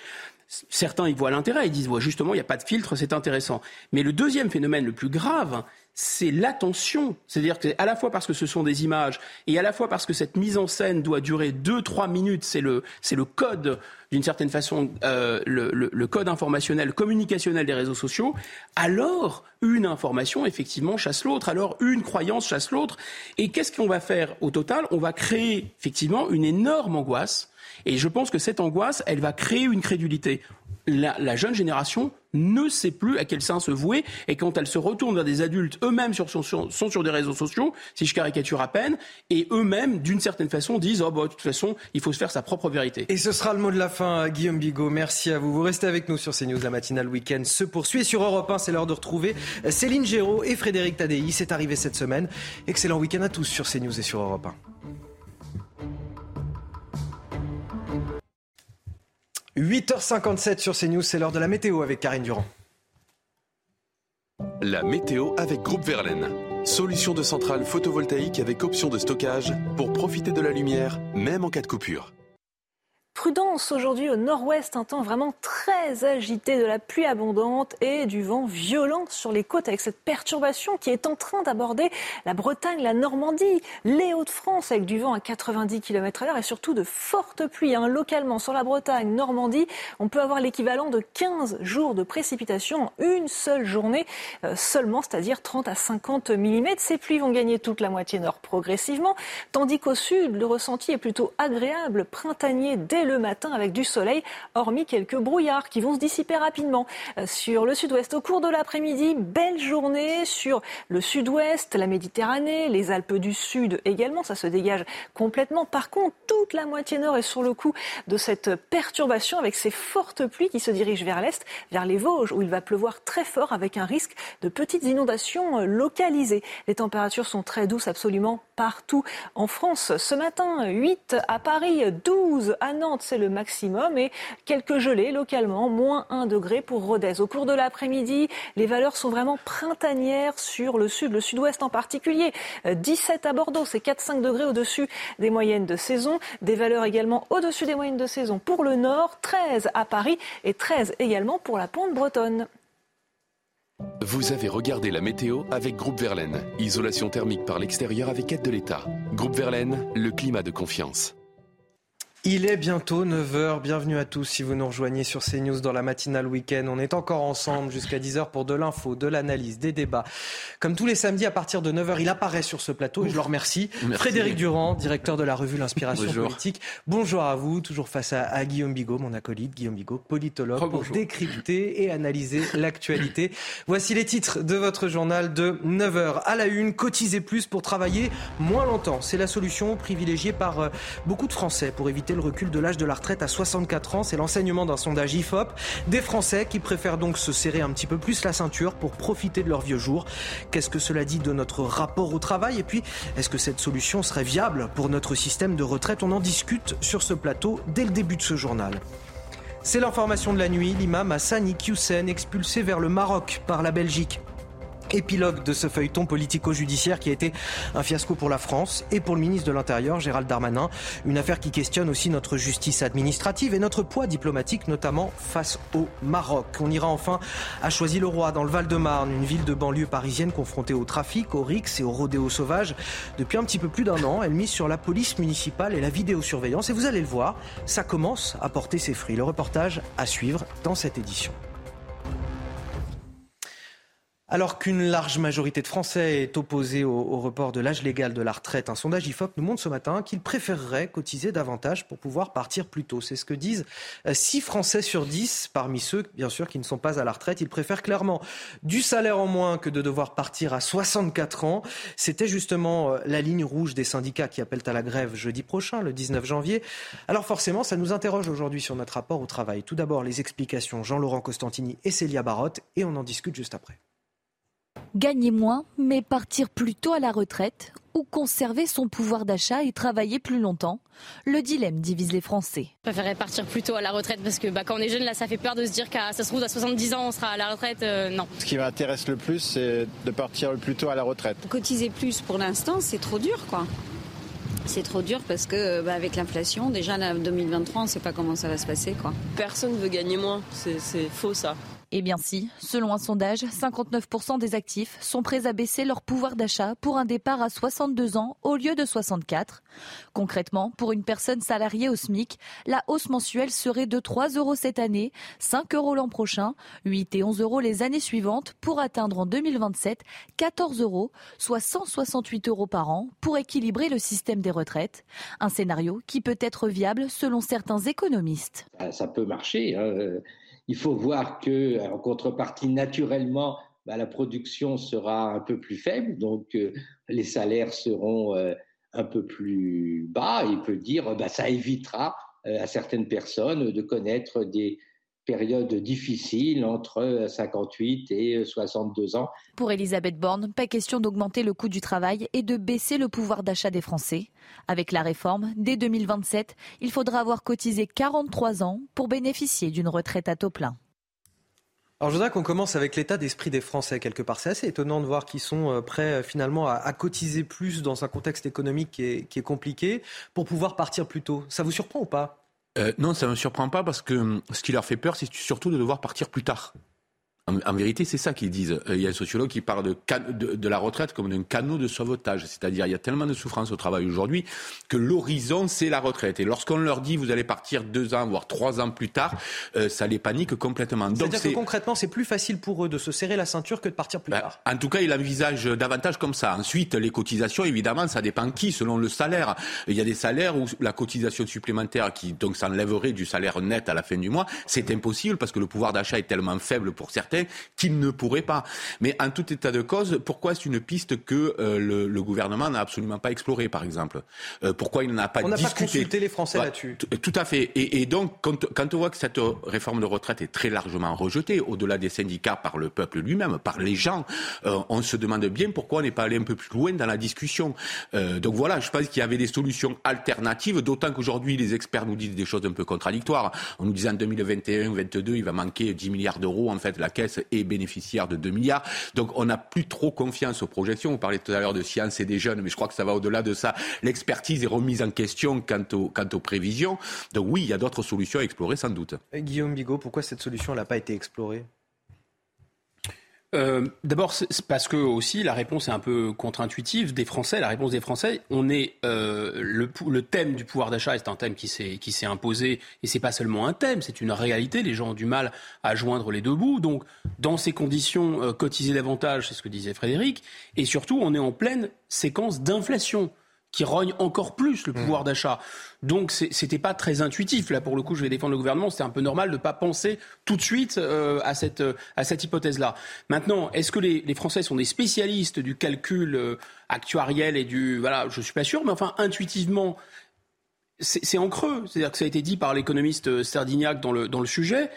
Certains y voient l'intérêt, ils disent justement il n'y a pas de filtre, c'est intéressant. Mais le deuxième phénomène le plus grave, c'est l'attention. C'est-à-dire que à la fois parce que ce sont des images et à la fois parce que cette mise en scène doit durer deux trois minutes, c'est le c'est le code d'une certaine façon euh, le, le, le, code informationnel communicationnel des réseaux sociaux. Alors une information effectivement chasse l'autre. Alors une croyance chasse l'autre. Et qu'est-ce qu'on va faire au total? On va créer effectivement une énorme angoisse et je pense que cette angoisse, elle va créer une crédulité. La, jeune génération ne sait plus à quel sein se vouer et quand elle se retourne vers des adultes eux-mêmes sur, sont, sur, des réseaux sociaux, si je caricature à peine, et eux-mêmes d'une certaine façon disent oh bah de toute façon il faut se faire sa propre vérité. Et ce sera le mot de la fin, Guillaume Bigot. Merci à vous. Vous restez avec nous sur CNews. La matinale week-end se poursuit sur Europe 1. C'est l'heure de retrouver Céline Géraud et Frédéric Tadei. C'est arrivé cette semaine. Excellent week-end à tous sur CNews et sur Europe 1. 8h57 sur CNews, c'est l'heure de la météo avec Karine Durand. La météo avec Groupe Verlaine. Solution de centrale photovoltaïque avec option de stockage pour profiter de la lumière, même en cas de coupure. Prudence aujourd'hui au nord-ouest, un temps vraiment très agité, de la pluie abondante et du vent violent sur les côtes avec cette perturbation qui est en train d'aborder la Bretagne, la Normandie, les Hauts-de-France avec du vent à 90 km à l'heure et surtout de fortes pluies. Hein. Localement sur la Bretagne, Normandie, on peut avoir l'équivalent de 15 jours de précipitation en une seule journée euh, seulement, c'est-à-dire 30 à 50 mm. Ces pluies vont gagner toute la moitié nord progressivement, tandis qu'au sud, le ressenti est plutôt agréable, printanier dès le matin avec du soleil, hormis quelques brouillards qui vont se dissiper rapidement. Euh, sur le sud-ouest, au cours de l'après-midi, belle journée sur le sud-ouest, la Méditerranée, les Alpes du Sud également, ça se dégage complètement. Par contre, toute la moitié nord est sur le coup de cette perturbation avec ces fortes pluies qui se dirigent vers l'est, vers les Vosges, où il va pleuvoir très fort avec un risque de petites inondations euh, localisées. Les températures sont très douces absolument partout en France. Ce matin, 8 à Paris, 12 à Nantes, c'est le maximum, et quelques gelées localement, moins 1 degré pour Rodez. Au cours de l'après-midi, les valeurs sont vraiment printanières sur le sud, le sud-ouest en particulier. 17 à Bordeaux, c'est 4-5 degrés au-dessus des moyennes de saison. Des valeurs également au-dessus des moyennes de saison pour le nord, 13 à Paris et 13 également pour la pente bretonne. Vous avez regardé la météo avec Groupe Verlaine. Isolation thermique par l'extérieur avec aide de l'État. Groupe Verlaine, le climat de confiance. Il est bientôt 9h. Bienvenue à tous si vous nous rejoignez sur CNews dans la matinale week-end. On est encore ensemble jusqu'à 10h pour de l'info, de l'analyse, des débats. Comme tous les samedis à partir de 9h, il apparaît sur ce plateau et je le remercie. Frédéric Durand, directeur de la revue L'Inspiration politique. Bonjour à vous, toujours face à, Guillaume Bigot, mon acolyte, Guillaume Bigot, politologue, pour décrypter et analyser l'actualité. Voici les titres de votre journal de 9h. À la une, cotiser plus pour travailler moins longtemps. C'est la solution privilégiée par euh, beaucoup de Français pour éviter le recul de l'âge de la retraite à 64 ans. C'est l'enseignement d'un sondage IFOP. Des Français qui préfèrent donc se serrer un petit peu plus la ceinture pour profiter de leurs vieux jours. Qu'est-ce que cela dit de notre rapport au travail? Et puis, est-ce que cette solution serait viable pour notre système de retraite? On en discute sur ce plateau dès le début de ce journal. C'est l'information de la nuit. L'imam Hassan Iqiyoussen expulsé vers le Maroc par la Belgique. Épilogue de ce feuilleton politico-judiciaire qui a été un fiasco pour la France et pour le ministre de l'Intérieur, Gérald Darmanin. Une affaire qui questionne aussi notre justice administrative et notre poids diplomatique, notamment face au Maroc. On ira enfin à Choisy-le-Roi, dans le Val-de-Marne, une ville de banlieue parisienne confrontée au trafic, au rix et au rodéo sauvage. Depuis un petit peu plus d'un an, elle mise sur la police municipale et la vidéosurveillance. Et vous allez le voir, ça commence à porter ses fruits. Le reportage à suivre dans cette édition. Alors qu'une large majorité de Français est opposée au, report de l'âge légal de la retraite, un sondage IFOP nous montre ce matin qu'ils préféreraient cotiser davantage pour pouvoir partir plus tôt. C'est ce que disent 6 euh, Français sur 10 parmi ceux, bien sûr, qui ne sont pas à la retraite. Ils préfèrent clairement du salaire en moins que de devoir partir à 64 ans. C'était justement euh, la ligne rouge des syndicats qui appellent à la grève jeudi prochain, le 19 janvier. Alors forcément, ça nous interroge aujourd'hui sur notre rapport au travail. Tout d'abord, les explications Jean-Laurent Costantini et Célia Barotte, et on en discute juste après. Gagner moins, mais partir plus tôt à la retraite ou conserver son pouvoir d'achat et travailler plus longtemps Le dilemme divise les Français. Je préférerais partir plus tôt à la retraite parce que bah, quand on est jeune, là, ça fait peur de se dire qu'à ça se trouve à 70 ans, on sera à la retraite. Euh, non. Ce qui m'intéresse le plus, c'est de partir le plus tôt à la retraite. Cotiser plus pour l'instant, c'est trop dur, quoi. C'est trop dur parce que bah, avec l'inflation, déjà en 2023, on ne sait pas comment ça va se passer. Quoi. Personne ne veut gagner moins, c'est faux ça. Eh bien si, selon un sondage, 59% des actifs sont prêts à baisser leur pouvoir d'achat pour un départ à 62 ans au lieu de 64. Concrètement, pour une personne salariée au SMIC, la hausse mensuelle serait de 3 euros cette année, 5 euros l'an prochain, 8 et 11 euros les années suivantes pour atteindre en 2027 14 euros, soit 168 euros par an pour équilibrer le système des retraites. Un scénario qui peut être viable selon certains économistes. Ça peut marcher. Hein il faut voir que, en contrepartie, naturellement, bah, la production sera un peu plus faible, donc euh, les salaires seront euh, un peu plus bas. Il peut dire bah, ça évitera euh, à certaines personnes de connaître des, période difficile entre 58 et 62 ans. Pour Elisabeth Borne, pas question d'augmenter le coût du travail et de baisser le pouvoir d'achat des Français. Avec la réforme, dès 2027, il faudra avoir cotisé 43 ans pour bénéficier d'une retraite à taux plein. Alors je voudrais qu'on commence avec l'état d'esprit des Français quelque part. C'est assez étonnant de voir qu'ils sont euh, prêts euh, finalement à, cotiser plus dans un contexte économique qui est, compliqué pour pouvoir partir plus tôt. Ça vous surprend ou pas? Euh, Non, ça ne me surprend pas parce que hum, ce qui leur fait peur, c'est surtout de devoir partir plus tard. En, vérité, c'est ça qu'ils disent. Euh, il y a un sociologue qui parle de, de, la retraite comme d'un canot de sauvetage. C'est-à-dire, il y a tellement de souffrance au travail aujourd'hui que l'horizon, c'est la retraite. Et lorsqu'on leur dit, vous allez partir deux ans, voire trois ans plus tard, euh, ça les panique complètement. C'est-à-dire que concrètement, c'est plus facile pour eux de se serrer la ceinture que de partir plus ben, tard. En tout cas, il envisage davantage comme ça. Ensuite, les cotisations, évidemment, ça dépend qui, selon le salaire. Il y a des salaires où la cotisation supplémentaire, qui donc s'enlèverait du salaire net à la fin du mois, c'est impossible parce que le pouvoir d'achat est tellement faible pour certains qu'il ne pourrait pas. Mais en tout état de cause, pourquoi est-ce une piste que euh, le, gouvernement n'a absolument pas explorée, par exemple? Euh, Pourquoi il n'a pas discuté On n'a pas consulté les Français là-dessus. Tout à fait. Et, donc, quand, quand, on voit que cette réforme de retraite est très largement rejetée, au-delà des syndicats, par le peuple lui-même, par les gens, euh, on se demande bien pourquoi on n'est pas allé un peu plus loin dans la discussion. donc voilà, je pense qu'il y avait des solutions alternatives, d'autant qu'aujourd'hui, les experts nous disent des choses un peu contradictoires. On nous disait en 2021-2022, il va manquer 10 milliards d'euros. En fait, la caisse est bénéficiaire de 2 milliards. Donc on n'a plus trop confiance aux projections. Vous parlez tout à l'heure de science et des jeunes, mais je crois que ça va au-delà de ça. L'expertise est remise en question quant, quant aux prévisions. Donc oui, il y a d'autres solutions à explorer sans doute. Guillaume Bigot, pourquoi cette solution n'a pas été explorée? Euh, D'abord, parce que aussi la réponse est un peu contre-intuitive des Français. La réponse des Français, on est euh, le, le, thème du pouvoir d'achat, c'est un thème qui s'est qui s'est imposé et c'est pas seulement un thème, c'est une réalité. Les gens ont du mal à joindre les deux bouts. Donc, dans ces conditions, euh, cotiser davantage, c'est ce que disait Frédéric. Et surtout, on est en pleine séquence d'inflation qui rogne encore plus le pouvoir mmh. d'achat. Donc c'était pas très intuitif. Là, pour le coup, je vais défendre le gouvernement. C'était un peu normal de ne pas penser tout de suite euh, à cette, euh, à cette hypothèse-là. Maintenant, est-ce que les, les, Français sont des spécialistes du calcul euh, actuariel et du... Voilà, je suis pas sûr, mais enfin, intuitivement, c'est en creux. C'est-à-dire que ça a été dit par l'économiste Sterdignac dans le, dans le sujet.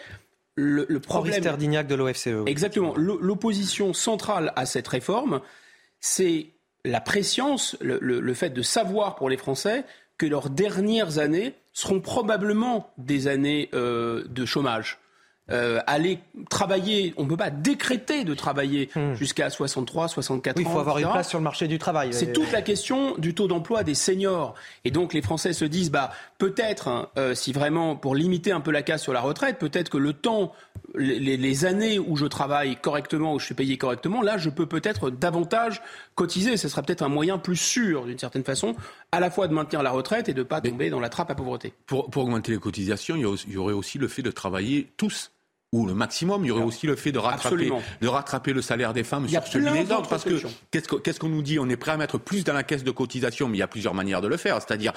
Le, le problème... Sterdignac de l'OFCE. Exactement. L'opposition centrale à cette réforme, c'est la préscience, le, fait de savoir pour les Français que leurs dernières années seront probablement des années euh, de chômage. Euh, aller travailler, on ne peut pas décréter de travailler hmm. jusqu'à 63, 64 ans. Il faut avoir une place sur le marché du travail. C'est toute la question du taux d'emploi des seniors. Et donc les Français se disent, bah, peut-être, hein, euh, si vraiment, pour limiter un peu la casse sur la retraite, peut-être que le temps, les, les, années où je travaille correctement, où je suis payé correctement, là, je peux peut-être davantage cotiser. Ce sera peut-être un moyen plus sûr, d'une certaine façon, à la fois de maintenir la retraite et de ne pas tomber dans la trappe à pauvreté. Pour, pour augmenter les cotisations, il y aurait aussi le fait de travailler tous ou le maximum. Il y aurait aussi le fait de rattraper, de rattraper le salaire des femmes sur celui des hommes. Parce que qu'est-ce qu'on nous dit? On est prêt à mettre plus dans la caisse de cotisation, mais il y a plusieurs manières de le faire. C'est-à-dire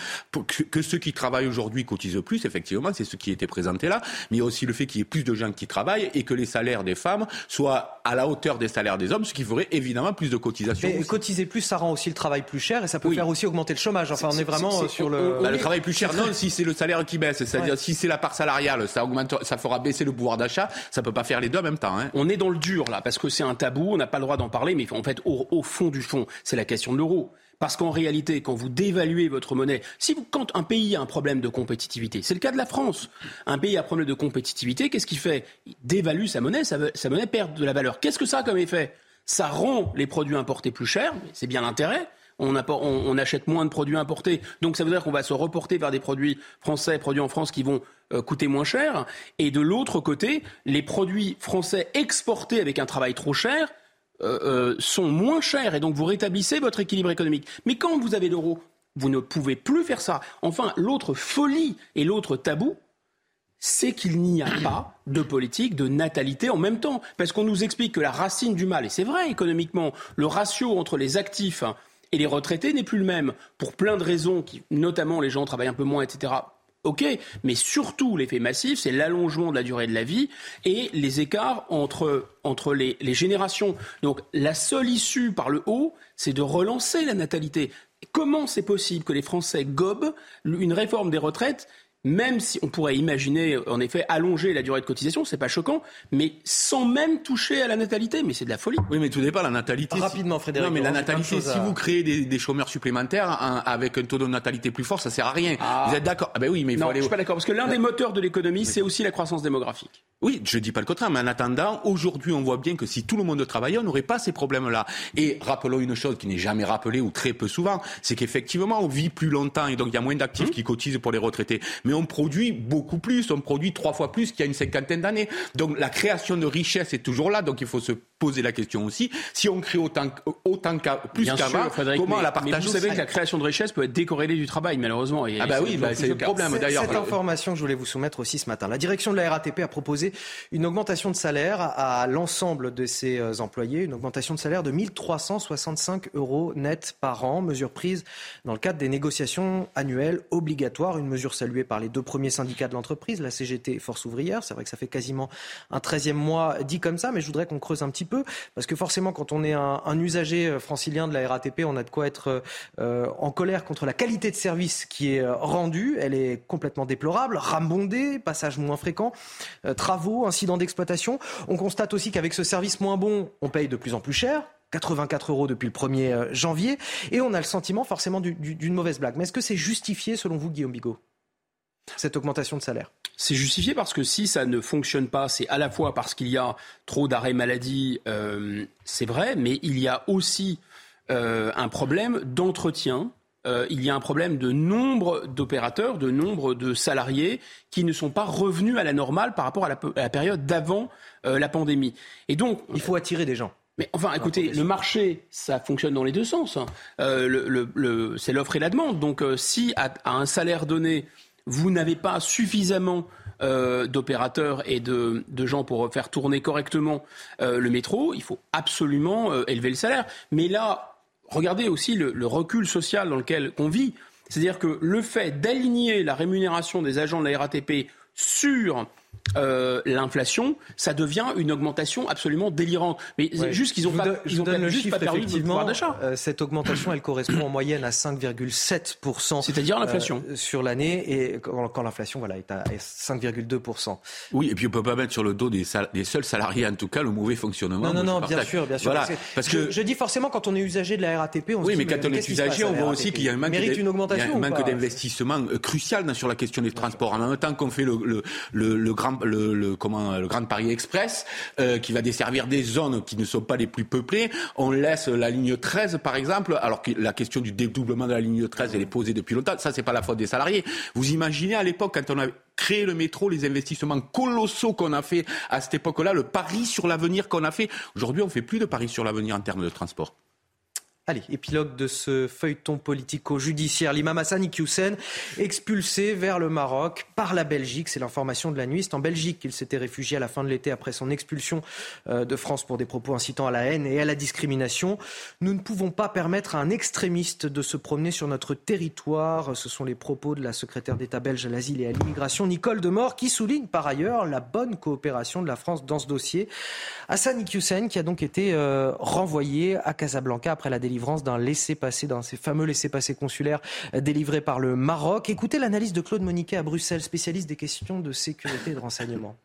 que, ceux qui travaillent aujourd'hui cotisent plus, effectivement, c'est ce qui était présenté là. Mais il y a aussi le fait qu'il y ait plus de gens qui travaillent et que les salaires des femmes soient à la hauteur des salaires des hommes, ce qui ferait évidemment plus de cotisations. Mais cotiser plus, ça rend aussi le travail plus cher et ça peut faire aussi augmenter le chômage. Enfin, on est vraiment sur le. Bah, le travail plus cher, non, si c'est le salaire qui baisse. C'est-à-dire si c'est la part salariale, ça augmente, ça fera baisser le pouvoir d'achat ça peut pas faire les deux en même temps. Hein. On est dans le dur là, parce que c'est un tabou, on n'a pas le droit d'en parler, mais en fait, au, fond du fond, c'est la question de l'euro. Parce qu'en réalité, quand vous dévaluez votre monnaie, si quand un pays a un problème de compétitivité, c'est le cas de la France, un pays a un problème de compétitivité, qu'est-ce qu'il fait? Il dévalue sa monnaie, sa, monnaie perd de la valeur. Qu'est-ce que ça a comme effet? Ça rend les produits importés plus chers, c'est bien l'intérêt, on, achète moins de produits importés. Donc ça veut dire qu'on va se reporter vers des produits français, produits en France qui vont euh, coûter moins cher. Et de l'autre côté, les produits français exportés avec un travail trop cher euh, euh, sont moins chers. Et donc vous rétablissez votre équilibre économique. Mais quand vous avez l'euro, vous ne pouvez plus faire ça. Enfin, l'autre folie et l'autre tabou, c'est qu'il n'y a pas de politique de natalité en même temps. Parce qu'on nous explique que la racine du mal, et c'est vrai économiquement, le ratio entre les actifs et les retraités n'est plus le même, pour plein de raisons, qui, notamment les gens travaillent un peu moins, etc. Ok, mais surtout l'effet massif, c'est l'allongement de la durée de la vie et les écarts entre, entre les, les générations. Donc la seule issue par le haut, c'est de relancer la natalité. Comment c'est possible que les Français gobent une réforme des retraites même si on pourrait imaginer, en effet, allonger la durée de cotisation, c'est pas choquant, mais sans même toucher à la natalité. Mais c'est de la folie. Oui, mais tout dépend la natalité. Rapidement, Frédéric. Non, mais la natalité, si vous créez des, chômeurs supplémentaires avec un taux de natalité plus fort, ça sert à rien. Ah. Vous êtes d'accord? Ah ben oui, mais il faut non, je suis pas d'accord parce que l'un des moteurs de l'économie, c'est aussi la croissance démographique. Oui, je dis pas le contraire, mais en attendant, aujourd'hui, on voit bien que si tout le monde travaillait, on n'aurait pas ces problèmes-là. Et rappelons une chose qui n'est jamais rappelée ou très peu souvent, c'est qu'effectivement, on vit plus longtemps et donc il y a moins d'actifs mmh. qui cotisent pour les retraités. Mais on produit beaucoup plus, on produit trois fois plus qu'il y a une cinquantaine d'années. Donc la création de richesse est toujours là, donc il faut se poser la question aussi. Si on crée autant, autant plus qu'avant, comment la partager Vous savez que la création de richesse peut être décorrélée du travail, malheureusement. ah bah oui, bah, c'est le problème d'ailleurs. Cette information que je voulais vous soumettre aussi ce matin. La direction de la RATP a proposé une augmentation de salaire à l'ensemble de ses euh, employés, une augmentation de salaire de 1365 euros net par an, mesure prise dans le cadre des négociations annuelles obligatoires, une mesure saluée par les deux premiers syndicats de l'entreprise, la CGT et Force ouvrière. C'est vrai que ça fait quasiment un 13e mois dit comme ça, mais je voudrais qu'on creuse un petit peu, parce que forcément, quand on est un, usager euh, francilien de la RATP, on a de quoi être euh, en colère contre la qualité de service qui est euh, rendue. Elle est complètement déplorable, rambondée, passage moins fréquent, travaux, incidents d'exploitation. On constate aussi qu'avec ce service moins bon, on paye de plus en plus cher. 84 euros depuis le 1er janvier. Et on a le sentiment forcément d'une mauvaise blague. Mais est-ce que c'est justifié selon vous, Guillaume Bigot cette augmentation de salaire? C'est justifié parce que si ça ne fonctionne pas, c'est à la fois parce qu'il y a trop d'arrêts maladie, euh, c'est vrai, mais il y a aussi euh, un problème d'entretien. Euh, il y a un problème de nombre d'opérateurs, de nombre de salariés qui ne sont pas revenus à la normale par rapport à la, période d'avant la pandémie. Et donc, il faut attirer des gens. Mais enfin, écoutez, le marché, ça fonctionne dans les deux sens. Hein. c'est l'offre et la demande. Donc, si à, un salaire donné, vous n'avez pas suffisamment euh, d'opérateurs et de, gens pour faire tourner correctement euh, le métro, il faut absolument euh, élever le salaire. Mais là, regardez aussi le, recul social dans lequel on vit. C'est-à-dire que le fait d'aligner la rémunération des agents de la RATP sur euh, l'inflation, ça devient une augmentation absolument délirante. Mais juste qu'ils ont pas, ils ont le juste pas perdu de pouvoir d'achat. Euh, cette augmentation, elle correspond en moyenne à 5,7%. C'est-à-dire l'inflation euh, sur l'année et quand, l'inflation voilà est à 5,2%. Oui, et puis on peut pas mettre sur le dos des, des, seuls salariés en tout cas le mauvais fonctionnement. Non, non, non, bien sûr, bien sûr. Voilà, parce que je, dis forcément quand on est usager de la RATP, on oui, se mais quand on est usager, on voit aussi qu'il y a un manque, une augmentation, un manque d'investissement crucial sur la question des transports. En même temps qu'on fait le le, Grand Paris Express, euh, qui va desservir des zones qui ne sont pas les plus peuplées. On laisse la ligne 13, par exemple, alors que la question du dédoublement de la ligne 13, elle est posée depuis longtemps. Ça, c'est pas la faute des salariés. Vous imaginez à l'époque, quand on a créé le métro, les investissements colossaux qu'on a fait à cette époque-là, le pari sur l'avenir qu'on a fait. Aujourd'hui, on fait plus de pari sur l'avenir en termes de transport. Allez, épilogue de ce feuilleton politico-judiciaire. L'imam Hassan Iqiyoussen, expulsé vers le Maroc par la Belgique. C'est l'information de la nuit. C'est en Belgique qu'il s'était réfugié à la fin de l'été après son expulsion euh, de France pour des propos incitant à la haine et à la discrimination. Nous ne pouvons pas permettre à un extrémiste de se promener sur notre territoire. Ce sont les propos de la secrétaire d'État belge à l'asile et à l'immigration, Nicole Demort, qui souligne par ailleurs la bonne coopération de la France dans ce dossier. Hassan Iqiyoussen, qui a donc été euh, renvoyé à Casablanca après la délivrance d'un laissez-passer, dans ces fameux laissez-passer consulaires délivrés par le Maroc. Écoutez l'analyse de Claude Moniquet à Bruxelles, spécialiste des questions de sécurité et de renseignement.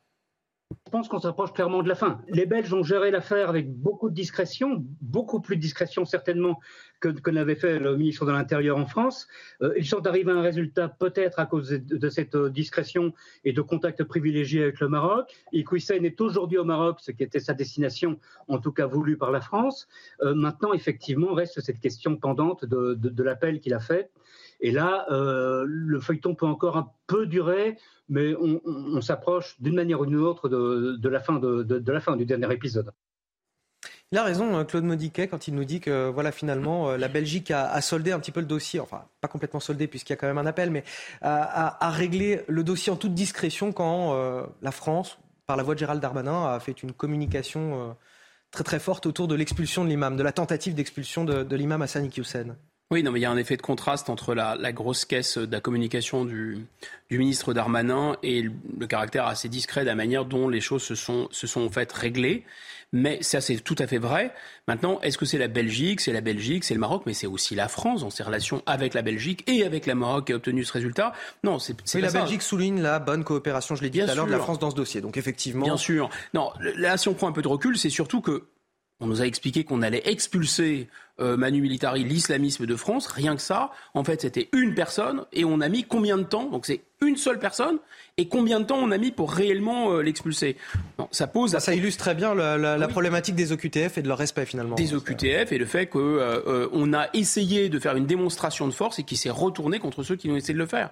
Je pense qu'on s'approche clairement de la fin. Les Belges ont géré l'affaire avec beaucoup de discrétion, beaucoup plus de discrétion certainement que, n'avait fait le ministre de l'Intérieur en France. Euh, ils sont arrivés à un résultat peut-être à cause de, cette discrétion et de contacts privilégiés avec le Maroc. Iqoussen est aujourd'hui au Maroc, ce qui était sa destination, en tout cas voulue par la France. Euh, maintenant, effectivement, reste cette question pendante de l'appel qu'il a fait. Et là, euh, le feuilleton peut encore un peu durer, mais on, s'approche d'une manière ou d'une autre de, la fin de, du dernier épisode. Il a raison, hein, Claude Modiquet, quand il nous dit que voilà finalement euh, la Belgique a, soldé un petit peu le dossier, enfin pas complètement soldé puisqu'il y a quand même un appel, mais a, réglé le dossier en toute discrétion quand euh, la France, par la voix de Gérald Darmanin, a fait une communication très très forte autour de l'expulsion de l'imam, de la tentative d'expulsion de, l'imam Hassan Iqiyoussen. Oui, non, mais il y a un effet de contraste entre la, grosse caisse de la communication du, ministre Darmanin et le, caractère assez discret de la manière dont les choses se sont, se sont en fait réglées. Mais ça, c'est tout à fait vrai. Maintenant, est-ce que c'est la Belgique? C'est la Belgique, c'est le Maroc, mais c'est aussi la France dans ses relations avec la Belgique et avec le Maroc qui a obtenu ce résultat. Non, c'est oui, la Belgique souligne la bonne coopération, je l'ai dit tout à l'heure, de la France dans ce dossier. Donc effectivement. Bien sûr. Non, là, si on prend un peu de recul, c'est surtout que on nous a expliqué qu'on allait expulser euh, Manu Militari, l'islamisme de France. Rien que ça. En fait, c'était une personne. Et on a mis combien de temps? Donc c'est une seule personne. Et combien de temps on a mis pour réellement euh, l'expulser? Ça pose. Ça, illustre très bien la, problématique des OQTF et de leur respect finalement. Des OQTF et le fait qu'on euh, a essayé de faire une démonstration de force et qui s'est retourné contre ceux qui ont essayé de le faire.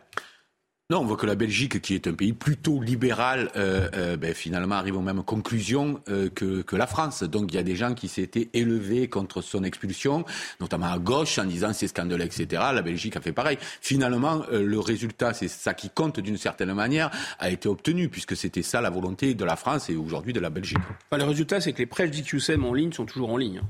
Non, on voit que la Belgique, qui est un pays plutôt libéral, euh, euh, ben, finalement arrive aux mêmes conclusions euh, que, la France. Donc il y a des gens qui s'étaient élevés contre son expulsion, notamment à gauche, en disant c'est scandaleux, etc. La Belgique a fait pareil. Finalement, le résultat, c'est ça qui compte d'une certaine manière, a été obtenu, puisque c'était ça la volonté de la France et aujourd'hui de la Belgique. le résultat, c'est que les prêches d'IQSM en ligne sont toujours en ligne.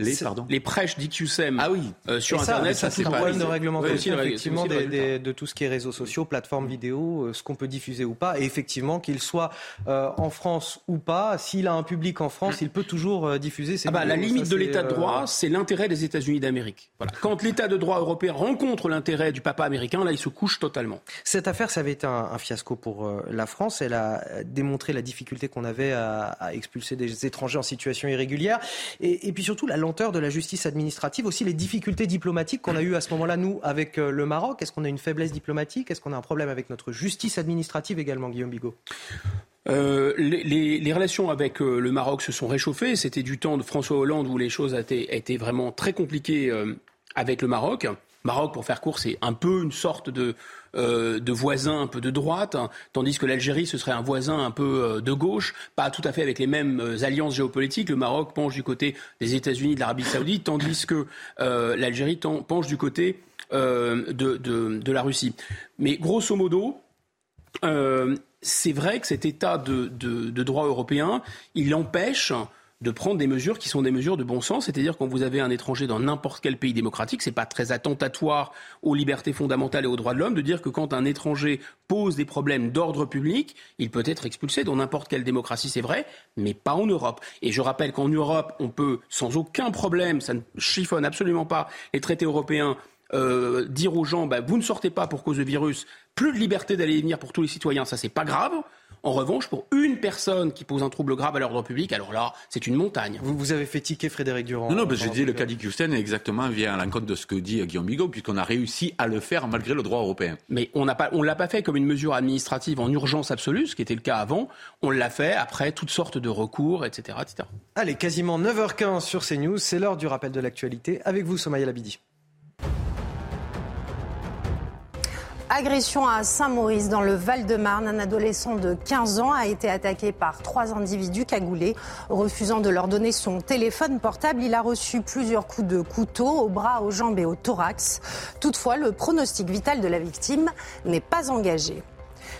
Les, pardon les prêches d'IQSEM ah oui. Euh, sur Internet, ça, c'est un problème de réglementation effectivement de tout ce qui est réseaux sociaux, plateformes vidéo, euh, ce qu'on peut diffuser ou pas. Et effectivement, qu'il soit euh, en France ou pas, s'il a un public en France, il peut toujours diffuser ses ah bah, La limite de l'état de droit, c'est l'intérêt des États-Unis d'Amérique. Voilà. Quand l'état de droit européen rencontre l'intérêt du papa américain, là, il se couche totalement. Cette affaire, ça avait été un, fiasco pour la France. Elle a démontré la difficulté qu'on avait à, expulser des étrangers en situation irrégulière. Et, et puis surtout, la de la justice administrative, aussi les difficultés diplomatiques qu'on a eues à ce moment-là, nous, avec euh, le Maroc. Est-ce qu'on a une faiblesse diplomatique? Est-ce qu'on a un problème avec notre justice administrative également, Guillaume Bigot? Euh, les, relations avec euh, le Maroc se sont réchauffées. C'était du temps de François Hollande où les choses étaient, étaient vraiment très compliquées avec le Maroc. Maroc, pour faire court, c'est un peu une sorte de, euh, de voisin un peu de droite, hein, tandis que l'Algérie, ce serait un voisin un peu euh, de gauche, pas tout à fait avec les mêmes euh, alliances géopolitiques. Le Maroc penche du côté des États-Unis, de l'Arabie saoudite, tandis que l'Algérie penche du côté de, de, la Russie. Mais grosso modo, c'est vrai que cet état de, de droit européen, il empêche de prendre des mesures qui sont des mesures de bon sens, c'est-à-dire quand vous avez un étranger dans n'importe quel pays démocratique, c'est pas très attentatoire aux libertés fondamentales et aux droits de l'homme de dire que quand un étranger pose des problèmes d'ordre public, il peut être expulsé dans n'importe quelle démocratie, c'est vrai, mais pas en Europe. Et je rappelle qu'en Europe, on peut sans aucun problème, ça ne chiffonne absolument pas les traités européens euh, dire aux gens bah, vous ne sortez pas pour cause de virus, plus de liberté d'aller et venir pour tous les citoyens, ça c'est pas grave. En revanche, pour une personne qui pose un trouble grave à l'ordre public, alors là, c'est une montagne. Vous, vous avez fait tiquer Frédéric Durand. Non, non, parce que je dis le cas d'Houston exactement vient à l'encontre de ce que dit Guillaume Bigot, puisqu'on a réussi à le faire malgré le droit européen. Mais on ne l'a pas fait comme une mesure administrative en urgence absolue, ce qui était le cas avant. On l'a fait après toutes sortes de recours, etc. etc. Allez, quasiment 9h15 sur CNews, c'est l'heure du rappel de l'actualité. Avec vous, Somaya Labidi. Agression à Saint-Maurice dans le Val-de-Marne. Un adolescent de 15 ans a été attaqué par trois individus cagoulés. Refusant de leur donner son téléphone portable, il a reçu plusieurs coups de couteau au bras, aux jambes et au thorax. Toutefois, le pronostic vital de la victime n'est pas engagé.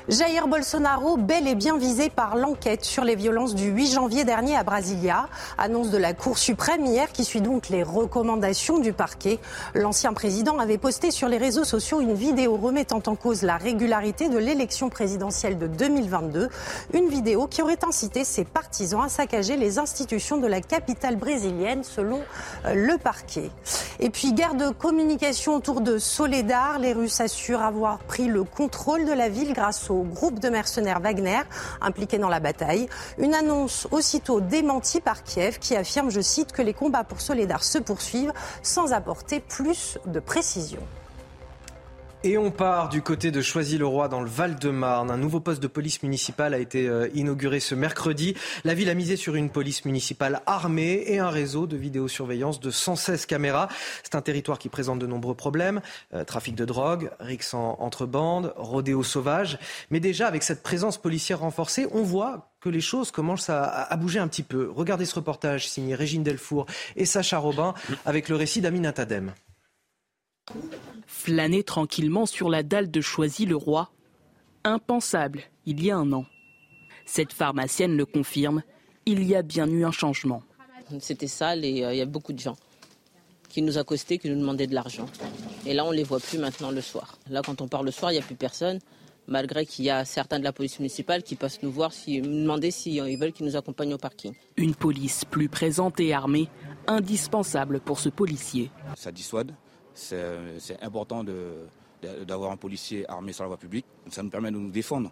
Jair Bolsonaro, bel et bien visé par l'enquête sur les violences du 8 janvier dernier à Brasilia. Annonce de la Cour suprême hier qui suit donc les recommandations du parquet. L'ancien président avait posté sur les réseaux sociaux une vidéo remettant en cause la régularité de l'élection présidentielle de 2022. Une vidéo qui aurait incité ses partisans à saccager les institutions de la capitale brésilienne selon euh, le parquet. Et puis guerre de communication autour de Soledar. Les Russes assurent avoir pris le contrôle de la ville grâce au groupe de mercenaires Wagner impliqué dans la bataille. Une annonce aussitôt démentie par Kiev qui affirme, je cite, que les combats pour Soledar se poursuivent sans apporter plus de précision. Et on part du côté de Choisy-le-Roi dans le Val-de-Marne. Un nouveau poste de police municipale a été euh, inauguré ce mercredi. La ville a misé sur une police municipale armée et un réseau de vidéosurveillance de 116 caméras. C'est un territoire qui présente de nombreux problèmes. Euh, trafic de drogue, rixes entre bandes, rodéo sauvage. Mais déjà, avec cette présence policière renforcée, on voit que les choses commencent à, bouger un petit peu. Regardez ce reportage signé Régine Delfour et Sacha Robin avec le récit d'Amina Tadem. Flâner tranquillement sur la dalle de Choisy-le-Roi, impensable il y a un an. Cette pharmacienne le confirme, il y a bien eu un changement. C'était sale et euh, il y a beaucoup de gens. qui nous accostaient, qui nous demandaient de l'argent. Et là, on ne les voit plus maintenant le soir. Là, quand on part le soir, il n'y a plus personne, malgré qu'il y a certains de la police municipale qui passent nous voir, si, nous demander s'ils veulent qu'ils nous accompagnent au parking. Une police plus présente et armée, indispensable pour ce policier. Ça dissuade. C'est important d'avoir un policier armé sur la voie publique. Ça nous permet de nous défendre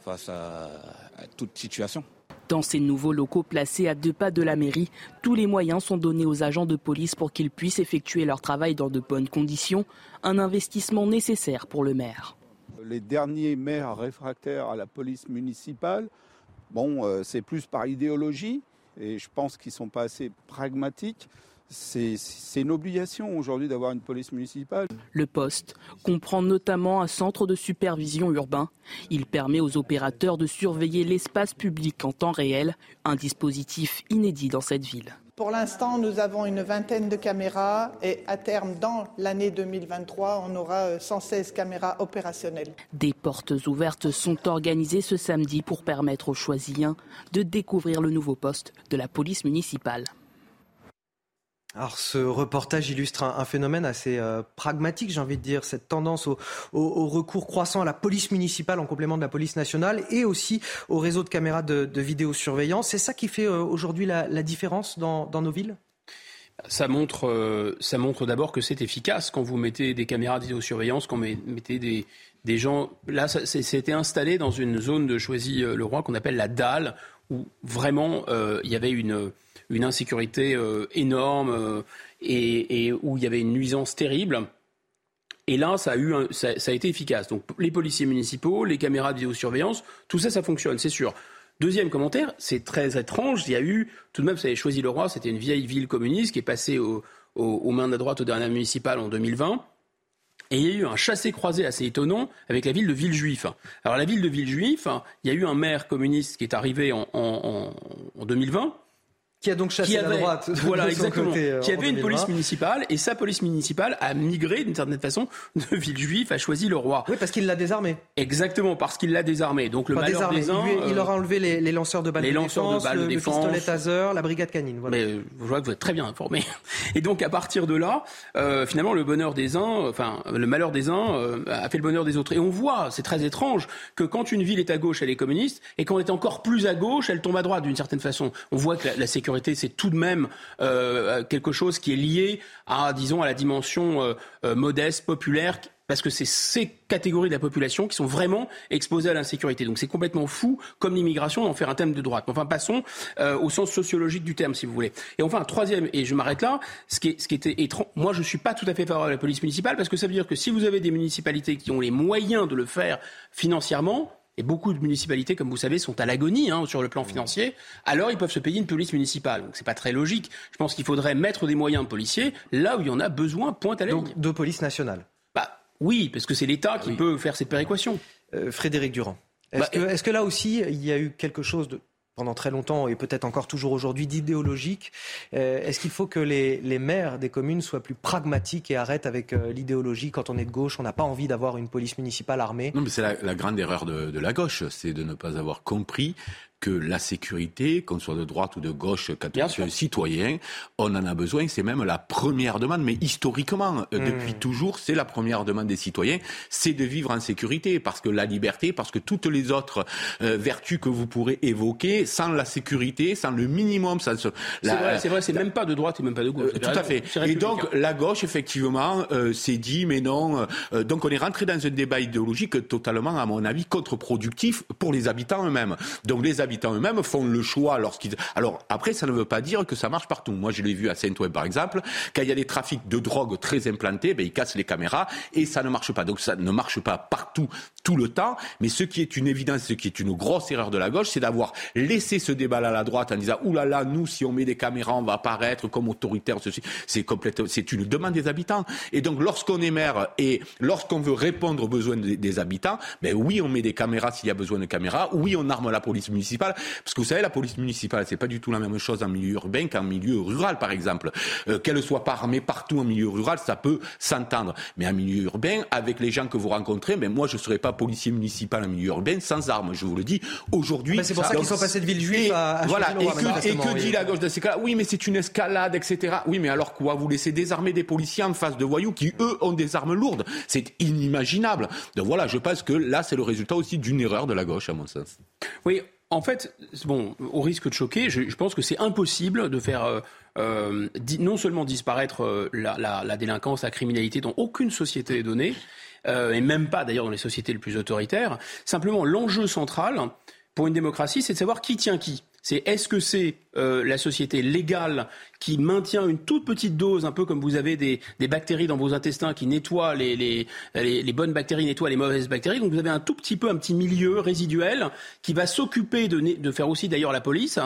face à toute situation. Dans ces nouveaux locaux placés à deux pas de la mairie, tous les moyens sont donnés aux agents de police pour qu'ils puissent effectuer leur travail dans de bonnes conditions, un investissement nécessaire pour le maire. Les derniers maires réfractaires à la police municipale, bon, euh, c'est plus par idéologie, et je pense qu'ils ne sont pas assez pragmatiques. C'est une obligation aujourd'hui d'avoir une police municipale. Le poste comprend notamment un centre de supervision urbain. Il permet aux opérateurs de surveiller l'espace public en temps réel, un dispositif inédit dans cette ville. Pour l'instant, nous avons une vingtaine de caméras et à terme, dans l'année 2023, on aura 116 caméras opérationnelles. Des portes ouvertes sont organisées ce samedi pour permettre aux choisiens de découvrir le nouveau poste de la police municipale. Alors ce reportage illustre un, phénomène assez euh, pragmatique, j'ai envie de dire, cette tendance au, recours croissant à la police municipale en complément de la police nationale et aussi au réseau de caméras de, vidéosurveillance. C'est ça qui fait euh, aujourd'hui la, différence dans, nos villes? Ça montre, euh, ça montre d'abord que c'est efficace quand vous mettez des caméras de vidéosurveillance, quand vous mettez des, des gens. Là, c'était installé dans une zone de Choisy-le-Roi qu'on appelle la dalle, où vraiment il y avait une une insécurité euh, énorme euh, et, où il y avait une nuisance terrible. Et là, ça a, eu ça, a été efficace. Donc les policiers municipaux, les caméras de vidéosurveillance, tout ça, ça fonctionne, c'est sûr. Deuxième commentaire, c'est très étrange. Il y a eu, tout de même, vous avez choisi le roi, c'était une vieille ville communiste qui est passée aux mains de la droite aux dernières municipales en 2020. Et il y a eu un chassé-croisé assez étonnant avec la ville de Villejuif. Alors la ville de Villejuif, il y a eu un maire communiste qui est arrivé en 2020 qui a donc chassé la droite. Voilà, exactement. Euh, qui avait une police municipale et sa police municipale a migré d'une certaine façon de Villejuif, a choisi le roi. Oui, parce qu'il l'a désarmé. Exactement, parce qu'il l'a désarmé. Donc le malheur des uns. Il, leur a enlevé les, lanceurs de balles les de lanceurs défense, de balles le, de défense, le pistolet taser, la brigade canine. Voilà. Mais euh, je vois que vous êtes très bien informé. Et donc à partir de là, euh, finalement, le bonheur des uns, enfin le malheur des uns a fait le bonheur des autres. Et on voit, c'est très étrange, que quand une ville est à gauche, elle est communiste, et quand elle est encore plus à gauche, elle tombe à droite d'une certaine façon. On voit que la sécurité, c'est tout de même euh, quelque chose qui est lié à, disons, à la dimension euh, euh, modeste, populaire, parce que c'est ces catégories de la population qui sont vraiment exposées à l'insécurité. Donc c'est complètement fou, comme l'immigration, d'en faire un thème de droite. Enfin, passons au sens sociologique du terme, si vous voulez. Et enfin, troisième, et je m'arrête là, ce qui, ce qui était étrange, moi je ne suis pas tout à fait favorable à la police municipale, parce que ça veut dire que si vous avez des municipalités qui ont les moyens de le faire financièrement, et beaucoup de municipalités, comme vous savez, sont à l'agonie hein, sur le plan financier, alors ils peuvent se payer une police municipale. Donc c'est pas très logique. Je pense qu'il faudrait mettre des moyens de policiers là où il y en a besoin, point à la Donc, de police nationale Bah oui, parce que c'est l'État qui peut faire cette péréquation. Euh, Frédéric Durand. Est-ce bah, que, est que, là aussi, il y a eu quelque chose de pendant très longtemps et peut-être encore toujours aujourd'hui d'idéologique. Euh, est-ce qu'il faut que les, maires des communes soient plus pragmatiques et arrêtent avec euh, l'idéologie Quand on est de gauche, on n'a pas envie d'avoir une police municipale armée? Non, mais c'est la, grande erreur de, de la gauche, c'est de ne pas avoir compris que la sécurité, qu'on soit de droite ou de gauche, quand on est citoyen, on en a besoin. C'est même la première demande. Mais historiquement, euh, hmm. depuis toujours, c'est la première demande des citoyens, c'est de vivre en sécurité. Parce que la liberté, parce que toutes les autres euh, vertus que vous pourrez évoquer, sans la sécurité, sans le minimum, sans C'est vrai, c'est vrai, c'est même pas de droite et même pas de gauche. Euh, tout à fait. Et donc, la gauche, effectivement, s'est dit, mais non. donc, on est rentré dans un débat idéologique totalement, à mon avis, contre-productif pour les habitants eux-mêmes. Donc, les habitants habitants eux-mêmes font le choix lorsqu'ils. Alors après, ça ne veut pas dire que ça marche partout. Moi, je l'ai vu à Saint-Ouen, par exemple, quand il y a des trafics de drogue très implantés, ben, ils cassent les caméras et ça ne marche pas. Donc ça ne marche pas partout, tout le temps. Mais ce qui est une évidence, ce qui est une grosse erreur de la gauche, c'est d'avoir laissé ce débat à la droite en disant oulala, là là, nous, si on met des caméras, on va apparaître comme autoritaire. C'est complètement, c'est une demande des habitants. Et donc, lorsqu'on est maire et lorsqu'on veut répondre aux besoins des, des habitants, ben oui, on met des caméras s'il y a besoin de caméras. Oui, on arme la police municipale parce que vous savez, la police municipale, c'est pas du tout la même chose en milieu urbain qu'en milieu rural, par exemple. Euh, qu'elle soit pas armée partout en milieu rural, ça peut s'entendre. Mais en milieu urbain, avec les gens que vous rencontrez, mais ben, moi, je serais pas pas policier municipal en milieu urbain sans armes. Je vous le dis. Aujourd'hui, bah, c'est pour ça, qu'ils sont passés de Villejuif à, à voilà. Et que, et que dit la gauche de ces cas Oui, mais c'est une escalade, etc. Oui, mais alors quoi? Vous laissez désarmer des policiers en face de voyous qui eux ont des armes lourdes. C'est inimaginable. Donc voilà, je pense que là, c'est le résultat aussi d'une erreur de la gauche, à mon sens. Oui, en fait, bon, au risque de choquer, je, pense que c'est impossible de faire euh, euh, non seulement disparaître euh, la, délinquance, la criminalité dont aucune société est donnée, et même pas d'ailleurs dans les sociétés les plus autoritaires. Simplement, l'enjeu central pour une démocratie, c'est de savoir qui tient qui. C'est est-ce que c'est la société légale qui maintient une toute petite dose, un peu comme vous avez des, des bactéries dans vos intestins qui nettoient les, les, les, bonnes bactéries, nettoient les mauvaises bactéries. Donc vous avez un tout petit peu, un petit milieu résiduel qui va s'occuper de, de faire aussi d'ailleurs la police.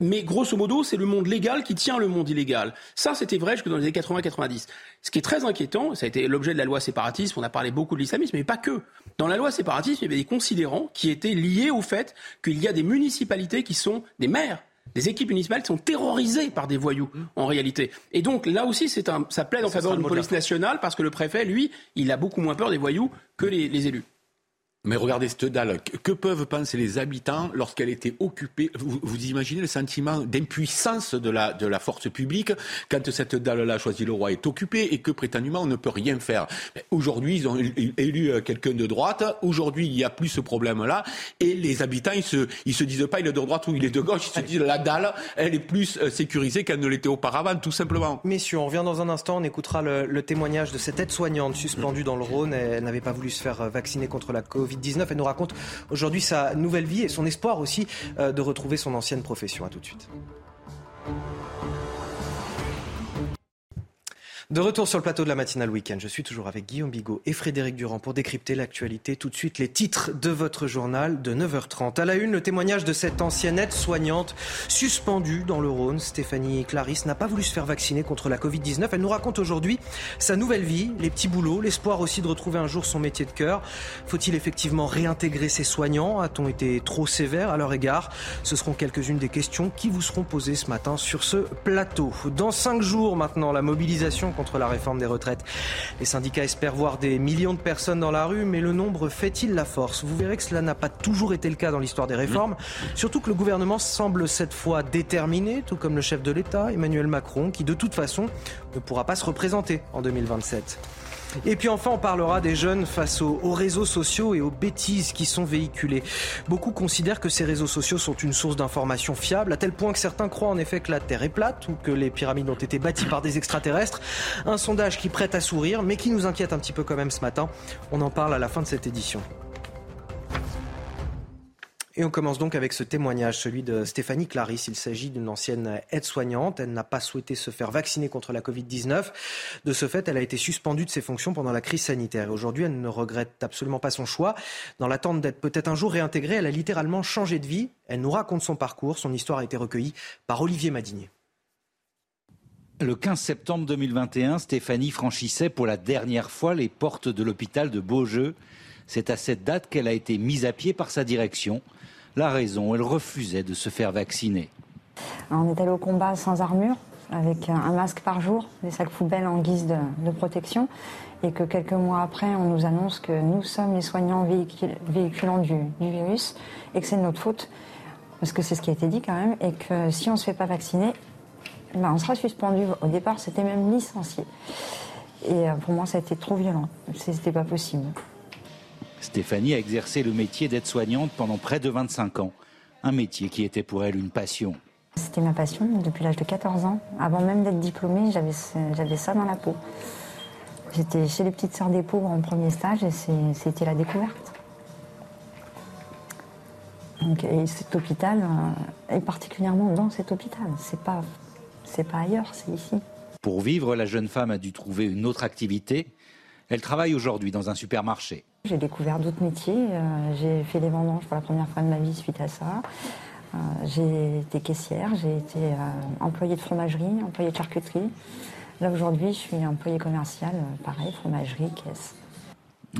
Mais grosso modo, c'est le monde légal qui tient le monde illégal. Ça, c'était vrai jusque dans les années 80-90. Ce qui est très inquiétant, ça a été l'objet de la loi séparatisme, on a parlé beaucoup de l'islamisme, mais pas que. Dans la loi séparatisme, il y avait des considérants qui étaient liés au fait qu'il y a des municipalités qui sont des maires des équipes municipales sont terrorisées par des voyous, en réalité. Et donc, là aussi, c'est un, ça plaide en faveur d'une police nationale parce que le préfet, lui, il a beaucoup moins peur des voyous que les élus. Mais regardez cette dalle. Que peuvent penser les habitants lorsqu'elle était occupée? Vous, imaginez le sentiment d'impuissance de la, de la force publique quand cette dalle-là, choisi le roi, est occupée et que prétendument on ne peut rien faire? Aujourd'hui, ils ont élu euh, quelqu'un de droite. Aujourd'hui, il n'y a plus ce problème-là. Et les habitants, ils se, ils se disent pas il est de droite ou il est de gauche. Ils se disent la dalle, elle est plus euh, sécurisée qu'elle ne l'était auparavant, tout simplement. Messieurs, on revient dans un instant. On écoutera le, le témoignage de cette aide-soignante suspendue dans le Rhône. Elle n'avait pas voulu se faire euh, vacciner contre la Covid. Covid-19. Elle nous raconte aujourd'hui sa nouvelle vie et son espoir aussi euh, de retrouver son ancienne profession. À tout de suite. De retour sur le plateau de la matinale week-end, je suis toujours avec Guillaume Bigot et Frédéric Durand pour décrypter l'actualité. Tout de suite, les titres de votre journal de 9h30. À la une, le témoignage de cette ancienne aide-soignante suspendue dans le Rhône. Stéphanie Clarisse n'a pas voulu se faire vacciner contre la Covid-19. Elle nous raconte aujourd'hui sa nouvelle vie, les petits boulots, l'espoir aussi de retrouver un jour son métier de cœur. Faut-il effectivement réintégrer ses soignants? A-t-on été trop sévère? À leur égard Ce seront quelques-unes des questions qui vous seront posées ce matin sur ce plateau. Dans cinq jours maintenant, la mobilisation contre la réforme des retraites. Les syndicats espèrent voir des millions de personnes dans la rue, mais le nombre fait-il la force? Vous verrez que cela n'a pas toujours été le cas dans l'histoire des réformes, surtout que le gouvernement semble cette fois déterminé, tout comme le chef de l'État, Emmanuel Macron, qui de toute façon ne pourra pas se représenter en 2027. Et puis enfin, on parlera des jeunes face aux, réseaux sociaux et aux bêtises qui sont véhiculées. Beaucoup considèrent que ces réseaux sociaux sont une source d'information fiable, à tel point que certains croient en effet que la Terre est plate ou que les pyramides ont été bâties par des extraterrestres. Un sondage qui prête à sourire, mais qui nous inquiète un petit peu quand même ce matin. On en parle à la fin de cette édition. Et on commence donc avec ce témoignage, celui de Stéphanie Clarisse. Il s'agit d'une ancienne aide-soignante. Elle n'a pas souhaité se faire vacciner contre la Covid-19. De ce fait, elle a été suspendue de ses fonctions pendant la crise sanitaire. Et aujourd'hui, elle ne regrette absolument pas son choix. Dans l'attente d'être peut-être un jour réintégrée, elle a littéralement changé de vie. Elle nous raconte son parcours. Son histoire a été recueillie par Olivier Madinier. Le 15 septembre 2021, Stéphanie franchissait pour la dernière fois les portes de l'hôpital de Beaujeu. C'est à cette date qu'elle a été mise à pied par sa direction. La raison, elle refusait de se faire vacciner. On est allé au combat sans armure, avec un masque par jour, des sacs poubelles en guise de, protection, et que quelques mois après, on nous annonce que nous sommes les soignants véhiculants du, virus, et que c'est de notre faute, parce que c'est ce qui a été dit quand même, et que si on ne se fait pas vacciner, ben, on sera suspendu. Au départ, c'était même licencié. Et euh, pour moi, ça a été trop violent. C'était pas possible. Stéphanie a exercé le métier d'aide-soignante pendant près de 25 ans, un métier qui était pour elle une passion. C'était ma passion depuis l'âge de 14 ans. Avant même d'être diplômée, j'avais ça dans la peau. J'étais chez les petites sœurs des pauvres en premier stage et c'était la découverte. Donc, et cet hôpital, euh, et particulièrement dans cet hôpital, c'est pas, pas ailleurs, c'est ici. Pour vivre, la jeune femme a dû trouver une autre activité. Elle travaille aujourd'hui dans un supermarché. J'ai découvert d'autres métiers. Euh, j'ai fait des vendanges pour la première fois de ma vie suite à ça. Euh, j'ai été caissière, j'ai été euh, employée de fromagerie, employée de charcuterie. Là aujourd'hui, je suis employée commerciale, pareil, fromagerie, caisse.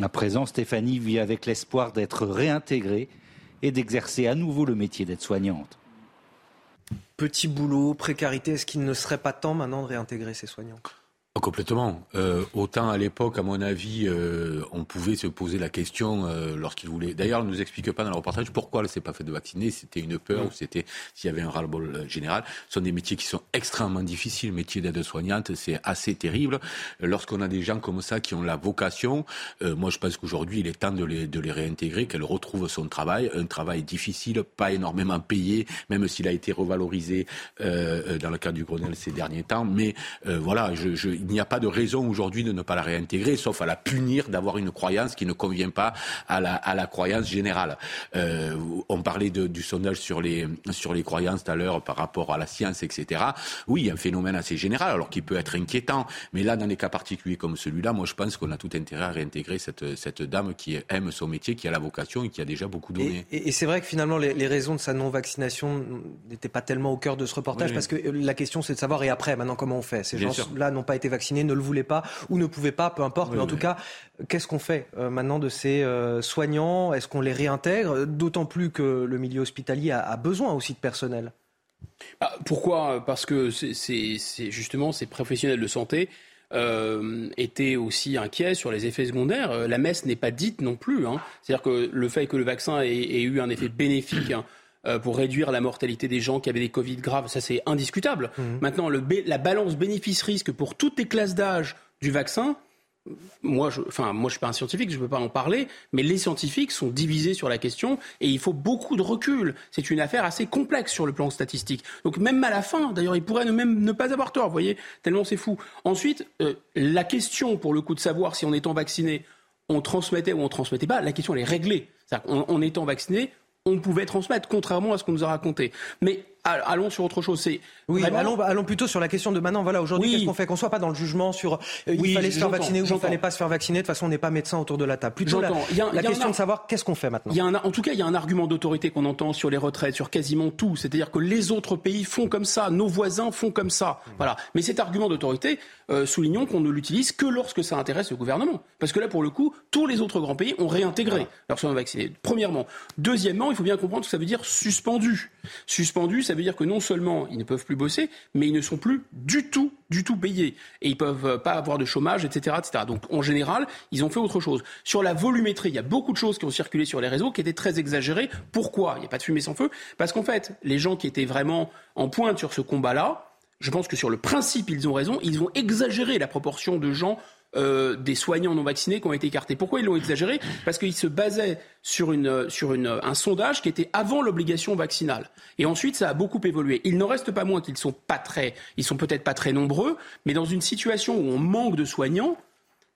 À présent, Stéphanie vit avec l'espoir d'être réintégrée et d'exercer à nouveau le métier d'aide-soignante. Petit boulot, précarité, est-ce qu'il ne serait pas temps maintenant de réintégrer ces soignants? Complètement. Euh, autant à l'époque, à mon avis, euh, on pouvait se poser la question euh, lorsqu'il voulait. D'ailleurs, on ne nous explique pas dans le reportage pourquoi elle ne s'est pas fait de vacciner. C'était une peur ou c'était s'il y avait un ras-le-bol euh, général. Ce sont des métiers qui sont extrêmement difficiles. Le métier d'aide-soignante, c'est assez terrible. Lorsqu'on a des gens comme ça qui ont la vocation, euh, moi je pense qu'aujourd'hui, il est temps de les, de les réintégrer, qu'elle retrouve son travail. Un travail difficile, pas énormément payé, même s'il a été revalorisé euh, dans le cadre du Grenelle ces derniers temps. Mais voilà, je, je n'y a pas de raison aujourd'hui de ne pas la réintégrer, sauf à la punir d'avoir une croyance qui ne convient pas à la, à la croyance générale. Euh, on parlait de, du sondage sur les, sur les croyances tout à l'heure par rapport à la science, etc. Oui, il y a un phénomène assez général, alors qui peut être inquiétant. Mais là, dans des cas particuliers comme celui-là, moi, je pense qu'on a tout intérêt à réintégrer cette, cette dame qui aime son métier, qui a la vocation et qui a déjà beaucoup donné. Et, et c'est vrai que finalement, les, les, raisons de sa non-vaccination n'étaient pas tellement au cœur de ce reportage, oui. parce que la question, c'est de savoir, et après, maintenant, comment on fait? Ces gens-là n'ont pas été vaccinés, ne le voulaient pas ou ne pouvaient pas, peu importe. Oui, mais en oui. tout cas, qu'est-ce qu'on fait euh, maintenant de ces euh, soignants? Est-ce qu'on les réintègre? D'autant plus que le milieu hospitalier a, a besoin aussi de personnel. Bah, pourquoi? Parce que c'est justement ces professionnels de santé euh, étaient aussi inquiets sur les effets secondaires. La messe n'est pas dite non plus. Hein. C'est-à-dire que le fait que le vaccin ait, ait eu un effet bénéfique. Hein, pour réduire la mortalité des gens qui avaient des Covid graves, ça c'est indiscutable. Mmh. Maintenant, le, la balance bénéfice-risque pour toutes les classes d'âge du vaccin, moi, je, enfin, moi, je suis pas un scientifique, je ne peux pas en parler, mais les scientifiques sont divisés sur la question et il faut beaucoup de recul. C'est une affaire assez complexe sur le plan statistique. Donc, même à la fin, d'ailleurs, ils pourraient ne, même ne pas avoir tort, vous voyez, tellement c'est fou. Ensuite, euh, la question, pour le coup, de savoir si en étant vacciné, on transmettait ou on transmettait pas, la question, elle est réglée. En, en étant vacciné, on pouvait transmettre, contrairement à ce qu'on nous a raconté. Mais allons sur autre chose. C'est oui, vraiment... allons, allons, plutôt sur la question de maintenant. Voilà, aujourd'hui, oui. qu'est-ce qu'on fait? Qu'on soit pas dans le jugement sur euh, il fallait se faire vacciner ou il fallait pas se faire vacciner. De toute façon, on n'est pas médecin autour de la table. Plutôt la, y a, la y question un... de savoir qu'est-ce qu'on fait maintenant? Il y a un, en tout cas, il y a un argument d'autorité qu'on entend sur les retraites, sur quasiment tout. C'est-à-dire que les autres pays font comme ça, nos voisins font comme ça. Mmh. Voilà. Mais cet argument d'autorité, euh, soulignons qu'on ne l'utilise que lorsque ça intéresse le gouvernement. Parce que là, pour le coup, tous les autres grands pays ont réintégré ah. leurs soins vaccinés. Premièrement. Deuxièmement, il faut bien comprendre ce que ça veut dire suspendu. Suspendu, ça veut dire que non seulement ils ne peuvent plus bosser, mais ils ne sont plus du tout, du tout payés. Et ils ne peuvent pas avoir de chômage, etc., etc. Donc, en général, ils ont fait autre chose. Sur la volumétrie, il y a beaucoup de choses qui ont circulé sur les réseaux qui étaient très exagérées. Pourquoi? Il n'y a pas de fumée sans feu. Parce qu'en fait, les gens qui étaient vraiment en pointe sur ce combat-là, je pense que sur le principe, ils ont raison. Ils ont exagéré la proportion de gens euh, des soignants non vaccinés qui ont été écartés. Pourquoi ils l'ont exagéré? Parce qu'ils se basaient sur, une, sur une, un sondage qui était avant l'obligation vaccinale. Et ensuite, ça a beaucoup évolué. Il n'en reste pas moins qu'ils sont pas très, ils sont peut-être pas très nombreux, mais dans une situation où on manque de soignants,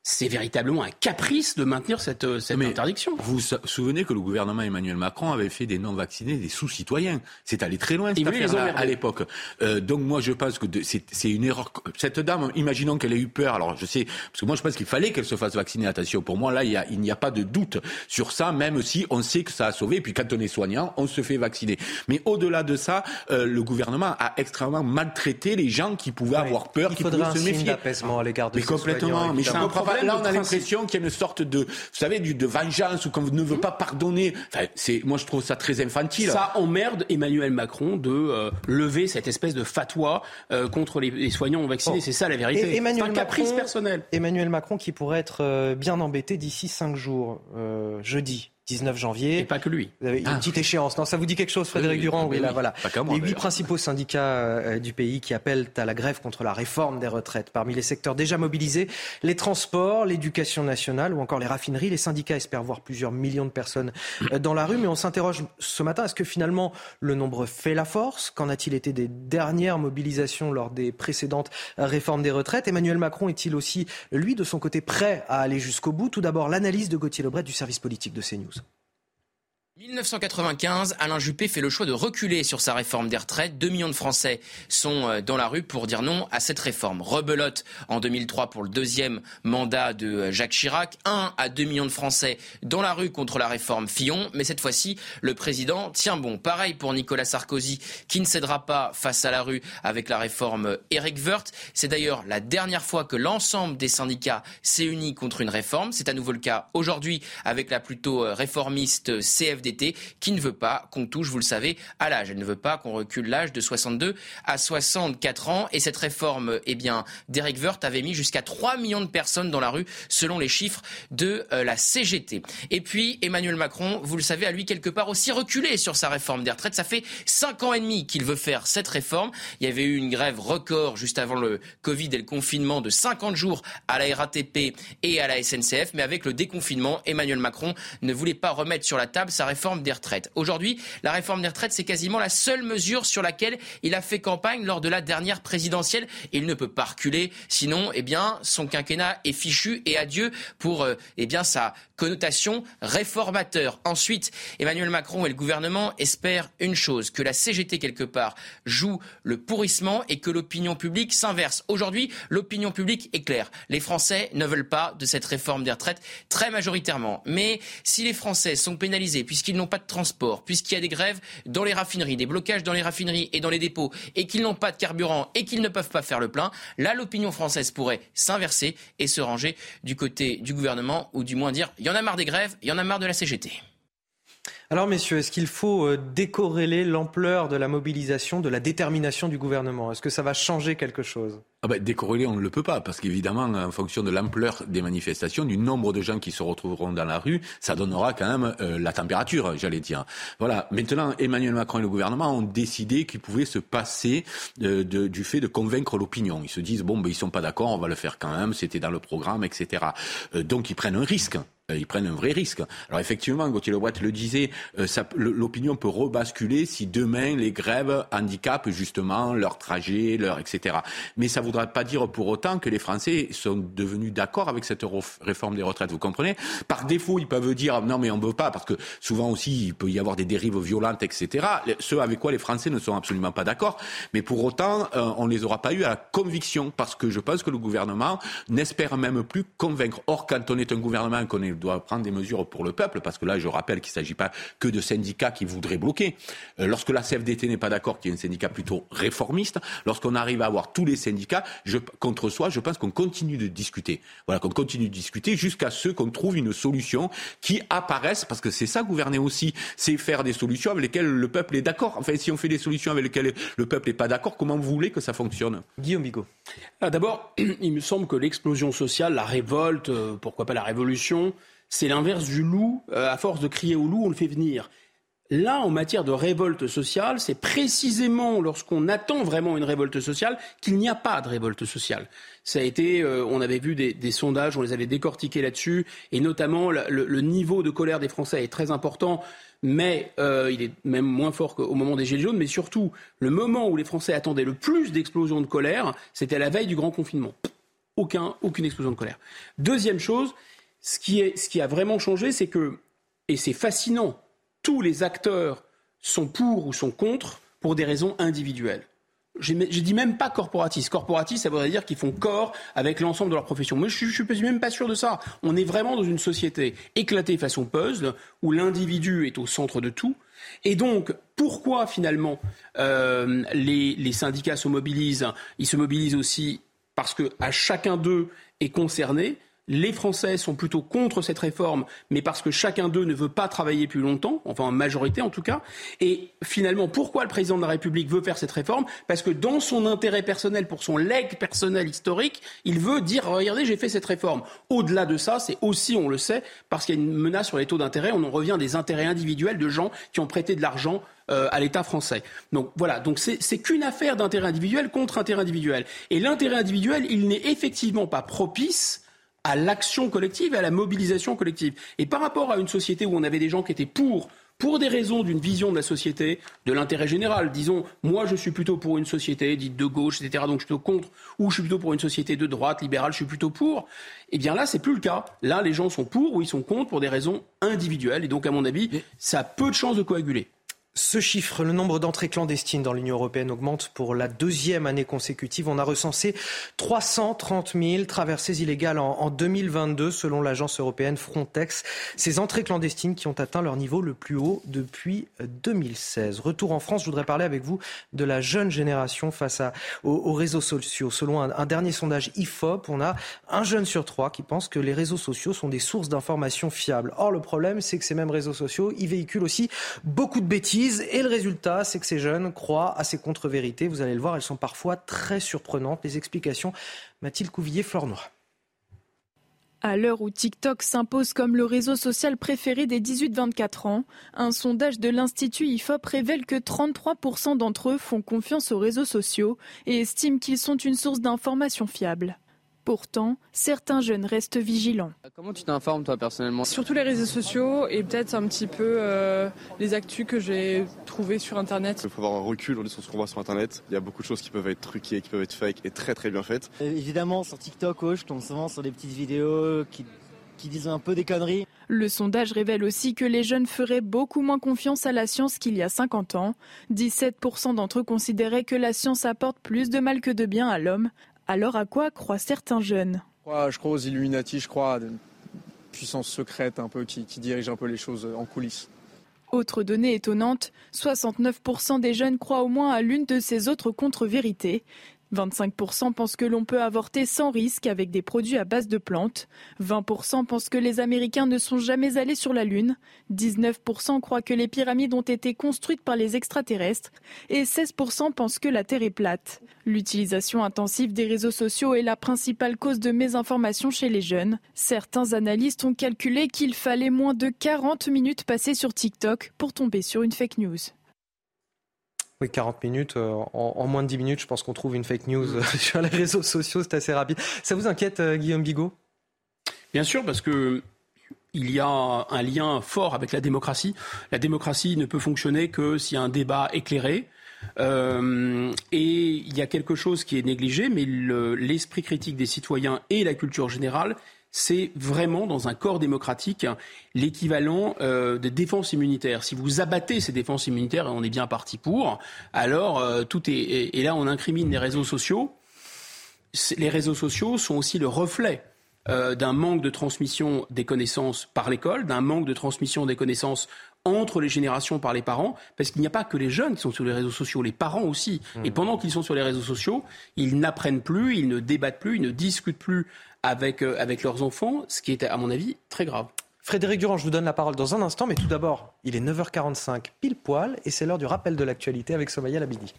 c'est véritablement un caprice de maintenir cette, cette Mais interdiction. Vous vous souvenez que le gouvernement Emmanuel Macron avait fait des non-vaccinés des sous-citoyens. C'est allé très loin cette affaire à l'époque. Euh, donc moi je pense que c'est une erreur. Cette dame, imaginons qu'elle ait eu peur. Alors je sais, parce que moi je pense qu'il fallait qu'elle se fasse vacciner. Attention, pour moi là il n'y a, a, pas de doute sur ça, même si on sait que ça a sauvé. Et puis quand on est soignant, on se fait vacciner. Mais au-delà de ça, euh, le gouvernement a extrêmement maltraité les gens qui pouvaient avoir peur, il qui pouvaient un se méfier. d'apaisement à l'égard de Mais complètement. Mais je comprends Là, on a l'impression qu'il y a une sorte de, vous savez, de, de vengeance ou qu'on ne veut pas pardonner. Enfin, c'est, moi, je trouve ça très infantile. Ça emmerde Emmanuel Macron de euh, lever cette espèce de fatwa euh, contre les, les, soignants vaccinés. Oh. C'est ça la vérité. C'est un caprice Macron, personnel. Emmanuel Macron qui pourrait être euh, bien embêté d'ici cinq jours, euh, jeudi. 19 janvier. Et pas que lui. Vous avez une ah, petite échéance. Non, ça vous dit quelque chose, Frédéric oui, Durand oui, oui, là, voilà. Moi, Les huit principaux syndicats euh, du pays qui appellent à la grève contre la réforme des retraites. Parmi les secteurs déjà mobilisés, les transports, l'éducation nationale ou encore les raffineries. Les syndicats espèrent voir plusieurs millions de personnes euh, dans la rue. Mais on s'interroge ce matin, est-ce que finalement le nombre fait la force? Qu'en a-t-il été des dernières mobilisations lors des précédentes réformes des retraites? Emmanuel Macron est-il aussi, lui, de son côté, prêt à aller jusqu'au bout? Tout d'abord, l'analyse de Gauthier Lebret du service politique de CNews. 1995, Alain Juppé fait le choix de reculer sur sa réforme des retraites. Deux millions de Français sont euh, dans la rue pour dire non à cette réforme. Rebelote en 2003 pour le deuxième mandat de euh, Jacques Chirac. Un à deux millions de Français dans la rue contre la réforme Fillon. Mais cette fois-ci, le président tient bon. Pareil pour Nicolas Sarkozy qui ne cédera pas face à la rue avec la réforme Eric Woerth. C'est d'ailleurs la dernière fois que l'ensemble des syndicats s'est uni contre une réforme. C'est à nouveau le cas aujourd'hui avec la plutôt euh, réformiste CFD CFDT, qui ne veut pas qu'on touche, vous le savez, à l'âge. Elle ne veut pas qu'on recule l'âge de 62 à 64 ans. Et cette réforme, eh bien, d'Eric Woerth avait mis jusqu'à 3 millions de personnes dans la rue, selon les chiffres de euh, la CGT. Et puis, Emmanuel Macron, vous le savez, a lui quelque part aussi reculé sur sa réforme des retraites. Ça fait 5 ans et demi qu'il veut faire cette réforme. Il y avait eu une grève record juste avant le Covid et le confinement de 50 jours à la RATP et à la SNCF. Mais avec le déconfinement, Emmanuel Macron ne voulait pas remettre sur la table sa réforme des retraites. Aujourd'hui, la réforme des retraites, c'est quasiment la seule mesure sur laquelle il a fait campagne lors de la dernière présidentielle. Il ne peut pas reculer, sinon, eh bien, son quinquennat est fichu et adieu pour, euh, eh bien, sa connotation réformateur. Ensuite, Emmanuel Macron et le gouvernement espèrent une chose, que la CGT quelque part joue le pourrissement et que l'opinion publique s'inverse. Aujourd'hui, l'opinion publique est claire. Les Français ne veulent pas de cette réforme des retraites très majoritairement. Mais si les Français sont pénalisés puisqu'ils n'ont pas de transport, puisqu'il y a des grèves dans les raffineries, des blocages dans les raffineries et dans les dépôts et qu'ils n'ont pas de carburant et qu'ils ne peuvent pas faire le plein, là l'opinion française pourrait s'inverser et se ranger du côté du gouvernement ou du moins dire il y en a marre des grèves, il y en a marre de la CGT. Alors messieurs, est-ce qu'il faut euh, décorréler l'ampleur de la mobilisation, de la détermination du gouvernement? Est-ce que ça va changer quelque chose? Ah ben, décorréler, on ne le peut pas, parce qu'évidemment, en fonction de l'ampleur des manifestations, du nombre de gens qui se retrouveront dans la rue, ça donnera quand même euh, la température, j'allais dire. Voilà. Maintenant, Emmanuel Macron et le gouvernement ont décidé qu'ils pouvaient se passer euh, du fait de convaincre l'opinion. Ils se disent bon, ben ils sont pas d'accord, on va le faire quand même. C'était dans le programme, etc. donc ils prennent un risque. Euh, ils prennent un vrai risque. Alors effectivement, Gauthier Lebret le disait, euh, l'opinion peut rebasculer si demain les grèves handicapent justement leur trajet, leur etc. Mais ça ne voudra pas dire pour autant que les Français sont devenus d'accord avec cette réforme des retraites. Vous comprenez? Par défaut, ils peuvent dire non mais on ne veut pas parce que souvent aussi il peut y avoir des dérives violentes, etc. Ceux avec quoi les Français ne sont absolument pas d'accord. Mais pour autant, euh, on ne les aura pas eu à la conviction parce que je pense que le gouvernement n'espère même plus convaincre. Or, quand on est un gouvernement, qu'on est doit prendre des mesures pour le peuple, parce que là, je rappelle qu'il ne s'agit pas que de syndicats qui voudraient bloquer. Euh, lorsque la CFDT n'est pas d'accord, qu'il y ait un syndicat plutôt réformiste, lorsqu'on arrive à avoir tous les syndicats je, contre soi, je pense qu'on continue de discuter. Voilà, qu'on continue de discuter jusqu'à ce qu'on trouve une solution qui apparaisse, parce que c'est ça gouverner aussi, c'est faire des solutions avec lesquelles le peuple est d'accord. Enfin, si on fait des solutions avec lesquelles le peuple n'est pas d'accord, comment vous voulez que ça fonctionne? Guillaume Bigot. Ah, d'abord, il me semble que l'explosion sociale, la révolte, euh, pourquoi pas la révolution, c'est l'inverse du loup. Euh, à force de crier au loup, on le fait venir. Là, en matière de révolte sociale, c'est précisément lorsqu'on attend vraiment une révolte sociale qu'il n'y a pas de révolte sociale. Ça a été, euh, on avait vu des, sondages, on les avait décortiqués là-dessus, et notamment le, niveau de colère des Français est très important, mais euh, il est même moins fort qu'au moment des Gilets jaunes. Mais surtout, le moment où les Français attendaient le plus d'explosions de colère, c'était la veille du grand confinement. Aucun, aucune explosion de colère. Deuxième chose, ce qui, a vraiment changé, c'est que, et c'est fascinant, tous les acteurs sont pour ou sont contre pour des raisons individuelles. Je ne dis même pas corporatistes. Corporatistes, ça voudrait dire qu'ils font corps avec l'ensemble de leur profession. Mais je ne suis même pas sûr de ça. On est vraiment dans une société éclatée façon puzzle, où l'individu est au centre de tout. Et donc, pourquoi finalement euh, les, les syndicats se mobilisent? Ils se mobilisent aussi parce qu'à chacun d'eux est concerné les Français sont plutôt contre cette réforme, mais parce que chacun d'eux ne veut pas travailler plus longtemps, enfin en majorité en tout cas. Et finalement, pourquoi le président de la République veut faire cette réforme? Parce que dans son intérêt personnel, pour son leg personnel historique, il veut dire regardez, j'ai fait cette réforme. Au-delà de ça, c'est aussi, on le sait, parce qu'il y a une menace sur les taux d'intérêt. On en revient des intérêts individuels de gens qui ont prêté de l'argent euh, à l'État français. Donc voilà, donc c'est qu'une affaire d'intérêt individuel contre intérêt individuel. Et l'intérêt individuel, il n'est effectivement pas propice à l'action collective et à la mobilisation collective. Et par rapport à une société où on avait des gens qui étaient pour pour des raisons d'une vision de la société, de l'intérêt général. Disons, moi je suis plutôt pour une société dite de gauche, etc., donc je suis plutôt contre, ou je suis plutôt pour une société de droite, libérale, je suis plutôt pour. Eh bien là, c'est plus le cas. Là, les gens sont pour ou ils sont contre pour des raisons individuelles, et donc à mon avis, ça a peu de chances de coaguler. Ce chiffre, le nombre d'entrées clandestines dans l'Union européenne augmente pour la deuxième année consécutive. On a recensé 330 000 traversées illégales en, 2022 selon l'agence européenne Frontex. Ces entrées clandestines qui ont atteint leur niveau le plus haut depuis 2016. Retour en France, je voudrais parler avec vous de la jeune génération face aux, réseaux sociaux. Selon un, un, dernier sondage IFOP, on a un jeune sur trois qui pense que les réseaux sociaux sont des sources d'informations fiables. Or, le problème, c'est que ces mêmes réseaux sociaux, ils véhiculent aussi beaucoup de bêtises et le résultat, c'est que ces jeunes croient à ces contre-vérités. Vous allez le voir, elles sont parfois très surprenantes. Les explications, Mathilde Couvillier-Flornois. À l'heure où TikTok s'impose comme le réseau social préféré des 18-24 ans, un sondage de l'Institut IFOP révèle que 33% d'entre eux font confiance aux réseaux sociaux et estiment qu'ils sont une source d'informations fiables. Pourtant, certains jeunes restent vigilants. Comment tu t'informes toi personnellement? Surtout les réseaux sociaux et peut-être un petit peu euh, les actus que j'ai trouvées sur Internet. Il faut avoir un recul sur ce qu'on voit sur Internet. Il y a beaucoup de choses qui peuvent être truquées, qui peuvent être fake et très très bien faites. Euh, évidemment, sur TikTok, oh, je tombe souvent sur des petites vidéos qui, qui disent un peu des conneries. Le sondage révèle aussi que les jeunes feraient beaucoup moins confiance à la science qu'il y a 50 ans. 17% d'entre eux considéraient que la science apporte plus de mal que de bien à l'homme, alors à quoi croient certains jeunes? Je crois aux Illuminati, je crois à une puissance secrète un peu qui, qui dirige un peu les choses en coulisses. Autre donnée étonnante, 69% des jeunes croient au moins à l'une de ces autres contre-vérités. 25% pensent que l'on peut avorter sans risque avec des produits à base de plantes. 20% pensent que les Américains ne sont jamais allés sur la Lune. 19% croient que les pyramides ont été construites par les extraterrestres. Et 16% pensent que la Terre est plate. L'utilisation intensive des réseaux sociaux est la principale cause de mésinformation chez les jeunes. Certains analystes ont calculé qu'il fallait moins de 40 minutes passées sur TikTok pour tomber sur une fake news. Oui, 40 minutes. Euh, en, moins de 10 minutes, je pense qu'on trouve une fake news mm. sur les réseaux sociaux. C'est assez rapide. Ça vous inquiète, euh, Guillaume Bigot? Bien sûr, parce que il y a un lien fort avec la démocratie. La démocratie ne peut fonctionner que s'il y a un débat éclairé. Euh, et il y a quelque chose qui est négligé, mais l'esprit critique des citoyens et la culture générale c'est vraiment dans un corps démocratique l'équivalent euh, de défense immunitaire. Si vous abattez ces défenses immunitaires, et on est bien parti pour, alors euh, tout est. Et, là, on incrimine les réseaux sociaux. Les réseaux sociaux sont aussi le reflet euh, d'un manque de transmission des connaissances par l'école, d'un manque de transmission des connaissances entre les générations par les parents, parce qu'il n'y a pas que les jeunes qui sont sur les réseaux sociaux, les parents aussi. Et mmh. pendant qu'ils sont sur les réseaux sociaux, ils n'apprennent plus, ils ne débattent plus, ils ne discutent plus avec, euh, avec leurs enfants, ce qui est, à mon avis, très grave. Frédéric Durand, je vous donne la parole dans un instant, mais tout d'abord, il est 9h45 pile poil et c'est l'heure du rappel de l'actualité avec Somaya Labidi.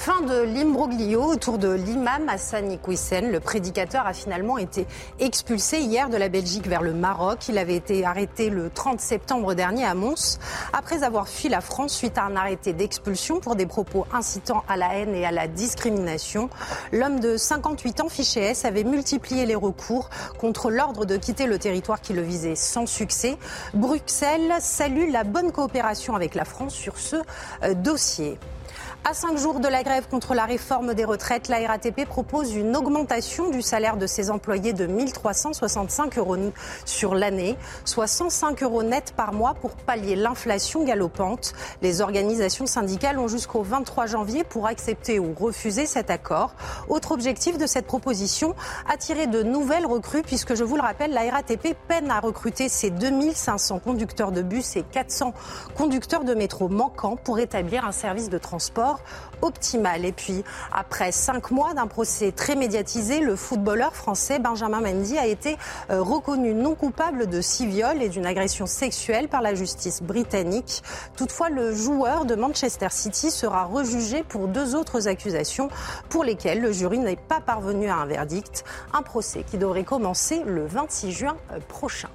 Fin de l'imbroglio autour de l'imam Hassan Iqwisen. Le prédicateur a finalement été expulsé hier de la Belgique vers le Maroc. Il avait été arrêté le 30 septembre dernier à Mons après avoir fui la France suite à un arrêté d'expulsion pour des propos incitant à la haine et à la discrimination. L'homme de 58 ans, fiché S, avait multiplié les recours contre l'ordre de quitter le territoire qui le visait sans succès. Bruxelles salue la bonne coopération avec la France sur ce euh, dossier. À cinq jours de la grève contre la réforme des retraites, la RATP propose une augmentation du salaire de ses employés de 1365 euros sur l'année, soit 105 euros net par mois pour pallier l'inflation galopante. Les organisations syndicales ont jusqu'au 23 janvier pour accepter ou refuser cet accord. Autre objectif de cette proposition, attirer de nouvelles recrues puisque je vous le rappelle, la RATP peine à recruter ses 2500 conducteurs de bus et 400 conducteurs de métro manquants pour établir un service de transport optimale. Et puis, après cinq mois d'un procès très médiatisé, le footballeur français Benjamin Mendy a été euh, reconnu non coupable de six viols et d'une agression sexuelle par la justice britannique. Toutefois, le joueur de Manchester City sera rejugé pour deux autres accusations pour lesquelles le jury n'est pas parvenu à un verdict. Un procès qui devrait commencer le 26 juin euh, prochain.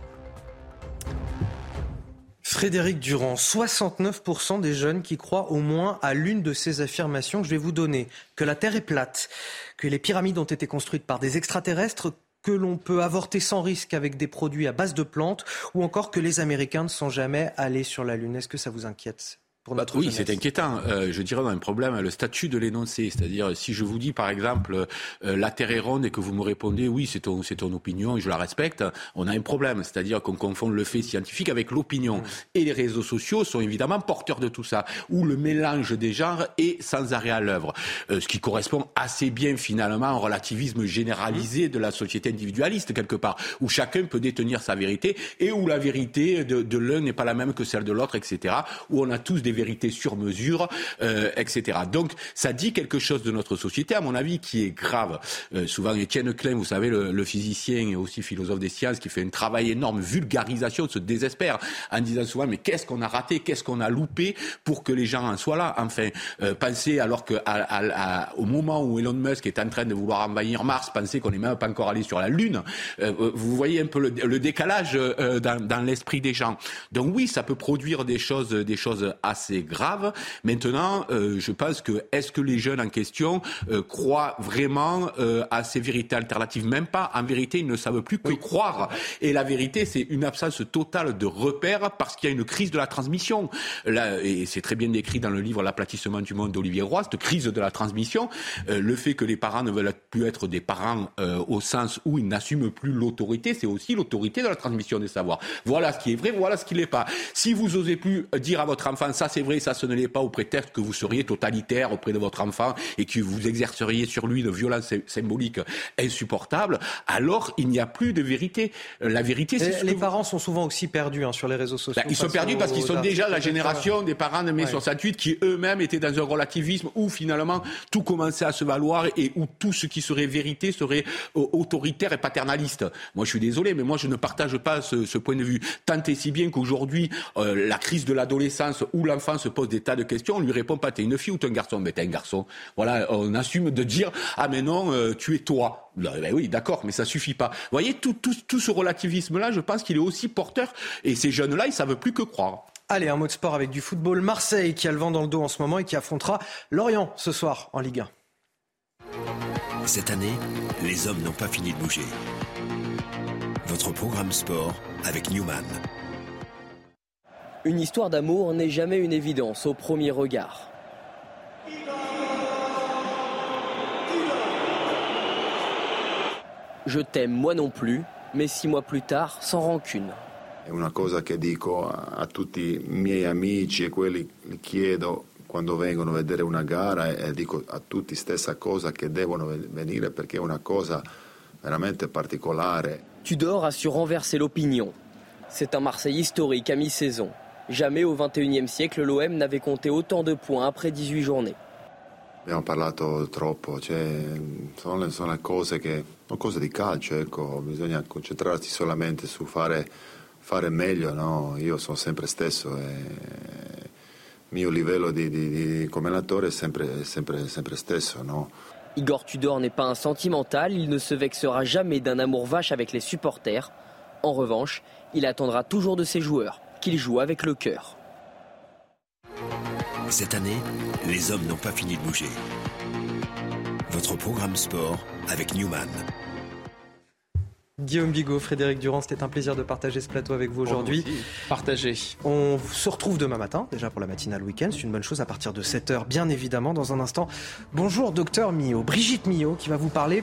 Frédéric Durand, 69% des jeunes qui croient au moins à l'une de ces affirmations que je vais vous donner, que la Terre est plate, que les pyramides ont été construites par des extraterrestres, que l'on peut avorter sans risque avec des produits à base de plantes, ou encore que les Américains ne sont jamais allés sur la Lune. Est-ce que ça vous inquiète? Pour notre Oui, c'est inquiétant. Euh, je dirais dans un problème le statut de l'énoncé. C'est-à-dire, si je vous dis, par exemple, euh, la Terre est ronde et que vous me répondez, oui, c'est ton, c'est ton opinion et je la respecte, on a un problème. C'est-à-dire qu'on confond le fait scientifique avec l'opinion. Mmh. Et les réseaux sociaux sont évidemment porteurs de tout ça, où le mélange des genres est sans arrêt à l'œuvre. Euh, ce qui correspond assez bien, finalement, au relativisme généralisé de la société individualiste, quelque part, où chacun peut détenir sa vérité et où la vérité de, de l'un n'est pas la même que celle de l'autre, etc. Où on a tous des vérités sur mesure, euh, etc. Donc ça dit quelque chose de notre société, à mon avis, qui est grave. Euh, souvent, Étienne Klein, vous savez, le, physicien et aussi philosophe des sciences, qui fait un travail énorme, vulgarisation, se désespère en disant souvent, mais qu'est-ce qu'on a raté, qu'est-ce qu'on a loupé pour que les gens en soient là? Enfin, euh, penser alors que moment où Elon Musk est en train de vouloir envahir Mars, penser qu'on n'est même pas encore allé sur la Lune, euh, vous voyez un peu le, décalage euh, dans, dans l'esprit des gens. Donc oui, ça peut produire des choses, des choses assez c'est grave. Maintenant, euh, je pense que est-ce que les jeunes en question euh, croient vraiment euh, à ces vérités alternatives? Même pas. En vérité, ils ne savent plus que croire. Et la vérité, c'est une absence totale de repères parce qu'il y a une crise de la transmission. Là, et c'est très bien décrit dans le livre L'aplatissement du monde d'Olivier Roy, cette crise de la transmission, le fait que les parents ne veulent plus être des parents au sens où ils n'assument plus l'autorité, c'est aussi l'autorité de la transmission des savoirs. Voilà ce qui est vrai, voilà ce qui n'est pas. Si vous osez plus dire à votre enfant ça c'est vrai, ça ce ne l'est pas au prétexte que vous seriez totalitaire auprès de votre enfant et que vous exerceriez sur lui de violences symboliques insupportables, alors il n'y a plus de vérité. Euh, la vérité, c'est les parents sont souvent aussi perdus hein, sur les réseaux sociaux. Bah, ils sont perdus parce qu'ils sont déjà la génération des parents de mai 68 qui eux-mêmes étaient dans un relativisme où finalement tout commençait à se valoir et où tout ce qui serait vérité serait euh, autoritaire et paternaliste. Moi, je suis désolé, mais moi, je ne partage pas ce, ce point de vue. Tant et si bien qu'aujourd'hui, euh, la crise de l'adolescence où l'enfant se pose des tas de questions, on lui répond pas t'es une fille ou t'es un garçon, mais t'es un garçon. Voilà, on assume de dire ah mais non, euh, tu es toi. Ben oui, d'accord, mais ça suffit pas. Vous voyez, tout, tout, tout ce relativisme-là, je pense qu'il est aussi porteur. Et ces jeunes-là, ils savent plus que croire. Allez, un mot de sport avec du football. Marseille qui a le vent dans le dos en ce moment et qui affrontera Lorient ce soir en Ligue 1. Cette année, les hommes n'ont pas fini de bouger. Votre programme sport avec Newman. Une histoire d'amour n'est jamais une évidence au premier regard. Je t'aime moi non plus, mais six mois plus tard, sans rancune. Una cosa che dico a tutti i miei amici e quelli li chiedo quando vengono a vedere una gara e dico a tutti stessa cosa che devono venire perché è una cosa veramente particolare. Tudor a su renverser l'opinion. C'est un Marseille historique à mi-saison. Jamais au XXIe siècle l'OM n'avait compté autant de points après 18 journées. Abbiamo parlato troppo, cioè, sono, sono cose che, sono cose di calcio, ecco, bisogna concentrarsi solamente su fare, fare meglio, no? Io sono sempre stesso e il mio livello di, di, di come allenatore è sempre, sempre, sempre stesso, no? Igor Tudor n'est pas un sentimental, il ne se vexera jamais d'un amour vache avec les supporters. En revanche, il attendra toujours de ses joueurs qu'il joue avec le cœur. Cette année, les hommes n'ont pas fini de bouger. Votre programme sport avec Newman. Guillaume Bigot, Frédéric Durand, c'était un plaisir de partager ce plateau avec vous aujourd'hui. Partagez. On se retrouve demain matin, déjà pour la matinale week-end. C'est une bonne chose à partir de 7h, bien évidemment. Dans un instant, bonjour docteur Millot, Brigitte Millot, qui va vous parler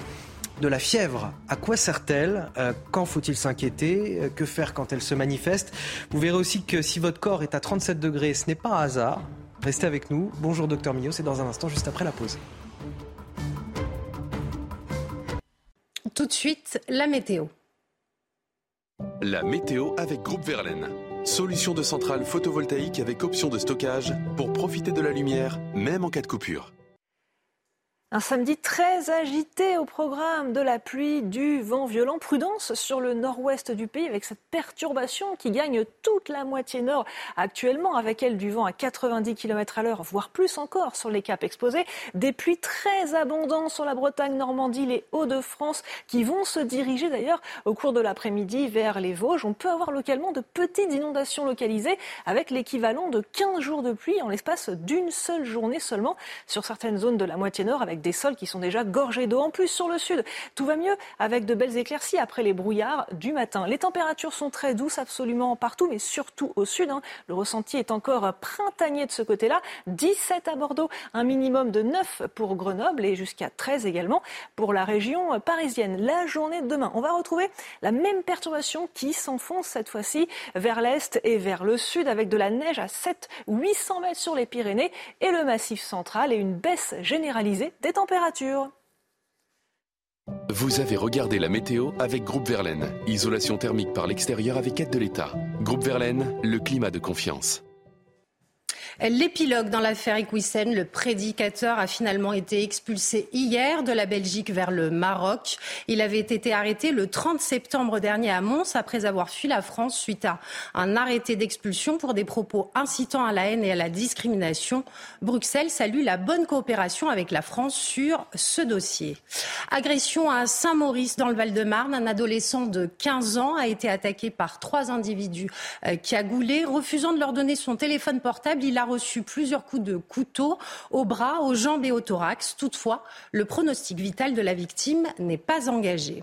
de la fièvre. À quoi sert-elle? Euh, Quand faut-il s'inquiéter? Euh, Que faire quand elle se manifeste? Vous verrez aussi que si votre corps est à 37 degrés, ce n'est pas un hasard. Restez avec nous. Bonjour docteur Millot, c'est dans un instant, juste après la pause. Tout de suite, la météo. La météo avec Groupe Verlaine. Solution de centrale photovoltaïque avec option de stockage pour profiter de la lumière, même en cas de coupure. Un samedi très agité au programme de la pluie, du vent violent. Prudence sur le nord-ouest du pays avec cette perturbation qui gagne toute la moitié nord actuellement avec elle du vent à 90 km à l'heure, voire plus encore sur les caps exposés. Des pluies très abondantes sur la Bretagne, Normandie, les Hauts-de-France qui vont se diriger d'ailleurs au cours de l'après-midi vers les Vosges. On peut avoir localement de petites inondations localisées avec l'équivalent de 15 jours de pluie en l'espace d'une seule journée seulement sur certaines zones de la moitié nord avec des sols qui sont déjà gorgés d'eau. En plus, sur le sud, tout va mieux avec de belles éclaircies après les brouillards du matin. Les températures sont très douces absolument partout, mais surtout au sud. Hein. Le ressenti est encore printanier de ce côté-là. 17 à Bordeaux, un minimum de 9 pour Grenoble et jusqu'à 13 également pour la région parisienne. La journée de demain, on va retrouver la même perturbation qui s'enfonce cette fois-ci vers l'est et vers le sud avec de la neige à 700-800 mètres sur les Pyrénées et le massif central et une baisse généralisée températures. Vous avez regardé la météo avec Groupe Verlaine. Isolation thermique par l'extérieur avec aide de l'État. Groupe Verlaine, le climat de confiance. L'épilogue dans l'affaire Equisen, le prédicateur a finalement été expulsé hier de la Belgique vers le Maroc. Il avait été arrêté le 30 septembre dernier à Mons après avoir fui la France suite à un arrêté d'expulsion pour des propos incitant à la haine et à la discrimination. Bruxelles salue la bonne coopération avec la France sur ce dossier. Agression à Saint-Maurice dans le Val-de-Marne. Un adolescent de 15 ans a été attaqué par trois individus euh, cagoulés. Refusant de leur donner son téléphone portable, il a reçu plusieurs coups de couteau au bras, aux jambes et au thorax. Toutefois, le pronostic vital de la victime n'est pas engagé.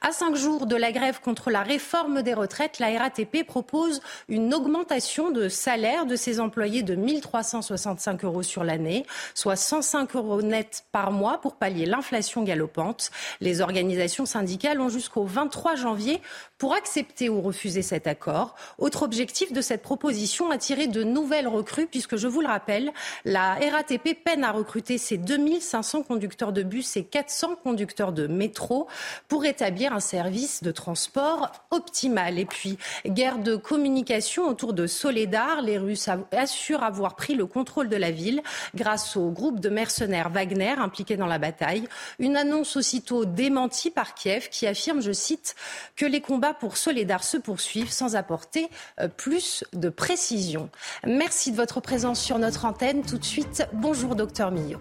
À cinq jours de la grève contre la réforme des retraites, la RATP propose une augmentation de salaire de ses employés de 1 365 euros sur l'année, soit 105 euros net par mois pour pallier l'inflation galopante. Les organisations syndicales ont jusqu'au 23 janvier pour accepter ou refuser cet accord. Autre objectif de cette proposition, attirer de nouvelles recrues, puisque je vous le rappelle, la RATP peine à recruter ses 2500 conducteurs de bus et 400 conducteurs de métro pour établir un service de transport optimal. Et puis, guerre de communication autour de Soledar. Les Russes assurent avoir pris le contrôle de la ville grâce au groupe de mercenaires Wagner impliqué dans la bataille. Une annonce aussitôt démentie par Kiev qui affirme, je cite, que les combats pour Soledar se poursuivent sans apporter euh, plus de précision. Merci de votre présence sur notre antenne. Tout de suite, bonjour docteur Millot.